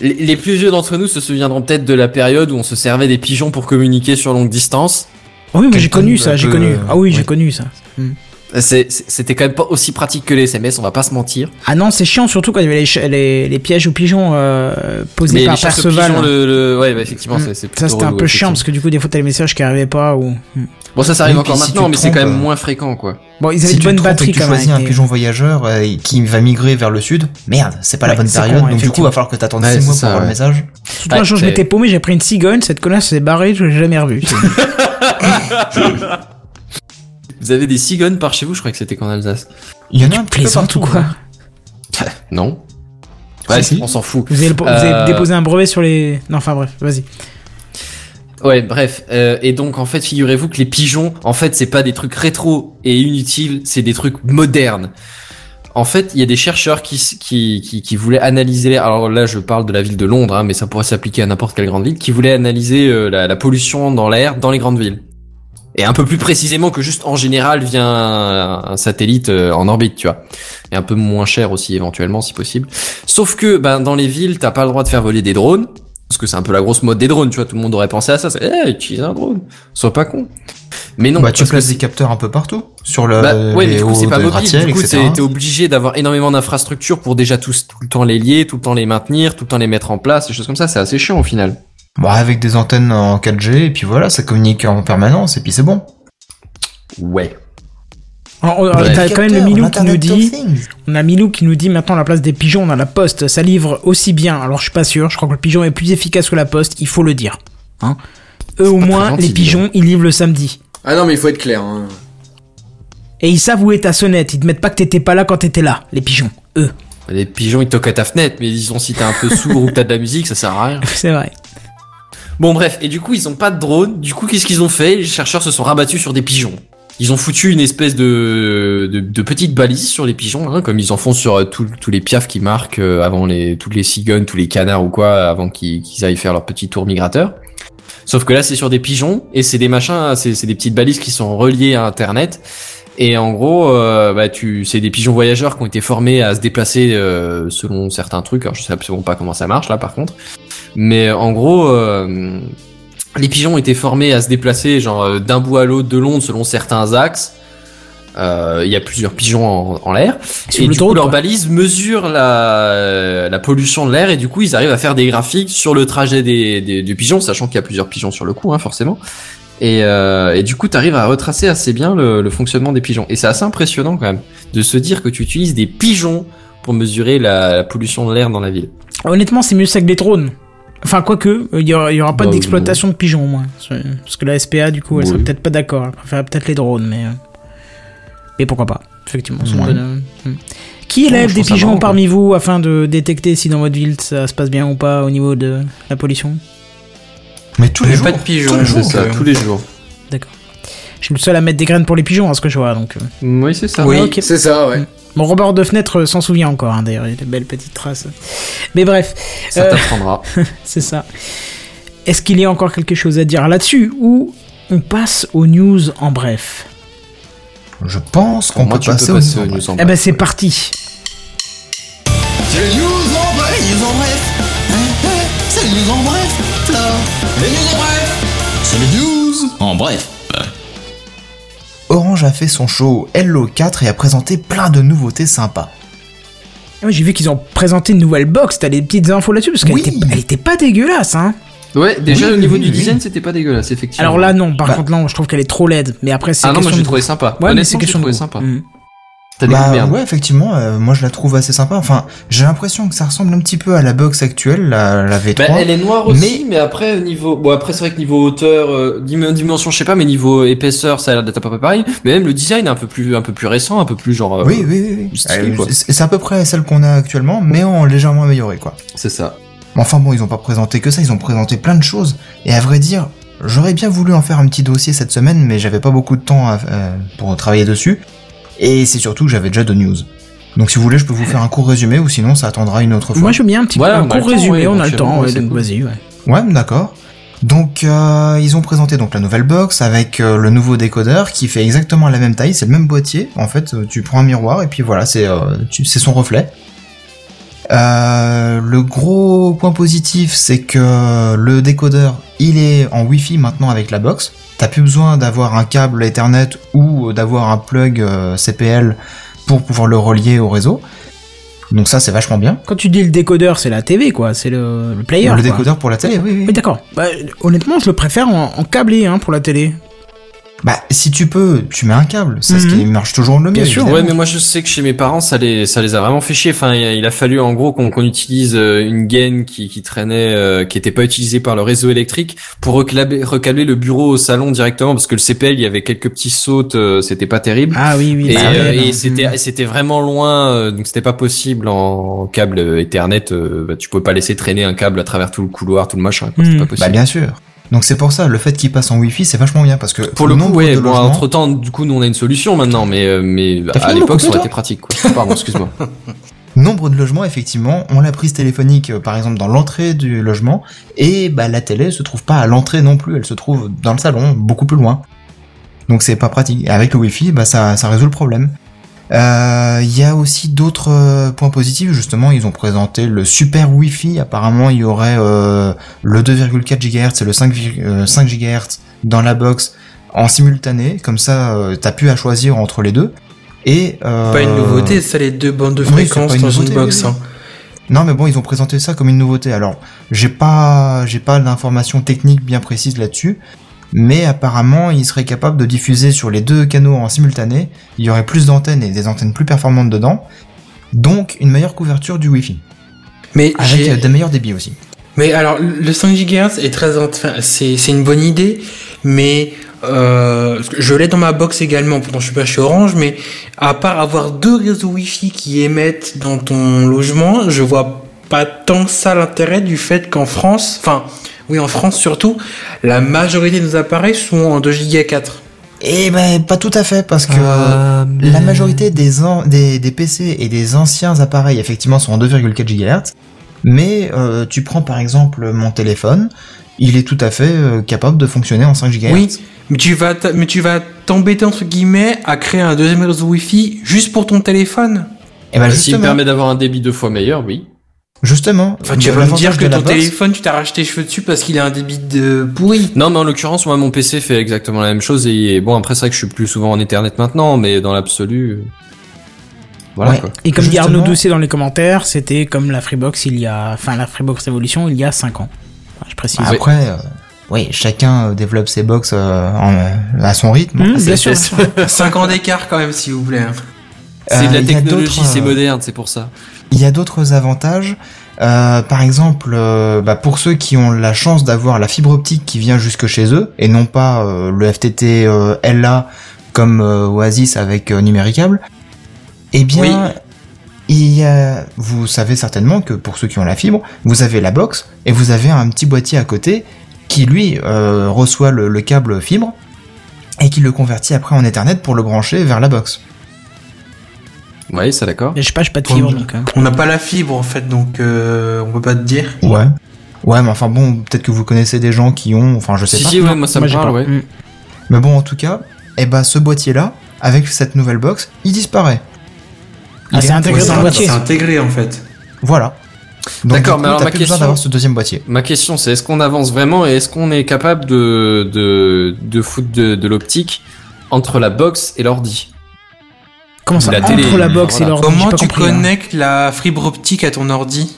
les, les plus vieux d'entre nous se souviendront peut-être de la période où on se servait des pigeons pour communiquer sur longue distance. Oh oui, mais j'ai connu ça, j'ai connu. euh, Ah oui, j'ai connu ça. C'est- C'était quand même pas aussi pratique que les SMS, on va pas se mentir. Ah non, c'est chiant, surtout quand il y avait les, ch- les, les pièges aux pigeons euh, posés Mais par Perceval. pigeons, le, le- ouais, bah, effectivement, c'est c'est ça c'était un peu chiant parce que du coup des fois t'as les messages qui arrivaient pas ou. Hmm. Bon, ça, ça arrive Oui, encore si maintenant, mais c'est quand même euh, moins fréquent, quoi. Bon, ils avaient Si une bonne te trompes et batterie que tu quand choisis même. un pigeon voyageur euh, qui va migrer vers le sud, merde, c'est pas la Ouais, bonne période, con, donc du coup, va falloir que t'attendes Ouais, 6 c'est mois ça, pour avoir ouais. le message. Surtout un Ouais, jour je c'est- m'étais paumé, j'ai pris une cigogne, cette connasse s'est barrée, je l'ai jamais revue. Vous avez des cigognes par chez vous, je crois que c'était qu'en Alsace. Il y en a un petit peu Plaisante ou partout, quoi hein. Non Ouais, Si, si. on s'en fout. vous avez, le- vous avez Euh, déposé un brevet sur les. Non, enfin bref, vas-y. Ouais, bref. Euh, et donc, en fait, figurez-vous que les pigeons, en fait, c'est pas des trucs rétro et inutiles, c'est des trucs modernes. En fait, il y a des chercheurs qui, qui, qui, qui voulaient analyser, alors là, je parle de la ville de Londres, hein, mais ça pourrait s'appliquer à n'importe quelle grande ville, qui voulaient analyser euh, la, la pollution dans l'air dans les grandes villes. Et un peu plus précisément que juste en général via un, un satellite euh, en orbite, tu vois. Et un peu moins cher aussi éventuellement si possible. Sauf que ben dans les villes, t'as pas le droit de faire voler des drones. Parce que c'est un peu la grosse mode des drones, tu vois, tout le monde aurait pensé à ça, c'est eh, utilise un drone. Sois pas con. Mais non, bah, tu places des capteurs un peu partout. Sur le. bah, ouais, mais du coup, c'est pas mobile. Du coup, t'es obligé d'avoir énormément d'infrastructures pour déjà tous, tout le temps les lier, tout le temps les maintenir, tout le temps les mettre en place, des choses comme ça. C'est assez chiant au final. Bah, avec des antennes en 4G, et puis voilà, ça communique en permanence, et puis c'est bon. Ouais. Alors, on- Ouais. T'as quand même le Milou qui nous dit, on a Milou qui nous dit maintenant à la place des pigeons, on a la poste, ça livre aussi bien. Alors je suis pas sûr, je crois que le pigeon est plus efficace que la poste, il faut le dire. Hein Eux au moins, gentil, les pigeons, ils livrent le samedi. Ah non, mais il faut être clair. Hein. Et ils savent où est ta sonnette, ils te mettent pas que t'étais pas là quand t'étais là, les pigeons. Eux. Les pigeons, ils toquent à ta fenêtre, mais disons si t'es un peu sourd ou que t'as de la musique, ça sert à rien. C'est vrai. Bon bref, et du coup ils ont pas de drone, du coup qu'est-ce qu'ils ont fait? Les chercheurs se sont rabattus sur des pigeons. Ils ont foutu une espèce de, de, de petite balise sur les pigeons, hein, comme ils en font sur euh, tous les piafs qui marquent euh, avant les toutes les cigognes, tous les canards ou quoi, avant qu'ils aillent faire leur petit tour migrateur. Sauf que là c'est sur des pigeons et c'est des machins, c'est c'est des petites balises qui sont reliées à Internet. Et en gros, euh, bah, tu, c'est des pigeons voyageurs qui ont été formés à se déplacer euh, selon certains trucs. Alors je sais absolument pas comment ça marche là, par contre. Mais en gros, euh, les pigeons étaient formés à se déplacer genre euh, d'un bout à l'autre de Londres selon certains axes. Euh, Il y a plusieurs pigeons en, en l'air. Et du coup, leur balise mesure la, la pollution de l'air et du coup, ils arrivent à faire des graphiques sur le trajet des, des, des pigeons, sachant qu'il y a plusieurs pigeons sur le coup, hein, forcément. Et, euh, et du coup, tu arrives à retracer assez bien le, le fonctionnement des pigeons. Et c'est assez impressionnant quand même de se dire que tu utilises des pigeons pour mesurer la, la pollution de l'air dans la ville. Honnêtement, c'est mieux ça que des drones. Enfin, quoique, il aura, il y aura pas Bah, d'exploitation de pigeons au moins. Parce que la SPA, du coup, elle Oui. serait peut-être pas d'accord. Elle préférerait peut-être les drones, mais. euh, Mais pourquoi pas, effectivement. Ouais. bonne, euh, hmm. Qui élève des pigeons marrant, parmi vous afin de détecter si dans votre ville ça se passe bien ou pas au niveau de la pollution? Mais tous les Mais jours. pas de pigeons, tous les jours. donc, ça, euh, tous les jours. Je suis le seul à mettre des graines pour les pigeons, à ce que je vois. Donc, euh. Oui, c'est ça. Oui. Ah, ok. C'est ça, ouais. Mon rebord de fenêtre euh, s'en souvient encore, hein, d'ailleurs. Il y a des belles petites traces. Mais bref, Ça Euh, t'apprendra. c'est ça. Est-ce qu'il y a encore quelque chose à dire là-dessus ou on passe aux news en bref? Je pense qu'on peut passer aux news en Eh ben c'est parti. C'est les news en bref, les news en bref. Hein, hein, c'est les news en bref, Flo. Les news en bref. C'est les news en bref. Orange a fait son show Hello 4 et a présenté plein de nouveautés sympas. Ah ouais, J'ai vu qu'ils ont présenté une nouvelle box. T'as des petites infos là-dessus parce qu'elle Oui. était, elle était pas dégueulasse, hein. Ouais, déjà Oui, au niveau oui, du oui. design, c'était pas dégueulasse, effectivement. Alors là non. Par Bah. contre non, je trouve qu'elle est trop laide. Mais après c'est ah non, moi j'ai de trouvé sympa. Ouais, mais Honnêtement, c'est de trouvé goût. sympa. Mhm. T'as Bah merde. ouais, effectivement, euh, moi je la trouve assez sympa. Enfin, j'ai l'impression que ça ressemble un petit peu à la box actuelle, la, la V3. Bah, elle est noire aussi, mais, après niveau, bon après c'est vrai que niveau hauteur, euh, dim- dimension, je sais pas, mais niveau épaisseur, ça a l'air d'être à peu près pareil. Mais même le design est un peu plus, un peu plus récent, un peu plus genre. euh, Oui, oui, oui. c'est à peu près celle qu'on a actuellement, mais en légèrement améliorée, quoi. C'est ça. Enfin bon, ils ont pas présenté que ça, ils ont présenté plein de choses. Et à vrai dire, j'aurais bien voulu en faire un petit dossier cette semaine, mais j'avais pas beaucoup de temps à- euh, pour travailler dessus. Et c'est surtout que j'avais déjà de news. Donc si vous voulez, je peux vous faire un court résumé, ou sinon ça attendra une autre fois. Moi je veux bien un petit Voilà, un court résumé. on a le temps. ouais, vas-y. Ouais. Ouais, d'accord. Donc euh, ils ont présenté donc la nouvelle box avec euh, le nouveau décodeur qui fait exactement la même taille, c'est le même boîtier. En fait, euh, tu prends un miroir et puis voilà, c'est euh, c'est son reflet. Euh, le gros point positif, c'est que le décodeur, il est en Wi-Fi maintenant avec la box. T'as plus besoin d'avoir un câble Ethernet ou d'avoir un plug euh, CPL pour pouvoir le relier au réseau. Donc ça, c'est vachement bien. Quand tu dis le décodeur, c'est la TV quoi. C'est le, le player. le quoi. décodeur pour la télé, oui, oui. Oui d'accord. Bah, honnêtement, je le préfère en, en câblé hein, pour la télé. Bah, si tu peux, tu mets un câble. C'est ce Mhm. qui marche toujours le mieux. Bien sûr, évidemment. Ouais, mais moi je sais que chez mes parents, ça les, ça les a vraiment fait chier. Enfin, il a, fallu en gros qu'on qu'on utilise euh, une gaine qui, qui traînait, euh, qui était pas utilisée par le réseau électrique pour recabler, recabler le bureau au salon directement parce que le CPL, il y avait quelques petits sautes, euh, c'était pas terrible. Ah oui oui. Et, bah, euh, ouais, et c'était c'était vraiment loin, euh, donc c'était pas possible en câble Ethernet. euh, bah, tu pouvais pas laisser traîner un câble à travers tout le couloir, tout le machin. quoi, pas Bah, possible. bien sûr. Donc c'est pour ça, le fait qu'il passe en Wi-Fi, c'est vachement bien parce que Pour le coup, nombre ouais. Bon, logements- entre temps, du coup, nous on a une solution maintenant, mais euh, mais à l'époque, ça aurait été pratique. Quoi. Pardon, excuse-moi. nombre de logements, effectivement, ont la prise téléphonique, euh, par exemple, dans l'entrée du logement, et bah, la télé se trouve pas à l'entrée non plus, elle se trouve dans le salon, beaucoup plus loin. Donc c'est pas pratique. Et avec le Wi-Fi, bah, ça, ça résout le problème. Euh, Il y a aussi d'autres euh, points positifs, justement, ils ont présenté le super Wi-Fi, apparemment il y aurait euh, le 2,4 GHz et le 5, euh, 5 GHz dans la box en simultané, comme ça euh, t'as plus à choisir entre les deux. Et euh, Pas une nouveauté, ça les deux bandes de fréquences dans une box. oui, hein. Non, mais bon, ils ont présenté ça comme une nouveauté. Alors, j'ai pas, j'ai pas d'informations techniques bien précises là-dessus, mais apparemment, ils seraient capables de diffuser sur les deux canaux en simultané. Il y aurait plus d'antennes et des antennes plus performantes dedans, donc une meilleure couverture du Wi-Fi, Mais avec euh, des meilleurs débits aussi. Mais alors, le 5 GHz est très, enfin, c'est, une bonne idée, mais euh, je l'ai dans ma box également. Pourtant, je suis pas chez Orange, mais à part avoir deux réseaux Wi-Fi qui émettent dans ton logement, je vois pas tant que ça l'intérêt du fait qu'en France, enfin, oui, en France surtout, la majorité de nos appareils sont en 2 Go 4. Eh ben, pas tout à fait, parce que Euh, la majorité des, an- des, des PC et des anciens appareils, effectivement, sont en 2,4 GHz. Mais euh, tu prends par exemple mon téléphone, il est tout à fait euh, capable de fonctionner en 5 GHz. Oui, mais tu vas, t'a- mais tu vas t'embêter entre guillemets à créer un deuxième réseau Wi-Fi juste pour ton téléphone. Et ben S'il me justement, permet d'avoir un débit deux fois meilleur, oui. Justement, Enfin, tu vas me dire que ton box- téléphone, tu t'as racheté les cheveux dessus parce qu'il a un débit de pourri. Non, mais en l'occurrence, moi, mon PC fait exactement la même chose. Et bon, après, c'est vrai que je suis plus souvent en Ethernet maintenant, mais dans l'absolu, euh, voilà Ouais. quoi. Et comme dit Arnaud Doucet dans les commentaires, c'était comme la Freebox il y a, enfin la Freebox Evolution il y a 5 ans. Enfin, je précise. Après, euh, oui, chacun euh, développe ses box euh, en, euh, à son rythme. Mmh, bien sûr. c'est- 5 ans d'écart quand même, s'il vous plaît. C'est de la Euh, technologie, d'autres, c'est euh, moderne, c'est pour ça. Il y a d'autres avantages. Euh, par exemple, euh, bah, pour ceux qui ont la chance d'avoir la fibre optique qui vient jusque chez eux et non pas euh, le FTT euh, LA comme euh, Oasis avec euh, Numéricable, eh bien, il y a, vous savez certainement que pour ceux qui ont la fibre, vous avez la box et vous avez un petit boîtier à côté qui lui euh, reçoit le, le câble fibre et qui le convertit après en Ethernet pour le brancher vers la box. Ouais, ça d'accord. Mais je sais pas, j'ai pas de fibre donc. hein. On n'a pas la fibre en fait, donc euh, on peut pas te dire. Ouais. Ouais, mais enfin bon, peut-être que vous connaissez des gens qui ont, enfin je sais Si, pas. si, ouais, moi ça Moi, me parle, pas. ouais. Mm. Mais bon, en tout cas, eh ben ce boîtier-là, avec cette nouvelle box, il disparaît. Ah, c'est intégré Ouais, dans le boîtier. C'est intégré en fait. Voilà. Donc, D'accord, mais alors ma question- d'avoir ce deuxième boîtier. Ma question, c'est est-ce qu'on avance vraiment et est-ce qu'on est capable de, de, de foutre de, de l'optique entre la box et l'ordi? Comment ça La Entre télé, la box voilà. et l'ordi, Comment tu compris, hein. connectes la fibre optique à ton ordi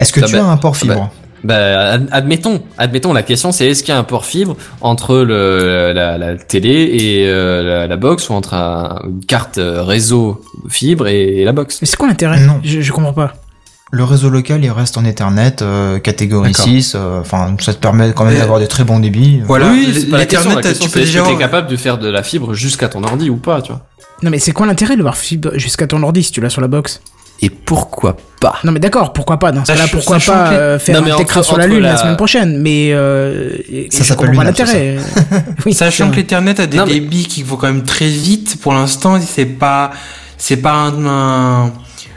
Est-ce que Ah tu bah, as un port ah bah, fibre Bah, ad- admettons, admettons, la question c'est est-ce qu'il y a un port fibre entre le, la, la télé et euh, la, la box ou entre un- une carte euh, réseau fibre et, et la box Mais c'est quoi l'intérêt? Non. je, je comprends pas. Le réseau local, il reste en Ethernet, euh, catégorie D'accord. 6, euh, enfin ça te permet quand même d'avoir des très bons débits. Voilà, oui, l'Ethernet, tu peux est-ce déjà que t'es avoir- capable de faire de la fibre jusqu'à ton ordi ou pas, tu vois? Non mais c'est quoi l'intérêt de voir fibre jusqu'à ton ordi si tu l'as sur la box? Et pourquoi pas? Non mais d'accord, pourquoi pas? Dans ce cas-là, pourquoi pas euh, faire Non, un Tecra sur la Lune la... la- semaine prochaine Mais euh, Ça comprends pas l'intérêt. oui, Sachant que l'Ethernet a des Non, mais- débits qui vont quand même très vite, pour l'instant, c'est pas, c'est pas un, un-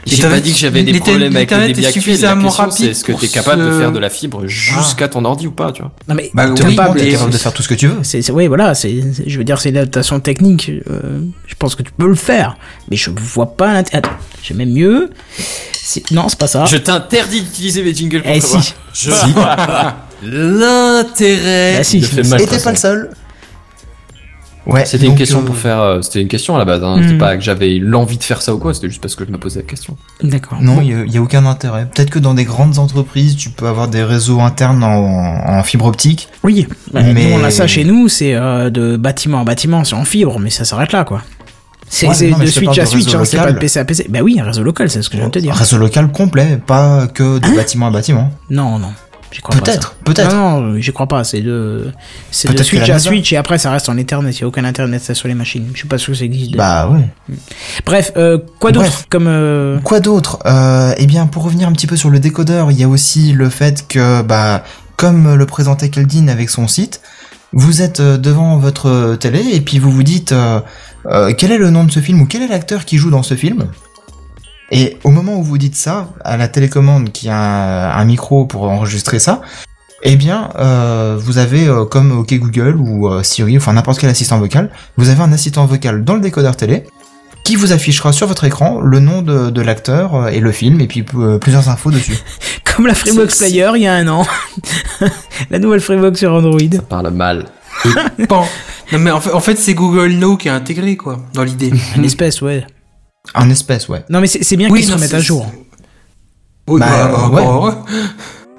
J'ai pas dit que j'avais des problèmes avec le débit actuel. La suffisamment question c'est est-ce que t'es capable de faire de la fibre jusqu'à ton ordi ou pas, tu vois Non mais Bah, t'es oui, capable, de faire tout ce que tu veux. c'est, oui, voilà, c'est, je veux dire, c'est une adaptation technique. euh, je pense que tu peux le faire, mais je vois pas l'intérêt. J'ai même mieux. Non, c'est pas ça. Je t'interdis d'utiliser mes jingles pour Eh si. Je l'intérêt Bah si. t'es pas le seul. Ouais. C'était une question euh, pour faire. euh, c'était une question à la base. Hein. Hmm. C'était pas que j'avais l'envie de faire ça ou quoi. C'était juste parce que je me posais la question. D'accord. Non, il y a- il y, a aucun intérêt. Peut-être que dans des grandes entreprises, tu peux avoir des réseaux internes en, en fibre optique. Oui, bah, Mais- nous on a ça chez nous, c'est euh, de bâtiment en bâtiment, c'est en fibre, mais ça s'arrête là quoi. C'est Ouais, c'est non, mais de switch à switch, hein, c'est pas de PC à PC. Bah oui, un réseau local, c'est ce que je viens de te dire. Réseau local complet, pas que de bâtiment à bâtiment. Non, non, j'y crois pas. Peut-être, peut-être. Non, non, j'y crois pas, c'est de, c'est de Peut-être switch à switch et après ça reste en Ethernet, il y a aucun Internet ça sur les machines. Je suis pas sûr que ça existe. Bah ouais. Bref, euh, quoi d'autre Bref. comme. euh, Quoi d'autre euh, Eh bien, pour revenir un petit peu sur le décodeur, il y a aussi le fait que, bah, comme le présentait Keldin avec son site, vous êtes euh, devant votre télé et puis vous vous dites euh, euh, quel est le nom de ce film ou quel est l'acteur qui joue dans ce film? Et au moment où vous dites ça, à la télécommande qui a un, un micro pour enregistrer ça, eh bien, euh, vous avez euh, comme OK Google ou euh, Siri, enfin n'importe quel assistant vocal, vous avez un assistant vocal dans le décodeur télé qui vous affichera sur votre écran le nom de, de l'acteur euh, et le film et puis euh, plusieurs infos dessus. Comme la Freebox Player il y a un an. la nouvelle Freebox sur Android. Parle mal. Non mais en fait, en fait, c'est Google Now qui est intégré quoi, dans l'idée. Une espèce, ouais. Un espèce, ouais. Non mais c'est bien Oui, qu'ils se remettent à jour. Oui, Bah, bah, ouais. bah, ouais.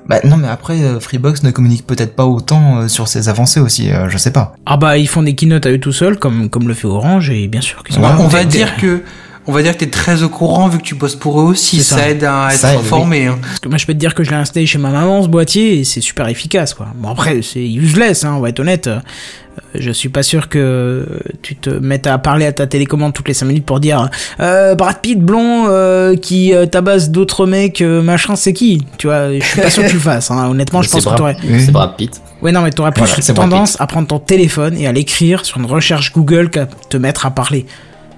Bah non, mais après, euh, Freebox ne communique peut-être pas autant euh, sur ses avancées aussi, euh, je sais pas. Ah bah ils font des keynotes à eux tout seuls comme comme le fait Orange et bien sûr qu'ils sont Ouais, on va dire que on va dire que t'es très au courant vu que tu bosses pour eux aussi. Ça. ça. aide à être Ça aide, informé. hein. Parce que moi je peux te dire que je l'ai installé chez ma maman ce boîtier et c'est super efficace quoi. Bon après c'est useless hein, on va être honnête. Euh, Je suis pas sûr que tu te mettes à parler à ta télécommande toutes les 5 minutes pour dire euh, Brad Pitt blond euh, qui euh, tabasse d'autres mecs euh, machin c'est qui? Tu vois, je suis pas sûr que tu le fasses hein. honnêtement je pense que t'aurais. C'est Brad Pitt. Ouais non mais t'aurais plus Voilà, tendance à prendre ton téléphone et à l'écrire sur une recherche Google qu'à te mettre à parler.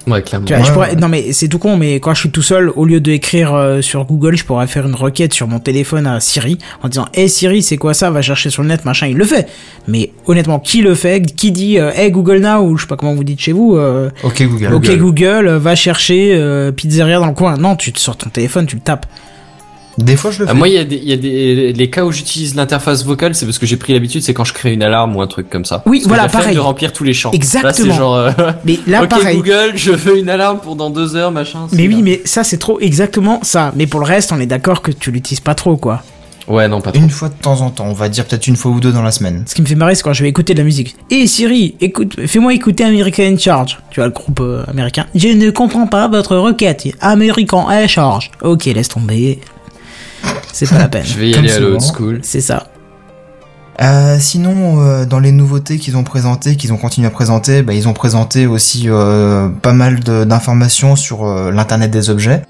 Ouais, clairement. Tu vois, je pourrais- non mais c'est tout con, mais quand je suis tout seul, au lieu d'écrire euh, sur Google, je pourrais faire une requête sur mon téléphone à Siri en disant Hey Siri, c'est quoi ça? Va chercher sur le net, machin, il le fait. Mais honnêtement, qui le fait? Qui dit euh, Hey Google Now? Ou je sais pas comment vous dites chez vous euh, Ok Google. Ok Google, euh, va chercher euh, pizzeria dans le coin. Non, tu te sors ton téléphone, tu le tapes. Des fois je le fais. Ah, moi, il y a des, il y a des, les cas où j'utilise l'interface vocale, c'est parce que j'ai pris l'habitude, c'est quand je crée une alarme ou un truc comme ça. Oui, Parce voilà, pareil. de remplir tous les champs. Exactement. Là, c'est genre, euh, Mais là, ok, pareil. Google, je veux une alarme pour dans deux heures, machin. Mais oui, là. mais ça c'est trop exactement ça. Mais pour le reste, on est d'accord que tu l'utilises pas trop, quoi. Ouais, non, pas trop. Une fois de temps en temps, on va dire peut-être une fois ou deux dans la semaine. Ce qui me fait marrer, c'est quand je vais écouter de la musique. Et Siri, écoute, fais-moi écouter American in Charge. Tu vois, le groupe euh, américain. Je ne comprends pas votre requête. American in Charge. Ok, laisse tomber. C'est pas la peine. Je vais y Comme aller à l'old school. C'est ça. Euh, sinon, euh, dans les nouveautés qu'ils ont présentées, qu'ils ont continué à présenter, bah, ils ont présenté aussi euh, pas mal d'informations sur euh, l'internet des objets,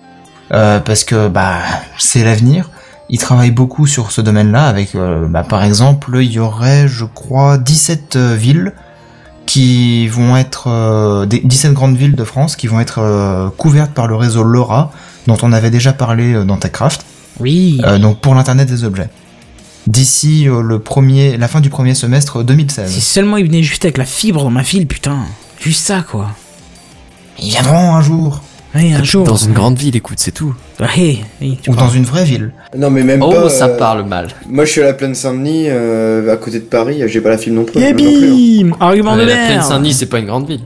euh, parce que bah c'est l'avenir. Ils travaillent beaucoup sur ce domaine-là, avec euh, bah, par exemple, il y aurait, je crois, 17 euh, villes qui vont être euh, des 17 grandes villes de France qui vont être euh, couvertes par le réseau LoRa, dont on avait déjà parlé euh, dans TechCraft. Oui. Euh, donc pour l'internet des objets. D'ici euh, le premier, la fin du premier semestre 2016. Si seulement ils venaient juste avec la fibre dans ma file, putain. Juste ça, quoi. Ils viendront un jour, Oui, un jour. Dans une grande ville, écoute, c'est tout. Ouais, oui, tu ou parles. dans une vraie ville. Non, mais même Oh, pas. ça euh, parle mal. Moi, je suis à la plaine Saint-Denis, euh, à côté de Paris. J'ai pas la film non plus. Et hein. bim Argument de Ouais, la plaine merde. Saint-Denis, c'est pas une grande ville.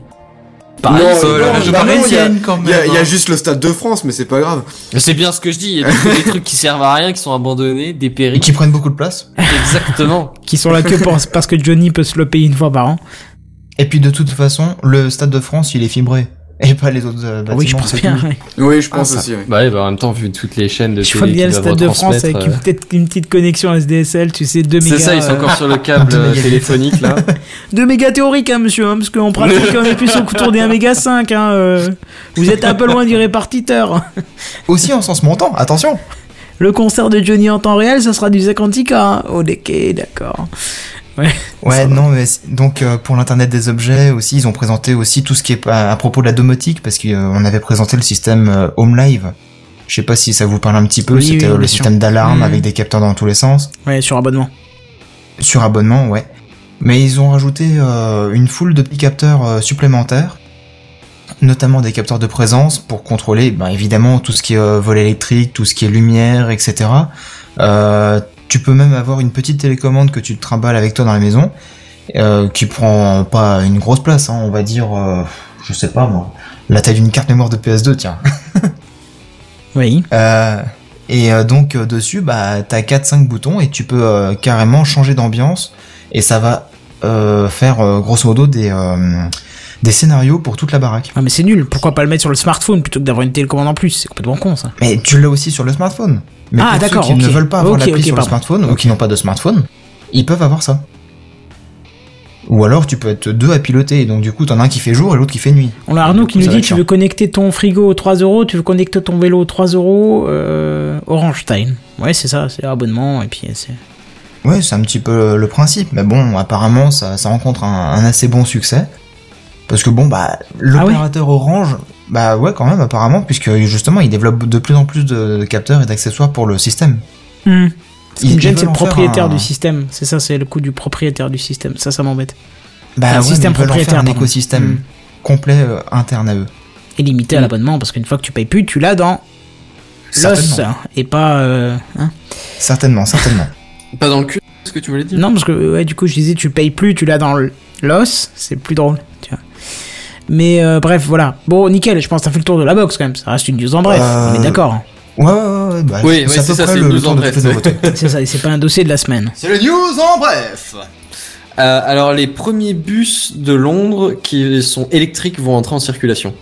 Non, non, bah parisienne, quand Il y, a- même, il y a hein. juste le stade de France, mais c'est pas grave. C'est bien ce que je dis. Il y a des, des trucs qui servent à rien, qui sont abandonnés, Et dépéris. qui prennent beaucoup de place. Exactement. Qui sont là que pour- parce que Johnny peut se le payer une fois par an. Et puis de toute façon, le stade de France, il est fibré. Et pas les autres euh, bâtiments. oui, je pense bien. ouais. Oui, je pense Ah, aussi. oui. Bah ouais, bah en même temps, vu toutes les chaînes de Je télé qui bien le Stade de France avec une, peut-être une petite connexion SDSL, tu sais, 2 euh, mégas. C'est ça, ils sont euh, encore sur le câble euh, téléphonique là. 2 mégas théoriques, hein, monsieur, hein, parce qu'en pratique, on est plus autour des 1 méga 5. Hein, euh. Vous êtes un peu loin du répartiteur. Aussi en sens montant, attention. Le concert de Johnny en temps réel, ça sera du 50K. Hein. Oh, d'accord. Ouais, non, mais donc euh, pour l'internet des objets aussi, ils ont présenté aussi tout ce qui est à, à propos de la domotique, parce qu'on avait présenté le système euh, Home Live. Je sais pas si ça vous parle un petit peu. Oui, C'était oui, euh, le système d'alarme Mhm. avec des capteurs dans tous les sens. Ouais, sur abonnement. Sur abonnement, ouais. Mais ils ont rajouté euh, une foule de petits capteurs euh, supplémentaires, notamment des capteurs de présence pour contrôler, bah, évidemment, tout ce qui est euh, vol électrique, tout ce qui est lumière, etc. Tu peux même avoir une petite télécommande que tu te trimbales avec toi dans la maison, euh, qui prend pas une grosse place, hein, on va dire, euh, je sais pas moi, la taille d'une carte mémoire de PS2, tiens. Oui. Euh, et donc dessus, bah, t'as 4-5 boutons et tu peux carrément changer d'ambiance et ça va faire grosso modo des, des scénarios pour toute la baraque. Ah, mais c'est nul. Pourquoi pas le mettre sur le smartphone plutôt que d'avoir une télécommande en plus? C'est complètement con, ça. Mais tu l'as aussi sur le smartphone. Mais Ah, pour ceux qui ne veulent pas avoir Ok, l'appli sur le smartphone ou qui n'ont pas de smartphone, ils peuvent avoir ça. Ou alors tu peux être deux à piloter, donc du coup t'en as un qui fait jour et l'autre qui fait nuit. On a Arnaud qui nous dit tu veux connecter ton frigo aux 3 euros, tu veux connecter ton vélo aux 3 euros, euh, Orange Time. Ouais, c'est ça, c'est abonnement et puis c'est. Ouais, c'est un petit peu le principe, mais bon, apparemment ça, ça rencontre un, un assez bon succès. Parce que bon, bah, l'opérateur Orange, bah ouais, quand même, apparemment, puisque justement, il développe de plus en plus de, capteurs et d'accessoires pour le système. Hmm. Ce qui Ils- me gêne, ils c'est le propriétaire un- du système. C'est ça, c'est le coût du propriétaire du système. Ça, ça m'embête. Bah, Un ouais, système mais ils en faire propriétaire, un pardon. écosystème Hmm. complet euh, interne à eux. Et limité à l'abonnement parce qu'une fois que tu payes plus, tu l'as dans l'os et pas. euh, hein. Certainement, certainement. Pas dans le cul, ce que tu voulais dire? Non, parce que ouais, du coup, je disais, tu payes plus, tu l'as dans l'os, c'est plus drôle. Mais euh, bref, voilà. Bon, nickel, je pense que t'as fait le tour de la box quand même. Ça reste une news en bref, Euh, on est d'accord. Ouais, ouais, ouais, bah, Oui, c'est ouais, ça, près c'est le, une le news en de bref. C'est ça, et c'est pas un dossier de la semaine. C'est le news en bref. Euh, alors les premiers bus de Londres qui sont électriques vont entrer en circulation.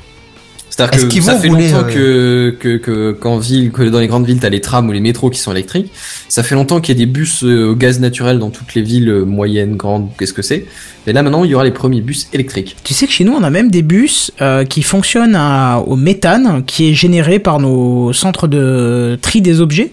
C'est-à-dire Est-ce que qu'ils ça vont fait rouler, longtemps euh, que, que, que, qu'en ville, que dans les grandes villes, t'as les trams ou les métros qui sont électriques. Ça fait longtemps qu'il y a des bus euh, au gaz naturel dans toutes les villes euh, moyennes, grandes, qu'est-ce que c'est. Et là maintenant, il y aura les premiers bus électriques. Tu sais que chez nous, on a même des bus euh, qui fonctionnent à- au méthane, qui est généré par nos centres de tri des objets.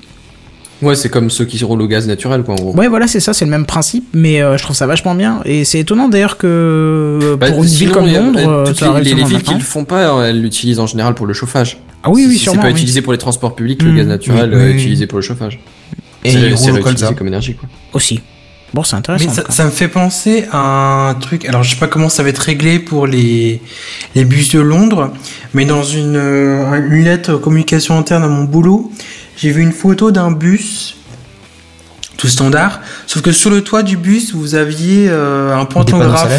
Ouais, c'est comme ceux qui roulent au gaz naturel, quoi, en gros. Ouais, voilà, c'est ça, c'est le même principe, mais euh, je trouve ça vachement bien. Et c'est étonnant d'ailleurs que euh, Bah, pour une ville comme Londres, euh, toutes ça les, villes qui le font pas, elles l'utilisent en général pour le chauffage. Ah oui, oui, sûrement. C'est pas oui. utilisé pour les transports publics, le Mm. gaz naturel Oui, oui, utilisé pour le chauffage. Et c'est colza. comme énergie, quoi. Aussi. Bon, c'est intéressant. Mais ça, ça me fait penser à un truc. Alors, je sais pas comment ça va être réglé pour les, les bus de Londres, mais dans une, une lettre communication interne à mon boulot, j'ai vu une photo d'un bus tout standard, sauf que sur le toit du bus, vous aviez euh, un pantographe.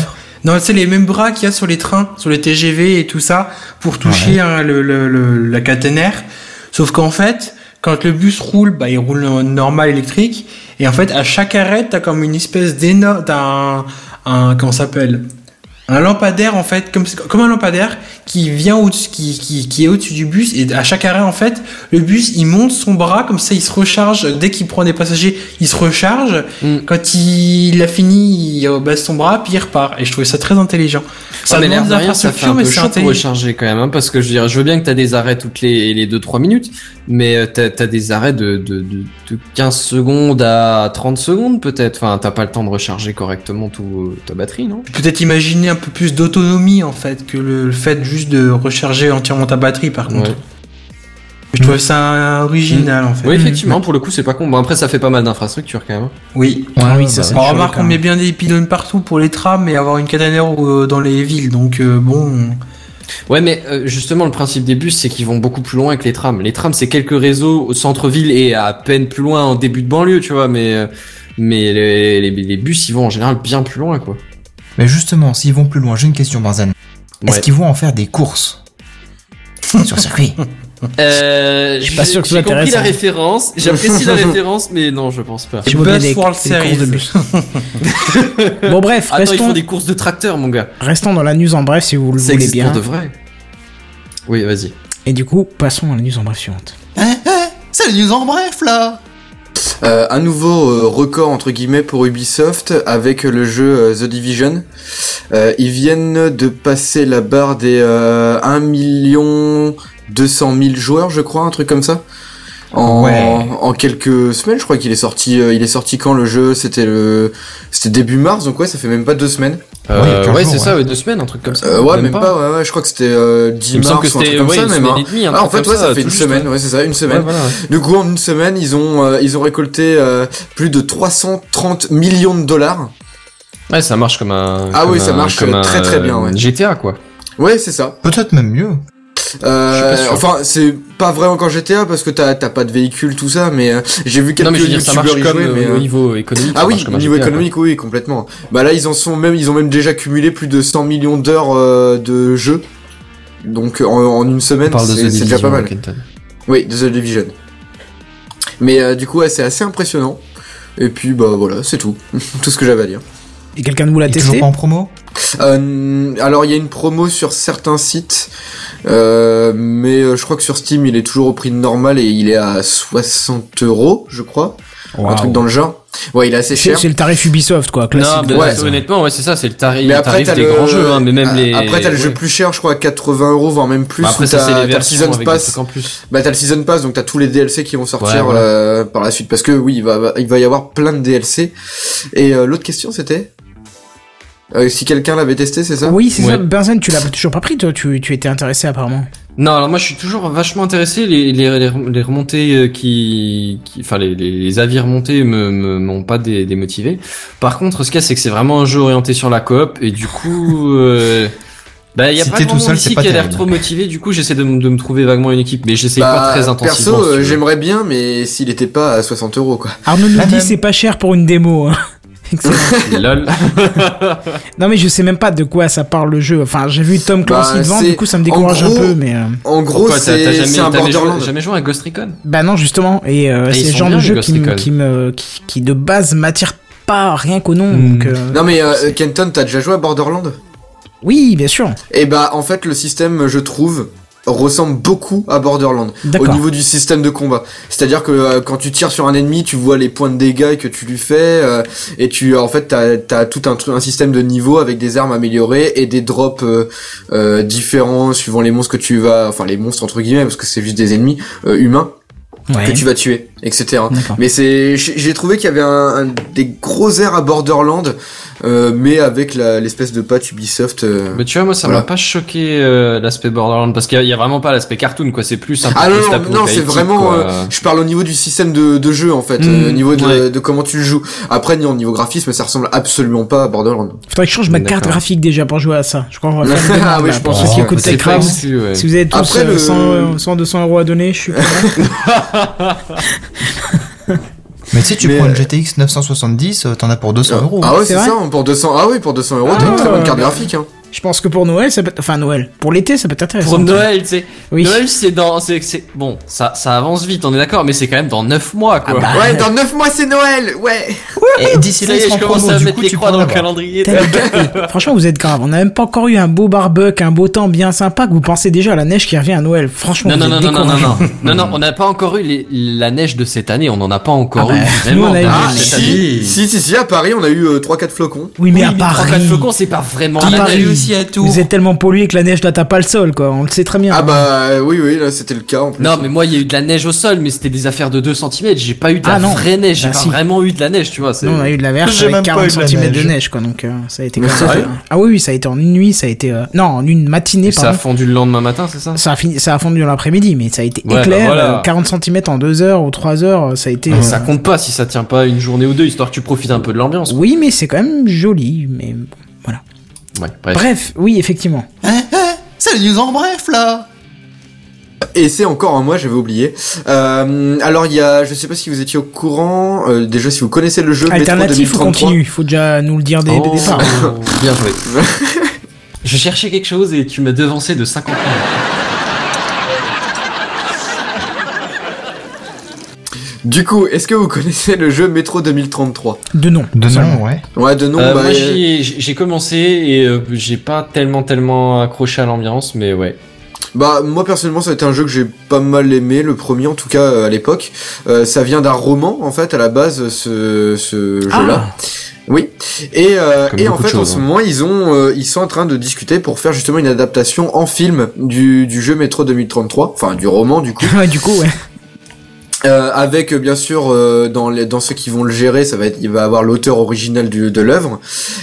Non, c'est les mêmes bras qu'il y a sur les trains, sur les TGV et tout ça, pour toucher hein, le, le- le- la caténaire. Sauf qu'en fait, quand le bus roule, bah, il roule en normal électrique. Et en fait, à chaque arrêt, t'as comme une espèce d'énorme, t'as un, un, comment ça s'appelle? Un lampadaire, en fait, comme, comme un lampadaire qui vient au qui, qui, qui est au-dessus du bus. Et à chaque arrêt, en fait, le bus, il monte son bras, comme ça, il se recharge. Dès qu'il prend des passagers, il se recharge. Mm. Quand il a fini, il baisse son bras, puis il repart. Et je trouvais ça très intelligent. Ça mais l'air demande de des rien, ça fait un mais peu chaud pour recharger quand même, hein, parce que je veux dire, je veux bien que t'as des arrêts toutes les, les 2-3 minutes, mais euh, t'as as des arrêts de, de, de, de 15 secondes à 30 secondes peut-être. Enfin, t'as pas le temps de recharger correctement tout, euh, ta batterie, non? Peut-être imaginer un peu plus d'autonomie, en fait, que le, le fait juste de recharger entièrement ta batterie, par contre. Ouais. Je trouve ça original, en fait. Oui, effectivement, pour le coup, c'est pas con. Bon, après, ça fait pas mal d'infrastructures quand même. hein. Oui. Ouais, Ah oui, ouais, ça, bah, c'est Alors, chaud, remarque, on même. met bien des pylônes partout pour les trams et avoir une caténaire euh, dans les villes. Donc, euh, bon. Ouais, mais euh, justement, le principe des bus, c'est qu'ils vont beaucoup plus loin que les trams. Les trams, c'est quelques réseaux au centre-ville et à peine plus loin en début de banlieue, tu vois, mais, mais les, les, les bus, ils vont en général bien plus loin, quoi. Mais justement, s'ils vont plus loin, j'ai une question, Barzan. Est-ce Ouais. qu'ils vont en faire des courses Sur circuit? Euh, je suis pas sûr que J'ai compris la référence, j'apprécie la référence, mais non, je pense pas. Tu veux Bus des- World des courses de Series. bus. Bon, bref, Attends, ils restons, font des courses de tracteurs, mon gars. restons dans la news en bref si vous le Ça voulez bien. pour de vrai. Oui, vas-y. Et du coup, passons à la news en bref suivante. Hein, hein, c'est le news en bref là. Euh, un nouveau euh, record entre guillemets pour Ubisoft avec le jeu euh, The Division. Euh, ils viennent de passer la barre des euh, 1 million 200 000 joueurs, je crois, un truc comme ça. En, Ouais. en quelques semaines, je crois qu'il est sorti. euh, il est sorti quand le jeu? C'était le, c'était début mars, donc ouais, ça fait même pas deux semaines. Euh, 15 ouais, c'est ouais. ça, ouais, deux semaines, un truc comme ça. Euh, ouais, même, pas. ouais, ouais, je crois que c'était euh, 10 Il me semble mars que ou un truc c'était comme ouais, ça, une même. semaine hein. et demie, un Ah, en fait, ouais, ça, fait une juste, semaine, ouais. c'est ça, une Ouais, semaine. voilà, ouais. Du coup, en une semaine, ils ont, euh, ils ont récolté euh, plus de 330 millions de dollars. Ouais, ça marche comme un. Ah comme oui, ça marche comme très, très bien, ouais. GTA, quoi. Ouais, c'est ça. Peut-être même mieux. Euh, enfin, c'est pas vrai encore GTA parce que t'as pas de véhicule, tout ça, mais euh, j'ai vu quelques Non, mais je veux dire, ça youtubeurs marche y comme jouer, euh, mais, au niveau économique. Ah oui, au niveau GTA, économique, oui, complètement. Bah là, ils en sont même, ils ont même déjà cumulé plus de 100 millions d'heures de jeu. Donc en, en une semaine, c'est déjà pas mal. Kenton. Oui, de The Division. Mais du coup, ouais, c'est assez impressionnant. Et puis bah voilà, c'est tout, tout ce que j'avais à dire. Et quelqu'un de vous l'a est toujours testé pas en promo Euh, alors il y a une promo sur certains sites, euh, mais euh, je crois que sur Steam il est toujours au prix normal et il est à 60 euros, je crois, un Waouh. truc dans le genre. Ouais, il est assez C'est cher. c'est le tarif Ubisoft, quoi, Non, classique. mais Ouais. honnêtement, ouais, c'est ça, c'est le tarif, Mais le après tarif t'as des le grands jeux, hein, mais même euh, les. après t'as le jeu plus cher, je crois à 80 euros voire même plus. Bah, après, ça, c'est les le season pass. en plus. Bah t'as le season pass donc t'as tous les DLC qui vont sortir Ouais, euh, par la suite parce que oui il va il va y avoir plein de DLC. Et euh, l'autre question c'était? Euh, si quelqu'un l'avait testé c'est ça? Oui, c'est Ouais. ça. Benzen, tu l'as toujours pas pris, toi? Tu, tu étais intéressé, apparemment. Non, alors moi je suis toujours vachement intéressé. Les, les, les, les remontées euh, qui, qui, enfin les, les, les avis remontés me me- m'ont pas dé- démotivé. Par contre, ce qu'il y a, c'est que c'est vraiment un jeu orienté sur la coop et du coup, euh, bah il y a Si pas tout seul, ici pas qui a l'air trop motivé. Du coup, j'essaie de, me- de me trouver vaguement une équipe, mais j'essaie pas Bah, très intensivement. Perso, si j'aimerais bien, mais s'il était pas à 60 euros, quoi. Arnaud nous dit c'est pas cher pour une démo. hein. Excellent. Lol. non mais je sais même pas de quoi ça parle le jeu. Enfin, j'ai vu Tom Clancy Bah, devant, c'est- du coup ça me décourage un peu, mais euh, En gros, c'est jamais, jamais jamais joué à Ghost Recon bah non justement. Et euh, Et c'est le genre de jeu qui, me- qui me qui, qui de base m'attire pas rien qu'au nom. Hmm. Donc, euh, Non mais euh, Kenton, t'as déjà joué à Borderlands? Oui, bien sûr. Et bah en fait le système, je trouve, ressemble beaucoup à Borderlands au niveau du système de combat. C'est-à-dire que euh, quand tu tires sur un ennemi, tu vois les points de dégâts que tu lui fais euh, et tu en fait t'as as tout un truc un système de niveau avec des armes améliorées et des drops euh, euh, différents suivant les monstres que tu vas enfin les monstres entre guillemets parce que c'est juste des ennemis euh, humains Ouais. que tu vas tuer, etc. Mais c'est, j'ai trouvé qu'il y avait un, un- des gros airs à Borderland, euh, mais avec la- l'espèce de patch Ubisoft. euh, Mais tu vois, moi, ça Voilà. m'a pas choqué euh, l'aspect Borderlands parce qu'il y, a- il y a vraiment pas l'aspect cartoon, quoi. C'est plus un peu Ah non, plus non, non, c'est vraiment. euh, je parle au niveau du système de, de jeu en fait, Mm, euh, au niveau de, ouais. de comment tu le joues. Après, au niveau graphisme, ça ressemble absolument pas à Borderlands. Faudrait que je change ma carte graphique déjà pour jouer à ça. Je crois qu'on va faire une Ah oui, je pense ceux qui écoutent. Si vous avez tous Après, euh, le- 100, 100, 200 euros à donner, je suis. Mais tu sais, tu Mais, prends euh, une GTX 970, euh, t'en as pour 200 euros. Ah ouais, C'est ça. Pour 200, ah oui, pour 200 euros, t'as une très Ah. bonne carte graphique. Hein. Je pense que pour Noël, ça peut... enfin Noël, pour l'été, ça peut être intéressant. Pour Noël, tu sais. Oui. Noël, c'est dans, c'est, c'est, bon, ça, ça avance vite, on est d'accord, mais c'est quand même dans 9 mois, quoi. bah, Ouais, dans 9 mois, c'est Noël. Ouais. Et d'ici là, je commence promo, à du mettre coup, les tu croix dans le calendrier. Et Franchement, vous êtes grave. On n'a même pas encore eu un beau barbecue, un beau temps bien sympa que vous pensez déjà à la neige qui revient à Noël. Franchement, Non, vous non, êtes non, non, non, non, non, non, non, on n'a pas encore eu les- la neige de cette année, on n'en a pas encore Ah eu. bah, vraiment, nous, on a eu année. Si, si, si, si, à Paris, on a eu euh, 3-4 flocons. Oui, mais à Paris. 3-4 flocons, c'est pas vraiment la neige. À Tours. Vous êtes tellement pollué que la neige n'atteint pas le sol, quoi. On le sait très bien. Ah bah oui, oui, là c'était le cas en plus. Non, mais moi, il y a eu de la neige au sol, mais c'était des affaires de 2 cm. J'ai pas eu de la Ah non. vraie neige, j'ai Bah pas si. vraiment eu de la neige, tu vois. Nous, on a eu de la verge avec même pas 40 eu de la cm de neige. quoi. Donc, euh, ça a été comme ça. sérieux Ah oui, oui, ça a été en une nuit, ça a été. euh, Non, en une matinée, Et ça a fondu le lendemain matin, c'est ça? Ça a, fini, ça a fondu dans l'après-midi, mais ça a été Ouais, bah éclair. voilà. euh, 40 cm en 2 heures ou 3 heures, ça a été. Euh, Ça compte pas si ça tient pas une journée ou deux, histoire que tu profites un peu de l'ambiance. Oui, mais c'est quand même joli. Mais voilà. Ouais, bref. Bref, oui, effectivement. C'est les news en bref là Et c'est encore un mois, j'avais oublié. Euh, alors il y a, je sais pas si vous étiez au courant, euh, déjà si vous connaissez le jeu Alternatif ou 2033. continue Il faut déjà nous le dire dès Oh, départ. bien joué. Je cherchais quelque chose et tu m'as devancé de 50 minutes. Du coup, est-ce que vous connaissez le jeu Metro 2033 De nom. De nom, ouais. Ouais, de nom. Euh, bah, moi, euh, j'ai commencé et euh, j'ai pas tellement tellement accroché à l'ambiance, mais ouais. Bah moi personnellement ça a été un jeu que j'ai pas mal aimé, le premier en tout cas euh, à l'époque. Euh, ça vient d'un roman en fait à la base ce, ce jeu-là. Oui. Et, euh, et en fait en ce hein. moment ils ont euh, ils sont en train de discuter pour faire justement une adaptation en film du, du jeu Metro 2033, enfin du roman du coup. Ouais, du coup, ouais. Euh, avec euh, bien sûr euh, dans les dans ceux qui vont le gérer, ça va être il va avoir l'auteur original du, de l'œuvre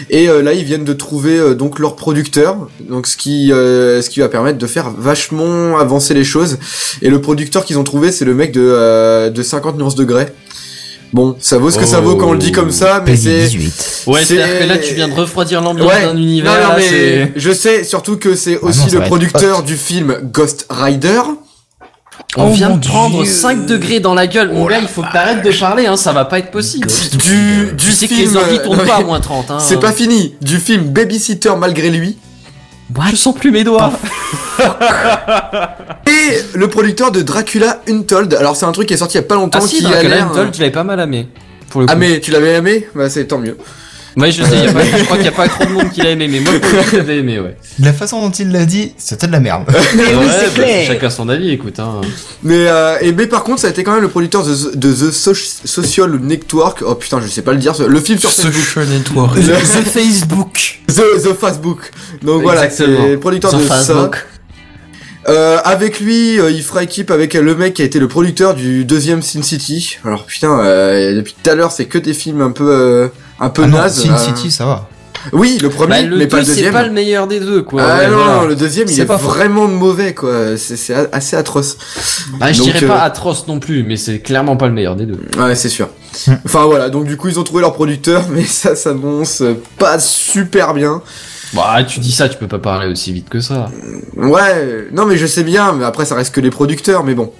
et euh, là ils viennent de trouver euh, donc leur producteur donc ce qui euh, ce qui va permettre de faire vachement avancer les choses et le producteur qu'ils ont trouvé c'est le mec de euh, de 50 nuances degrés. Bon, ça vaut ce que ça vaut quand on le dit comme ça mais c'est 18. Ouais, C'est- c'est-à-dire que là, tu viens de refroidir l'ambiance Ouais. d'un univers. Non, non, mais je sais surtout que c'est Ah aussi non, le producteur du film Ghost Rider. On Oh vient mon de prendre Dieu. 5 degrés dans la gueule. Mon gars, il faut que t'arrêtes de parler, hein, ça va pas être possible. Du, du Tu sais que film, les ordi tournent euh, pas à moins 30. Hein. C'est pas fini. Du film Babysitter malgré lui. Je sens plus mes doigts. Et le producteur de Dracula Untold. Alors c'est un truc qui est sorti il y a pas longtemps Ah si, qui a. Untold, tu l'avais pas mal aimé. Pour le coup. Ah mais tu l'avais aimé? Bah c'est tant mieux. Ouais, je sais, y a pas- je crois qu'il y a pas trop de monde qui l'a aimé, mais moi, coup, j'avais aimé, ouais. La façon dont il l'a dit, c'était de la merde. Mais Ouais, c'est bah, clair. chacun son avis, écoute. Hein. Mais euh, et mais par contre ça a été quand même le producteur de, de The So- Social Network. Oh putain je sais pas le dire. Le film sur Facebook. Social Network. The, Facebook. The, The Facebook. Donc voilà c'est le producteur The de ça. Facebook. Euh, avec lui, euh, il fera équipe avec le mec qui a été le producteur du deuxième Sin City. Alors putain, euh, depuis tout à l'heure, c'est que des films un peu, euh, un peu Ah non, nazes. Sin euh. City, ça va. Oui, le premier, Bah, le mais pas 2, le c'est deuxième. pas le meilleur des deux, quoi. ah Ouais, non, voilà. non, le deuxième, il C'est est, pas vraiment mauvais, quoi. C'est c'est assez atroce. Bah, je Donc, dirais euh, pas atroce non plus, mais c'est clairement pas le meilleur des deux. Ouais, c'est sûr. Hmm. Enfin voilà, donc du coup, ils ont trouvé leur producteur, mais ça s'annonce pas super bien. Bah, tu dis ça, tu peux pas parler aussi vite que ça. Ouais, non, mais je sais bien, mais après, ça reste que les producteurs, mais bon.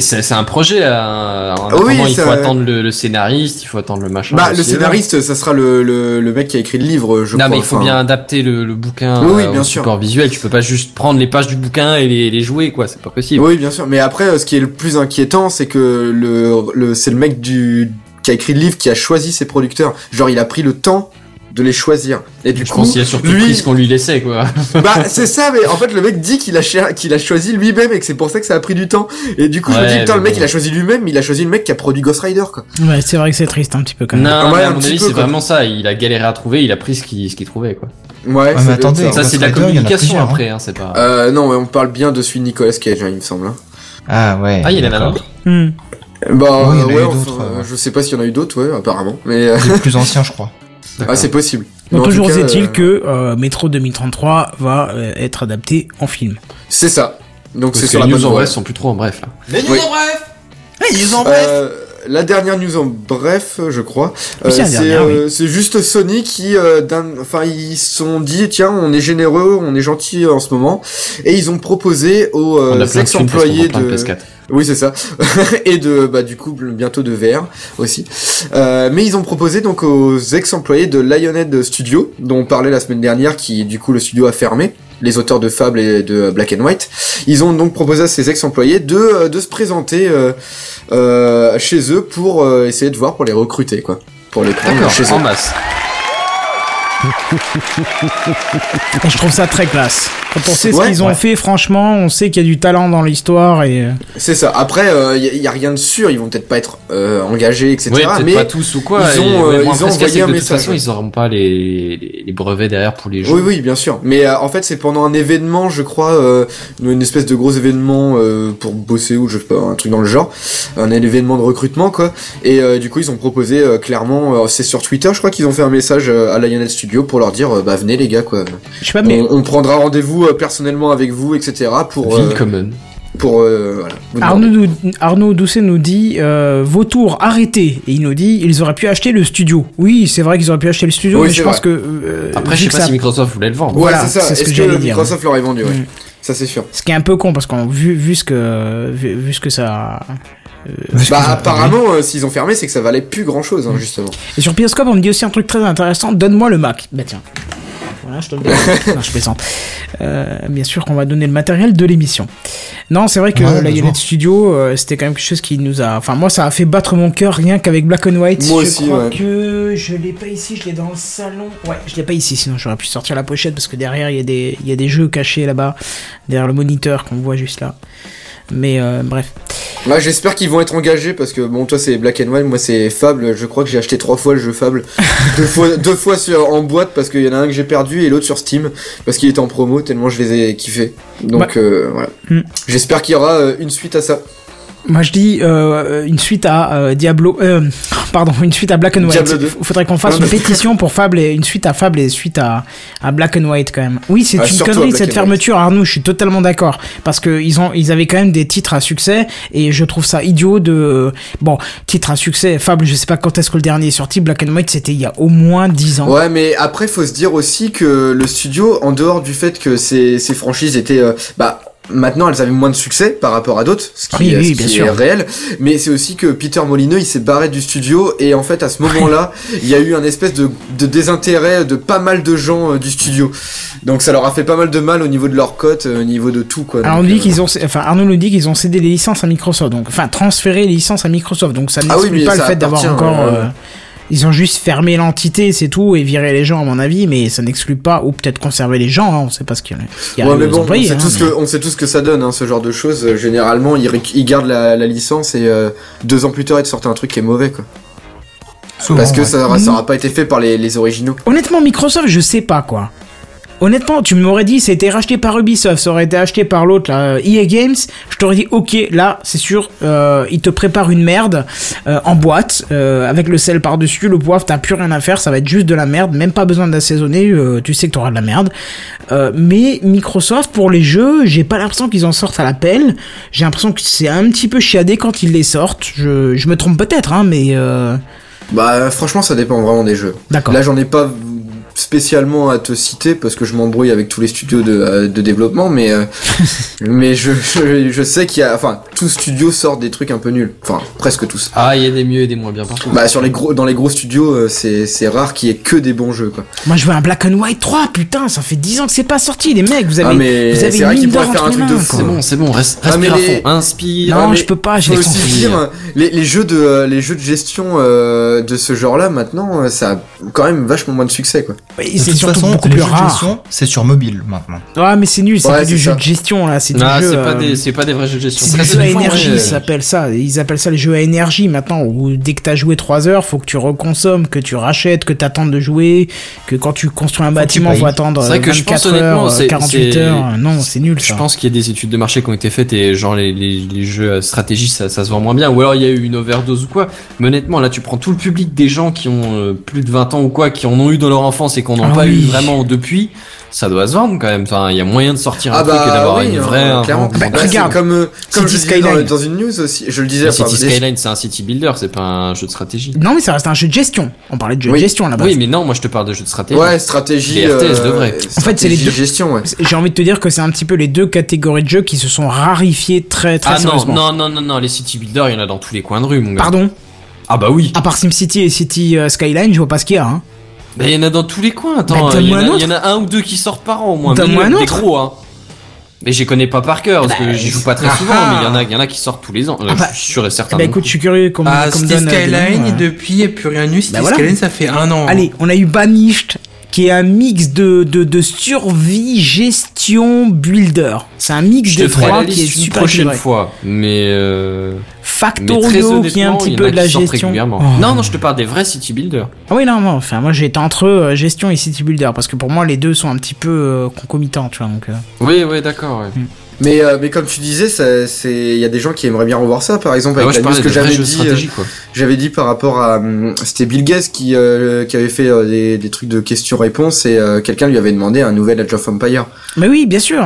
C'est un projet là. Ah oui, il ça- faut attendre le, le scénariste, il faut attendre le machin. Bah, le scénariste, ça sera le, le, le mec qui a écrit le livre, je Non crois. mais il faut enfin. bien adapter le, le bouquin Oui, oui, euh, bien au sûr. support visuel. Tu peux pas juste prendre les pages du bouquin et les, les jouer quoi. C'est pas possible. Oui, bien sûr. Mais après, euh, ce qui est le plus inquiétant, c'est que le, le c'est le mec du qui a écrit le livre qui a choisi ses producteurs. Genre, il a pris le temps de les choisir. Et du Je coup, pense qu'il a surtout lui, pris ce qu'on lui laissait quoi. bah c'est ça. Mais en fait, le mec dit qu'il a cher- qu'il a choisi lui-même et que c'est pour ça que ça a pris du temps. Et du coup, je me Ouais, dis putain, mais le mec, bon. il a choisi lui-même, mais il a choisi le mec qui a produit Ghost Rider, quoi. Ouais, c'est vrai que c'est triste un petit peu quand même. Non, Ah ouais, mais à mon avis c'est vraiment ça. Il a galéré à trouver, il a pris ce qu'il ce qu'il trouvait quoi. Ouais. mais ça doit attendez, Ça c'est de la il y communication hein. après. Hein, c'est pas. Euh, non, mais on parle bien de celui de Nicolas Cage, hein, il me semble. hein. Ah ouais. Ah il y en a un autre. Hmm. Bah Oui, il y en a ouais, eu enfin, d'autres, euh. je sais pas s'il y en a eu d'autres, ouais, apparemment. Mais euh, Les plus anciens, je crois. Ah, c'est possible. En toujours est-il euh, que euh, Metro 2033 va euh, être adapté en film. C'est ça. Donc c'est sur les la news bonne en voie. bref sont plus trop en bref là. Les news Oui. en bref Les news en Euh, la dernière news en bref, je crois. Oui, c'est dernière, euh, c'est juste Sony qui, euh, enfin, ils se sont dit tiens, on est généreux, on est gentil en ce moment, et ils ont proposé aux euh, ex-employés de de, PS4. oui c'est ça, et de bah du coup bientôt de VR aussi. Euh, mais ils ont proposé donc aux ex-employés de Lionhead Studio, dont on parlait la semaine dernière, qui du coup le studio a fermé. Les auteurs de Fable et de Black and White, ils ont donc proposé à ces ex-employés de, euh, de se présenter euh, euh, chez eux pour euh, essayer de voir pour les recruter quoi, pour les prendre D'accord, chez eux. en masse. Je trouve ça très classe. Sait ce Ouais, qu'ils ont ouais. fait, franchement, on sait qu'il y a du talent dans l'histoire et euh, C'est ça. Après, il y, a rien de sûr. Ils vont peut-être pas être euh, engagés, etc. Oui, mais pas tous ou quoi. ils ont, euh, ils ont envoyé un de toute message, façon, ils n'auront pas les, les, les brevets derrière pour les jeux. Oui, oui, bien sûr. Mais euh, en fait, c'est pendant un événement, je crois, euh, une espèce de gros événement euh, pour bosser ou je sais pas, un truc dans le genre, un événement de recrutement quoi. Et euh, du coup, ils ont proposé euh, clairement, euh, c'est sur Twitter, je crois qu'ils ont fait un message euh, à Lionel Studio pour leur dire, euh, bah venez les gars quoi. je sais pas, mais On, on prendra rendez-vous euh, personnellement avec vous, etc. Pour euh, pour euh, voilà. Arnaud, Arnaud Doucet nous dit euh, vos tours arrêtés et il nous dit ils auraient pu acheter le studio. Oui, c'est vrai qu'ils auraient pu acheter le studio, Oui, mais je pense que euh, Après, je sais que pas ça- si Microsoft voulait le vendre. Voilà, c'est ça. c'est ce que que, j'allais dire. Microsoft l'aurait vendu ouais. Mm. Ça c'est sûr. ce qui est un peu con parce qu'on vu vu ce que vu, vu ce que ça Bah apparemment, euh, s'ils ont fermé, c'est que ça valait plus grand chose, hein, justement. Et sur Pioscope, on me dit aussi un truc très intéressant donne-moi le Mac. Bah tiens. Je te le donne. non, je plaisante. Euh, bien sûr qu'on va donner le matériel de l'émission. Non, c'est vrai que Ouais, la. Unit Studio, euh, c'était quand même quelque chose qui nous a. Enfin, moi, ça a fait battre mon cœur rien qu'avec Black and White. Moi je aussi, crois ouais. que je l'ai pas ici, je l'ai dans le salon. Ouais, je l'ai pas ici, sinon j'aurais pu sortir la pochette parce que derrière, il y, a des- il y a des jeux cachés là-bas, derrière le moniteur qu'on voit juste là. Mais euh, bref. Là, j'espère qu'ils vont être engagés parce que bon, toi c'est Black and White, moi c'est Fable. Je crois que j'ai acheté trois fois le jeu Fable, deux fois, deux fois sur, en boîte parce qu'il y en a un que j'ai perdu et l'autre sur Steam parce qu'il était en promo tellement je les ai kiffés. Donc Bah. euh, voilà. Hmm. J'espère qu'il y aura euh, une suite à ça. Moi je dis euh, une suite à euh, Diablo, euh, pardon, une suite à Black and White. Diablo 2. Il faudrait qu'on fasse une pétition pour Fable et une suite à Fable et suite à, à Black and White quand même. Oui, c'est Ah, une connerie cette fermeture, Arnaud. Je suis totalement d'accord parce que ils ont, ils avaient quand même des titres à succès et je trouve ça idiot de bon titre à succès. Fable, je sais pas quand est-ce que le dernier est sorti. Black and White, c'était il y a au moins 10 ans. Ouais, mais après faut se dire aussi que le studio, en dehors du fait que ces, ces franchises étaient, euh, bah Maintenant, elles avaient moins de succès par rapport à d'autres, ce qui, Oui, est- oui, ce bien qui sûr. est réel. Mais c'est aussi que Peter Molineux, il s'est barré du studio et en fait, à ce moment-là, il y a eu un espèce de, de désintérêt de pas mal de gens euh, du studio. Donc, ça leur a fait pas mal de mal au niveau de leur cote, euh, au niveau de tout, quoi. Alors on dit euh, qu'ils ont, enfin Arnaud nous dit qu'ils ont cédé les licences à Microsoft, donc enfin transféré les licences à Microsoft, donc ça Ah oui, n'exclut pas le fait d'avoir encore. Ils ont juste fermé l'entité, c'est tout, et viré les gens à mon avis, mais ça n'exclut pas, ou peut-être conserver les gens, hein, on sait pas ce qu'il y a. Ouais, mais bon, employés, on, sait hein, tout ce mais- que, on sait tout ce que ça donne, hein, ce genre de choses. Euh, Généralement, ils, gardent la, la licence et euh, deux ans plus tard, ils te sortent un truc qui est mauvais, quoi. Souvent, Parce que ouais. ça, ça aura pas été fait par les, les originaux. Honnêtement, Microsoft, je sais pas quoi. Honnêtement, tu m'aurais dit, ça a été racheté par Ubisoft, ça aurait été acheté par l'autre, là, EA Games, je t'aurais dit, ok, là, c'est sûr, euh, ils te préparent une merde euh, en boîte, euh, avec le sel par-dessus, le poivre, t'as plus rien à faire, ça va être juste de la merde, même pas besoin d'assaisonner, euh, tu sais que t'auras de la merde. Euh, mais Microsoft, pour les jeux, j'ai pas l'impression qu'ils en sortent à l'appel, j'ai l'impression que c'est un petit peu chiadé quand ils les sortent, je, je me trompe peut-être, hein, mais... Euh... Bah, franchement, ça dépend vraiment des jeux. D'accord. Là, j'en ai pas spécialement à te citer parce que je m'embrouille avec tous les studios de, euh, de développement, mais euh, mais je, je, je sais qu'il y a, enfin, tous tout studio sort des trucs un peu nuls. Enfin, presque tous. Ah, il y a des mieux et des moins bien partout. Bah sur les gros, dans les gros studios, euh, c'est c'est rare qu'il y ait que des bons jeux quoi. Moi, je veux un Black and White 3, putain, ça fait 10 ans que c'est pas sorti, les mecs, vous avez, Ah, mais vous avez c'est une vrai mine qu'ils d'or pourraient faire un entre truc les de mains. C'est bon, c'est bon, reste, Ah, mais respire à les- fond, inspire. Non, Ah, mais je peux pas, les aussi dire, les, les jeux de euh, les jeux de gestion euh, de ce genre-là maintenant, ça a quand même vachement moins de succès quoi. C'est toute surtout façon, beaucoup plus rare. c'est sur mobile maintenant. Ouais, mais c'est nul, c'est Ouais, pas du c'est jeu ça. de gestion, là, c'est jeu. c'est pas euh, des, c'est pas des vrais jeux de gestion. C'est Ça, des jeux à énergie, ouais. ils appellent ça. Ils appellent ça les jeux à énergie maintenant, où dès que t'as joué 3 heures, faut que tu reconsommes, que tu rachètes, que t'attendes de jouer, que quand tu construis un bâtiment, faut attendre C'est vrai que je 24 pense honnêtement, heures, c'est- 48 c'est- heures. Non, c'est nul Je ça. pense qu'il y a des études de marché qui ont été faites et genre les, les, les jeux à stratégie ça, ça se vend moins bien ou alors il y a eu une overdose ou quoi. Mais honnêtement là tu prends tout le public des gens qui ont euh, plus de 20 ans ou quoi qui en ont eu dans leur enfance et qu'on n'en Ah pas oui. eu vraiment depuis, ça doit se vendre quand même. Enfin il y a moyen de sortir un Ah truc et bah d'avoir oui, une hein, vraie clairement. vrai Bah, regarde, c'est comme euh, comme City je disais dans, Skyline. dans une news aussi, je le disais. Enfin, City Skyline c'est un city builder, c'est pas un jeu de stratégie. Non, mais ça reste un jeu de gestion. On parlait de jeu Oui. de gestion là-bas. Oui mais non moi je te parle de jeu de stratégie. Ouais, stratégie. Les RTS de euh, vrai. En fait, c'est les deux- gestion, ouais. J'ai envie de te dire que c'est un petit peu les deux catégories de jeux qui se sont rarifiées très très Ah non, sérieusement. non, non, non, non, les city builders, il y en a dans tous les coins de rue, mon gars. Pardon? Ah bah oui. À part SimCity et City euh, Skyline, je vois pas ce qu'il y a. Hein. Bah, il y en a dans tous les coins. Attends, Bah, il y, en un a- il y en a un ou deux qui sortent par an au moins. Donne-moi un des autre. gros, hein. Mais je les connais pas par cœur parce Bah, que j'y joue pas très ah souvent, ah. mais il y en a, il y en a qui sortent tous les ans. Euh, Ah bah, je suis sûr et certain. Eh ben écoute, je suis curieux comme, Ah, comme City donne euh, des Skyline, noms, euh. depuis, il n'y a plus rien eu. City Bah voilà. Skyline, ça fait un an. Allez, on a eu Banished, qui est un mix de, de, de survie, gestion, builder. C'est un mix je des la trois qui est super prochaine équilibré. fois. Mais, euh... mais Factorio, qui est un petit peu de la gestion. Oh. Non, non, je te parle des vrais city builders. Ah oui, non, non, enfin, moi j'étais entre euh, gestion et city builder, parce que pour moi les deux sont un petit peu euh, concomitants, tu vois. Donc, euh. Oui, oui, d'accord. ouais. Mais euh, mais comme tu disais, il y a des gens qui aimeraient bien revoir ça. Par exemple, Ah, avec ouais, je la que j'avais dit, euh, j'avais dit par rapport à, hum, c'était Bill Gates qui euh, qui avait fait euh, des, des trucs de questions-réponses et euh, quelqu'un lui avait demandé un nouvel Age of Empire. Mais oui, bien sûr.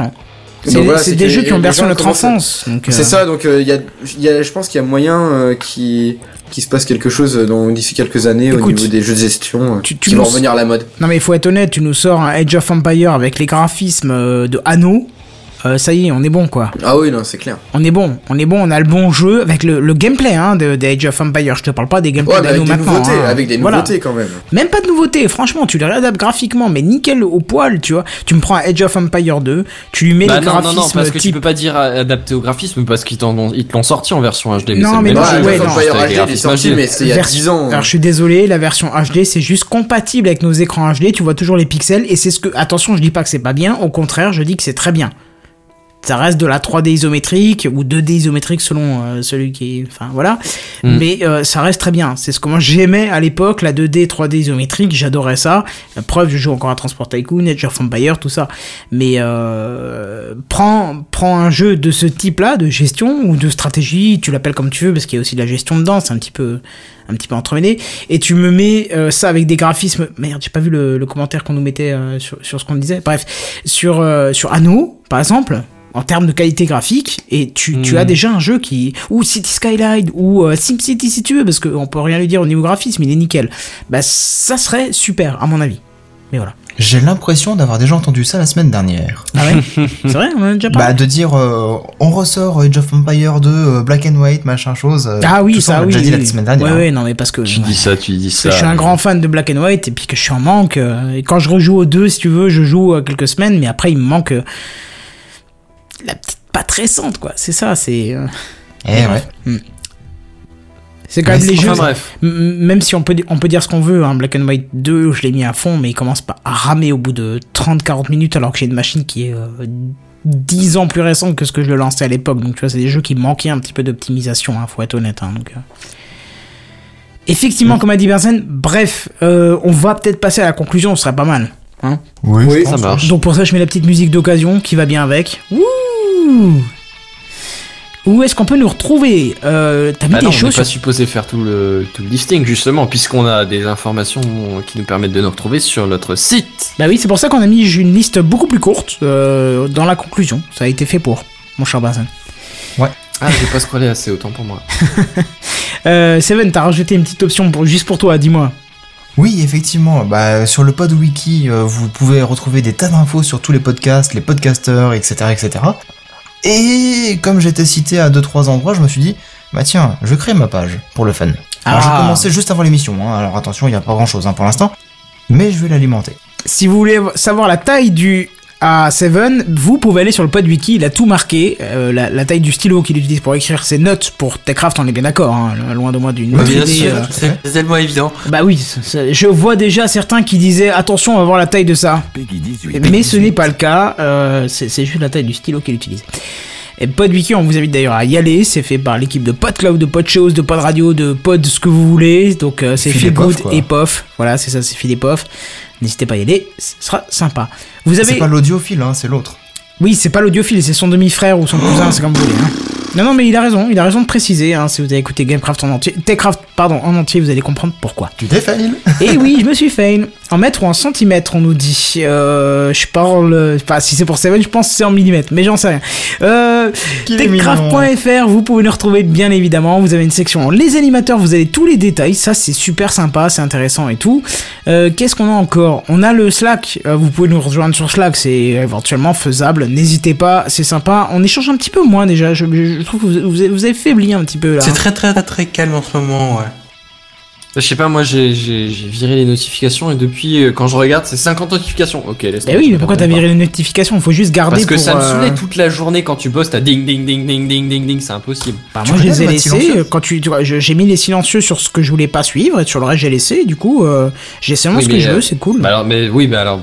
C'est Donc voilà, des jeux qui ont bercé notre enfance. euh, C'est ça, donc euh, il y a, il y a, je pense qu'il y a moyen euh, qui qui se passe quelque chose dans d'ici quelques années au niveau des jeux de gestion tu- tu qui vont revenir à la mode. Non mais il faut être honnête, tu nous sors un Age of Empire avec les graphismes de Anno. Euh, ça y est, on est bon quoi. Ah oui, non, c'est clair. On est bon, on est bon, on a le bon jeu avec le, le gameplay hein, de, de Age of Empire. Je te parle pas des gameplays Ouais, mais avec des maintenant. nouveautés, hein. avec des Voilà. nouveautés quand même. Même pas de nouveautés, franchement, tu les réadaptes graphiquement, mais nickel au poil, tu vois. Tu me prends un Age of Empire 2, tu lui mets Bah les non, non, graphismes non, parce que tu type. peux pas dire adapté au graphisme parce qu'ils t'en ont- ils te l'ont sorti en version HD. Non, c'est le mais non, jeu, ouais, non. Empire HD, sorti, HD. mais c'était il y a Vers- 10 ans. Alors je suis désolé, la version HD c'est juste compatible avec nos écrans HD, tu vois toujours les pixels et c'est ce que attention, je dis pas que c'est pas bien, au contraire, je dis que c'est très bien. Ça reste de la 3D isométrique ou 2D isométrique selon euh, celui qui est enfin voilà. Mm. Mais euh, ça reste très bien, c'est ce que moi j'aimais à l'époque la 2D 3D isométrique, j'adorais ça. La preuve, je joue encore à Transport Tycoon, Age of Empire, tout ça. Mais euh, prends prends un jeu de ce type-là de gestion ou de stratégie, tu l'appelles comme tu veux parce qu'il y a aussi de la gestion dedans, c'est un petit peu un petit peu entremêlé. Et tu me mets euh, ça avec des graphismes. Merde j'ai pas vu le, le commentaire qu'on nous mettait euh, sur, sur ce qu'on disait. Bref. Sur euh, sur Anno par exemple en termes de qualité graphique et tu, tu as déjà un jeu qui ou City Skyline ou euh, SimCity si tu veux parce qu'on peut rien lui dire au niveau graphisme il est nickel bah ça serait super à mon avis mais voilà J'ai l'impression d'avoir déjà entendu ça la semaine dernière. ah ouais c'est vrai on en a déjà parlé Bah de dire euh, on ressort Age of Empire 2 euh, Black and White machin chose. euh, ah oui tout ça on l'a oui déjà dit oui. la semaine dernière. ouais hein. ouais non mais parce que Tu dis ça, tu dis ça. je suis un grand fan de Black and White et puis que je suis en manque. euh, Et quand je rejoue aux deux, si tu veux, je joue euh, quelques semaines, mais après il me manque euh, la petite patte récente, quoi. C'est ça, c'est. euh, Eh ouais. C'est quand même les jeux. bref. Même si on peut, on peut dire ce qu'on veut, hein, Black and White 2, je l'ai mis à fond, mais il commence pas à ramer au bout de 30-40 minutes alors que j'ai une machine qui est euh, 10 ans plus récente que ce que je le lançais à l'époque. Donc tu vois, c'est des jeux qui manquaient un petit peu d'optimisation, hein, faut être honnête. hein, donc, euh. Effectivement, comme a dit Benzen, bref, euh, on va peut-être passer à la conclusion, ce serait pas mal. Hein Oui, je ça marche. donc pour ça, je mets la petite musique d'occasion qui va bien avec. Wouh Où est-ce qu'on peut nous retrouver euh, T'as mis Ah des non, on n'est choses pas supposé faire tout le, tout le listing justement, puisqu'on a des informations qui nous permettent de nous retrouver sur notre site. Bah oui, c'est pour ça qu'on a mis une liste beaucoup plus courte euh, dans la conclusion. Ça a été fait pour, mon cher Benzen. Ah, j'ai pas scrollé assez, autant pour moi. Euh, Seven, t'as rajouté une petite option pour, juste pour toi, dis-moi. Oui, effectivement. Bah, sur le pod wiki, euh, vous pouvez retrouver des tas d'infos sur tous les podcasts, les podcasters, etc., etc. Et comme j'étais cité à 2-3 endroits, je me suis dit, bah tiens, je crée ma page pour le fun. Alors j'ai Ah. commencé juste avant l'émission, hein, alors attention, il n'y a pas grand chose pour l'instant, mais je vais l'alimenter. Si vous voulez savoir la taille du A7, vous pouvez aller sur le pod wiki, il a tout marqué. Euh, la, la taille du stylo qu'il utilise pour écrire ses notes pour Techcraft, on est bien d'accord, hein, loin de moi d'une autre Bien idée, sûr, euh, c'est tellement évident. Bah oui, je vois déjà certains qui disaient attention, on va voir la taille de ça. Mais ce n'est pas le cas, euh, c'est c'est juste la taille du stylo qu'il utilise. Et PodWiki, on vous invite d'ailleurs à y aller, c'est fait par l'équipe de PodCloud, de PodShows, de Pod Radio, de Pod ce que vous voulez, donc euh, c'est Phil Good et Pof, voilà c'est ça, c'est Phil et Pof. N'hésitez pas à y aller, ce sera sympa. Vous avez... C'est pas l'audiophile, hein, c'est l'autre. Oui, c'est pas l'audiophile, c'est son demi-frère ou son cousin, c'est comme vous voulez. hein. Non, non, mais il a raison, il a raison de préciser, hein, si vous avez écouté Gamecraft en entier, Techcraft, pardon, en entier, vous allez comprendre pourquoi. Tu t'es fail Et oui, je me suis fail. En mètres ou en centimètres, on nous dit. Euh, je parle. Enfin, si c'est pour Seven, je pense que c'est en millimètres, mais j'en sais rien. Euh, Techcraft.fr, vous pouvez nous retrouver bien évidemment. Vous avez une section les animateurs, vous avez tous les détails. Ça, c'est super sympa, c'est intéressant et tout. Euh, Qu'est-ce qu'on a encore? On a le Slack. Euh, vous pouvez nous rejoindre sur Slack, c'est éventuellement faisable. N'hésitez pas, c'est sympa. On échange un petit peu moins déjà. Je, je trouve que vous, vous avez- vous avez faibli un petit peu là. C'est très très très très calme en ce moment, ouais. Je sais pas, moi j'ai viré les notifications et depuis, euh, quand je regarde, c'est 50 notifications. Ok, laisse eh oui, mais pourquoi t'as viré les notifications? Faut juste garder Parce que ça me euh... saoulait toute la journée quand tu bosses, t'as ding ding ding ding ding ding ding, c'est impossible. Bah, moi je les ai laissés, euh, quand tu, j'ai mis les silencieux sur ce que je voulais pas suivre et sur le reste j'ai laissé, du coup euh, j'ai seulement ce que je veux, euh, c'est cool. Bah, alors, mais oui, mais alors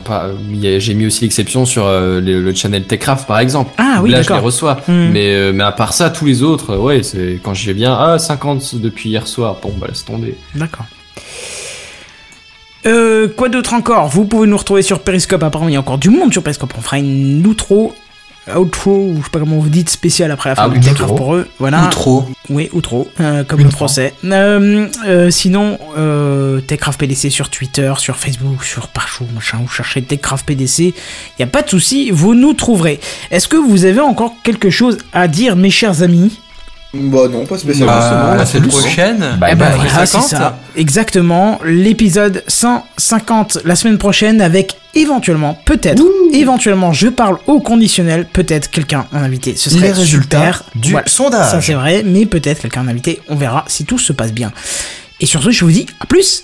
j'ai mis aussi l'exception sur le, channel Techcraft par exemple. Ah oui, d'accord. Là je les reçois, hmm. mais, à part ça, tous les autres, ouais, c'est quand je viens, ah 50 depuis hier soir, bon bah laisse tomber. D'accord. Euh, quoi d'autre encore Vous pouvez nous retrouver sur Periscope. Apparemment, il y a encore du monde sur Periscope. On fera une outro, outro, ou je sais pas comment vous dites, spécial après la fin Ah, outro. Pour eux. Voilà. Ou trop. Oui, ou trop, euh, comme le français. Euh, euh, sinon, euh, Techcraft PDC sur Twitter, sur Facebook, sur partout, machin, vous cherchez Techcraft PDC, il a pas de souci, vous nous trouverez. Est-ce que vous avez encore quelque chose à dire, mes chers amis? Bah non, pas spécialement. Bah, la semaine prochaine. Bah, Eh ben bah, voilà, c'est 50. ça. Exactement, l'épisode 150 la semaine prochaine avec éventuellement, peut-être, éventuellement, je parle au conditionnel, peut-être quelqu'un en invité. Ce serait Les résultats super. du Voilà. sondage. Ça c'est vrai, mais peut-être quelqu'un en invité, on verra si tout se passe bien. Et sur ce, je vous dis à plus.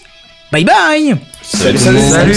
Bye bye Salut, salut, Salut.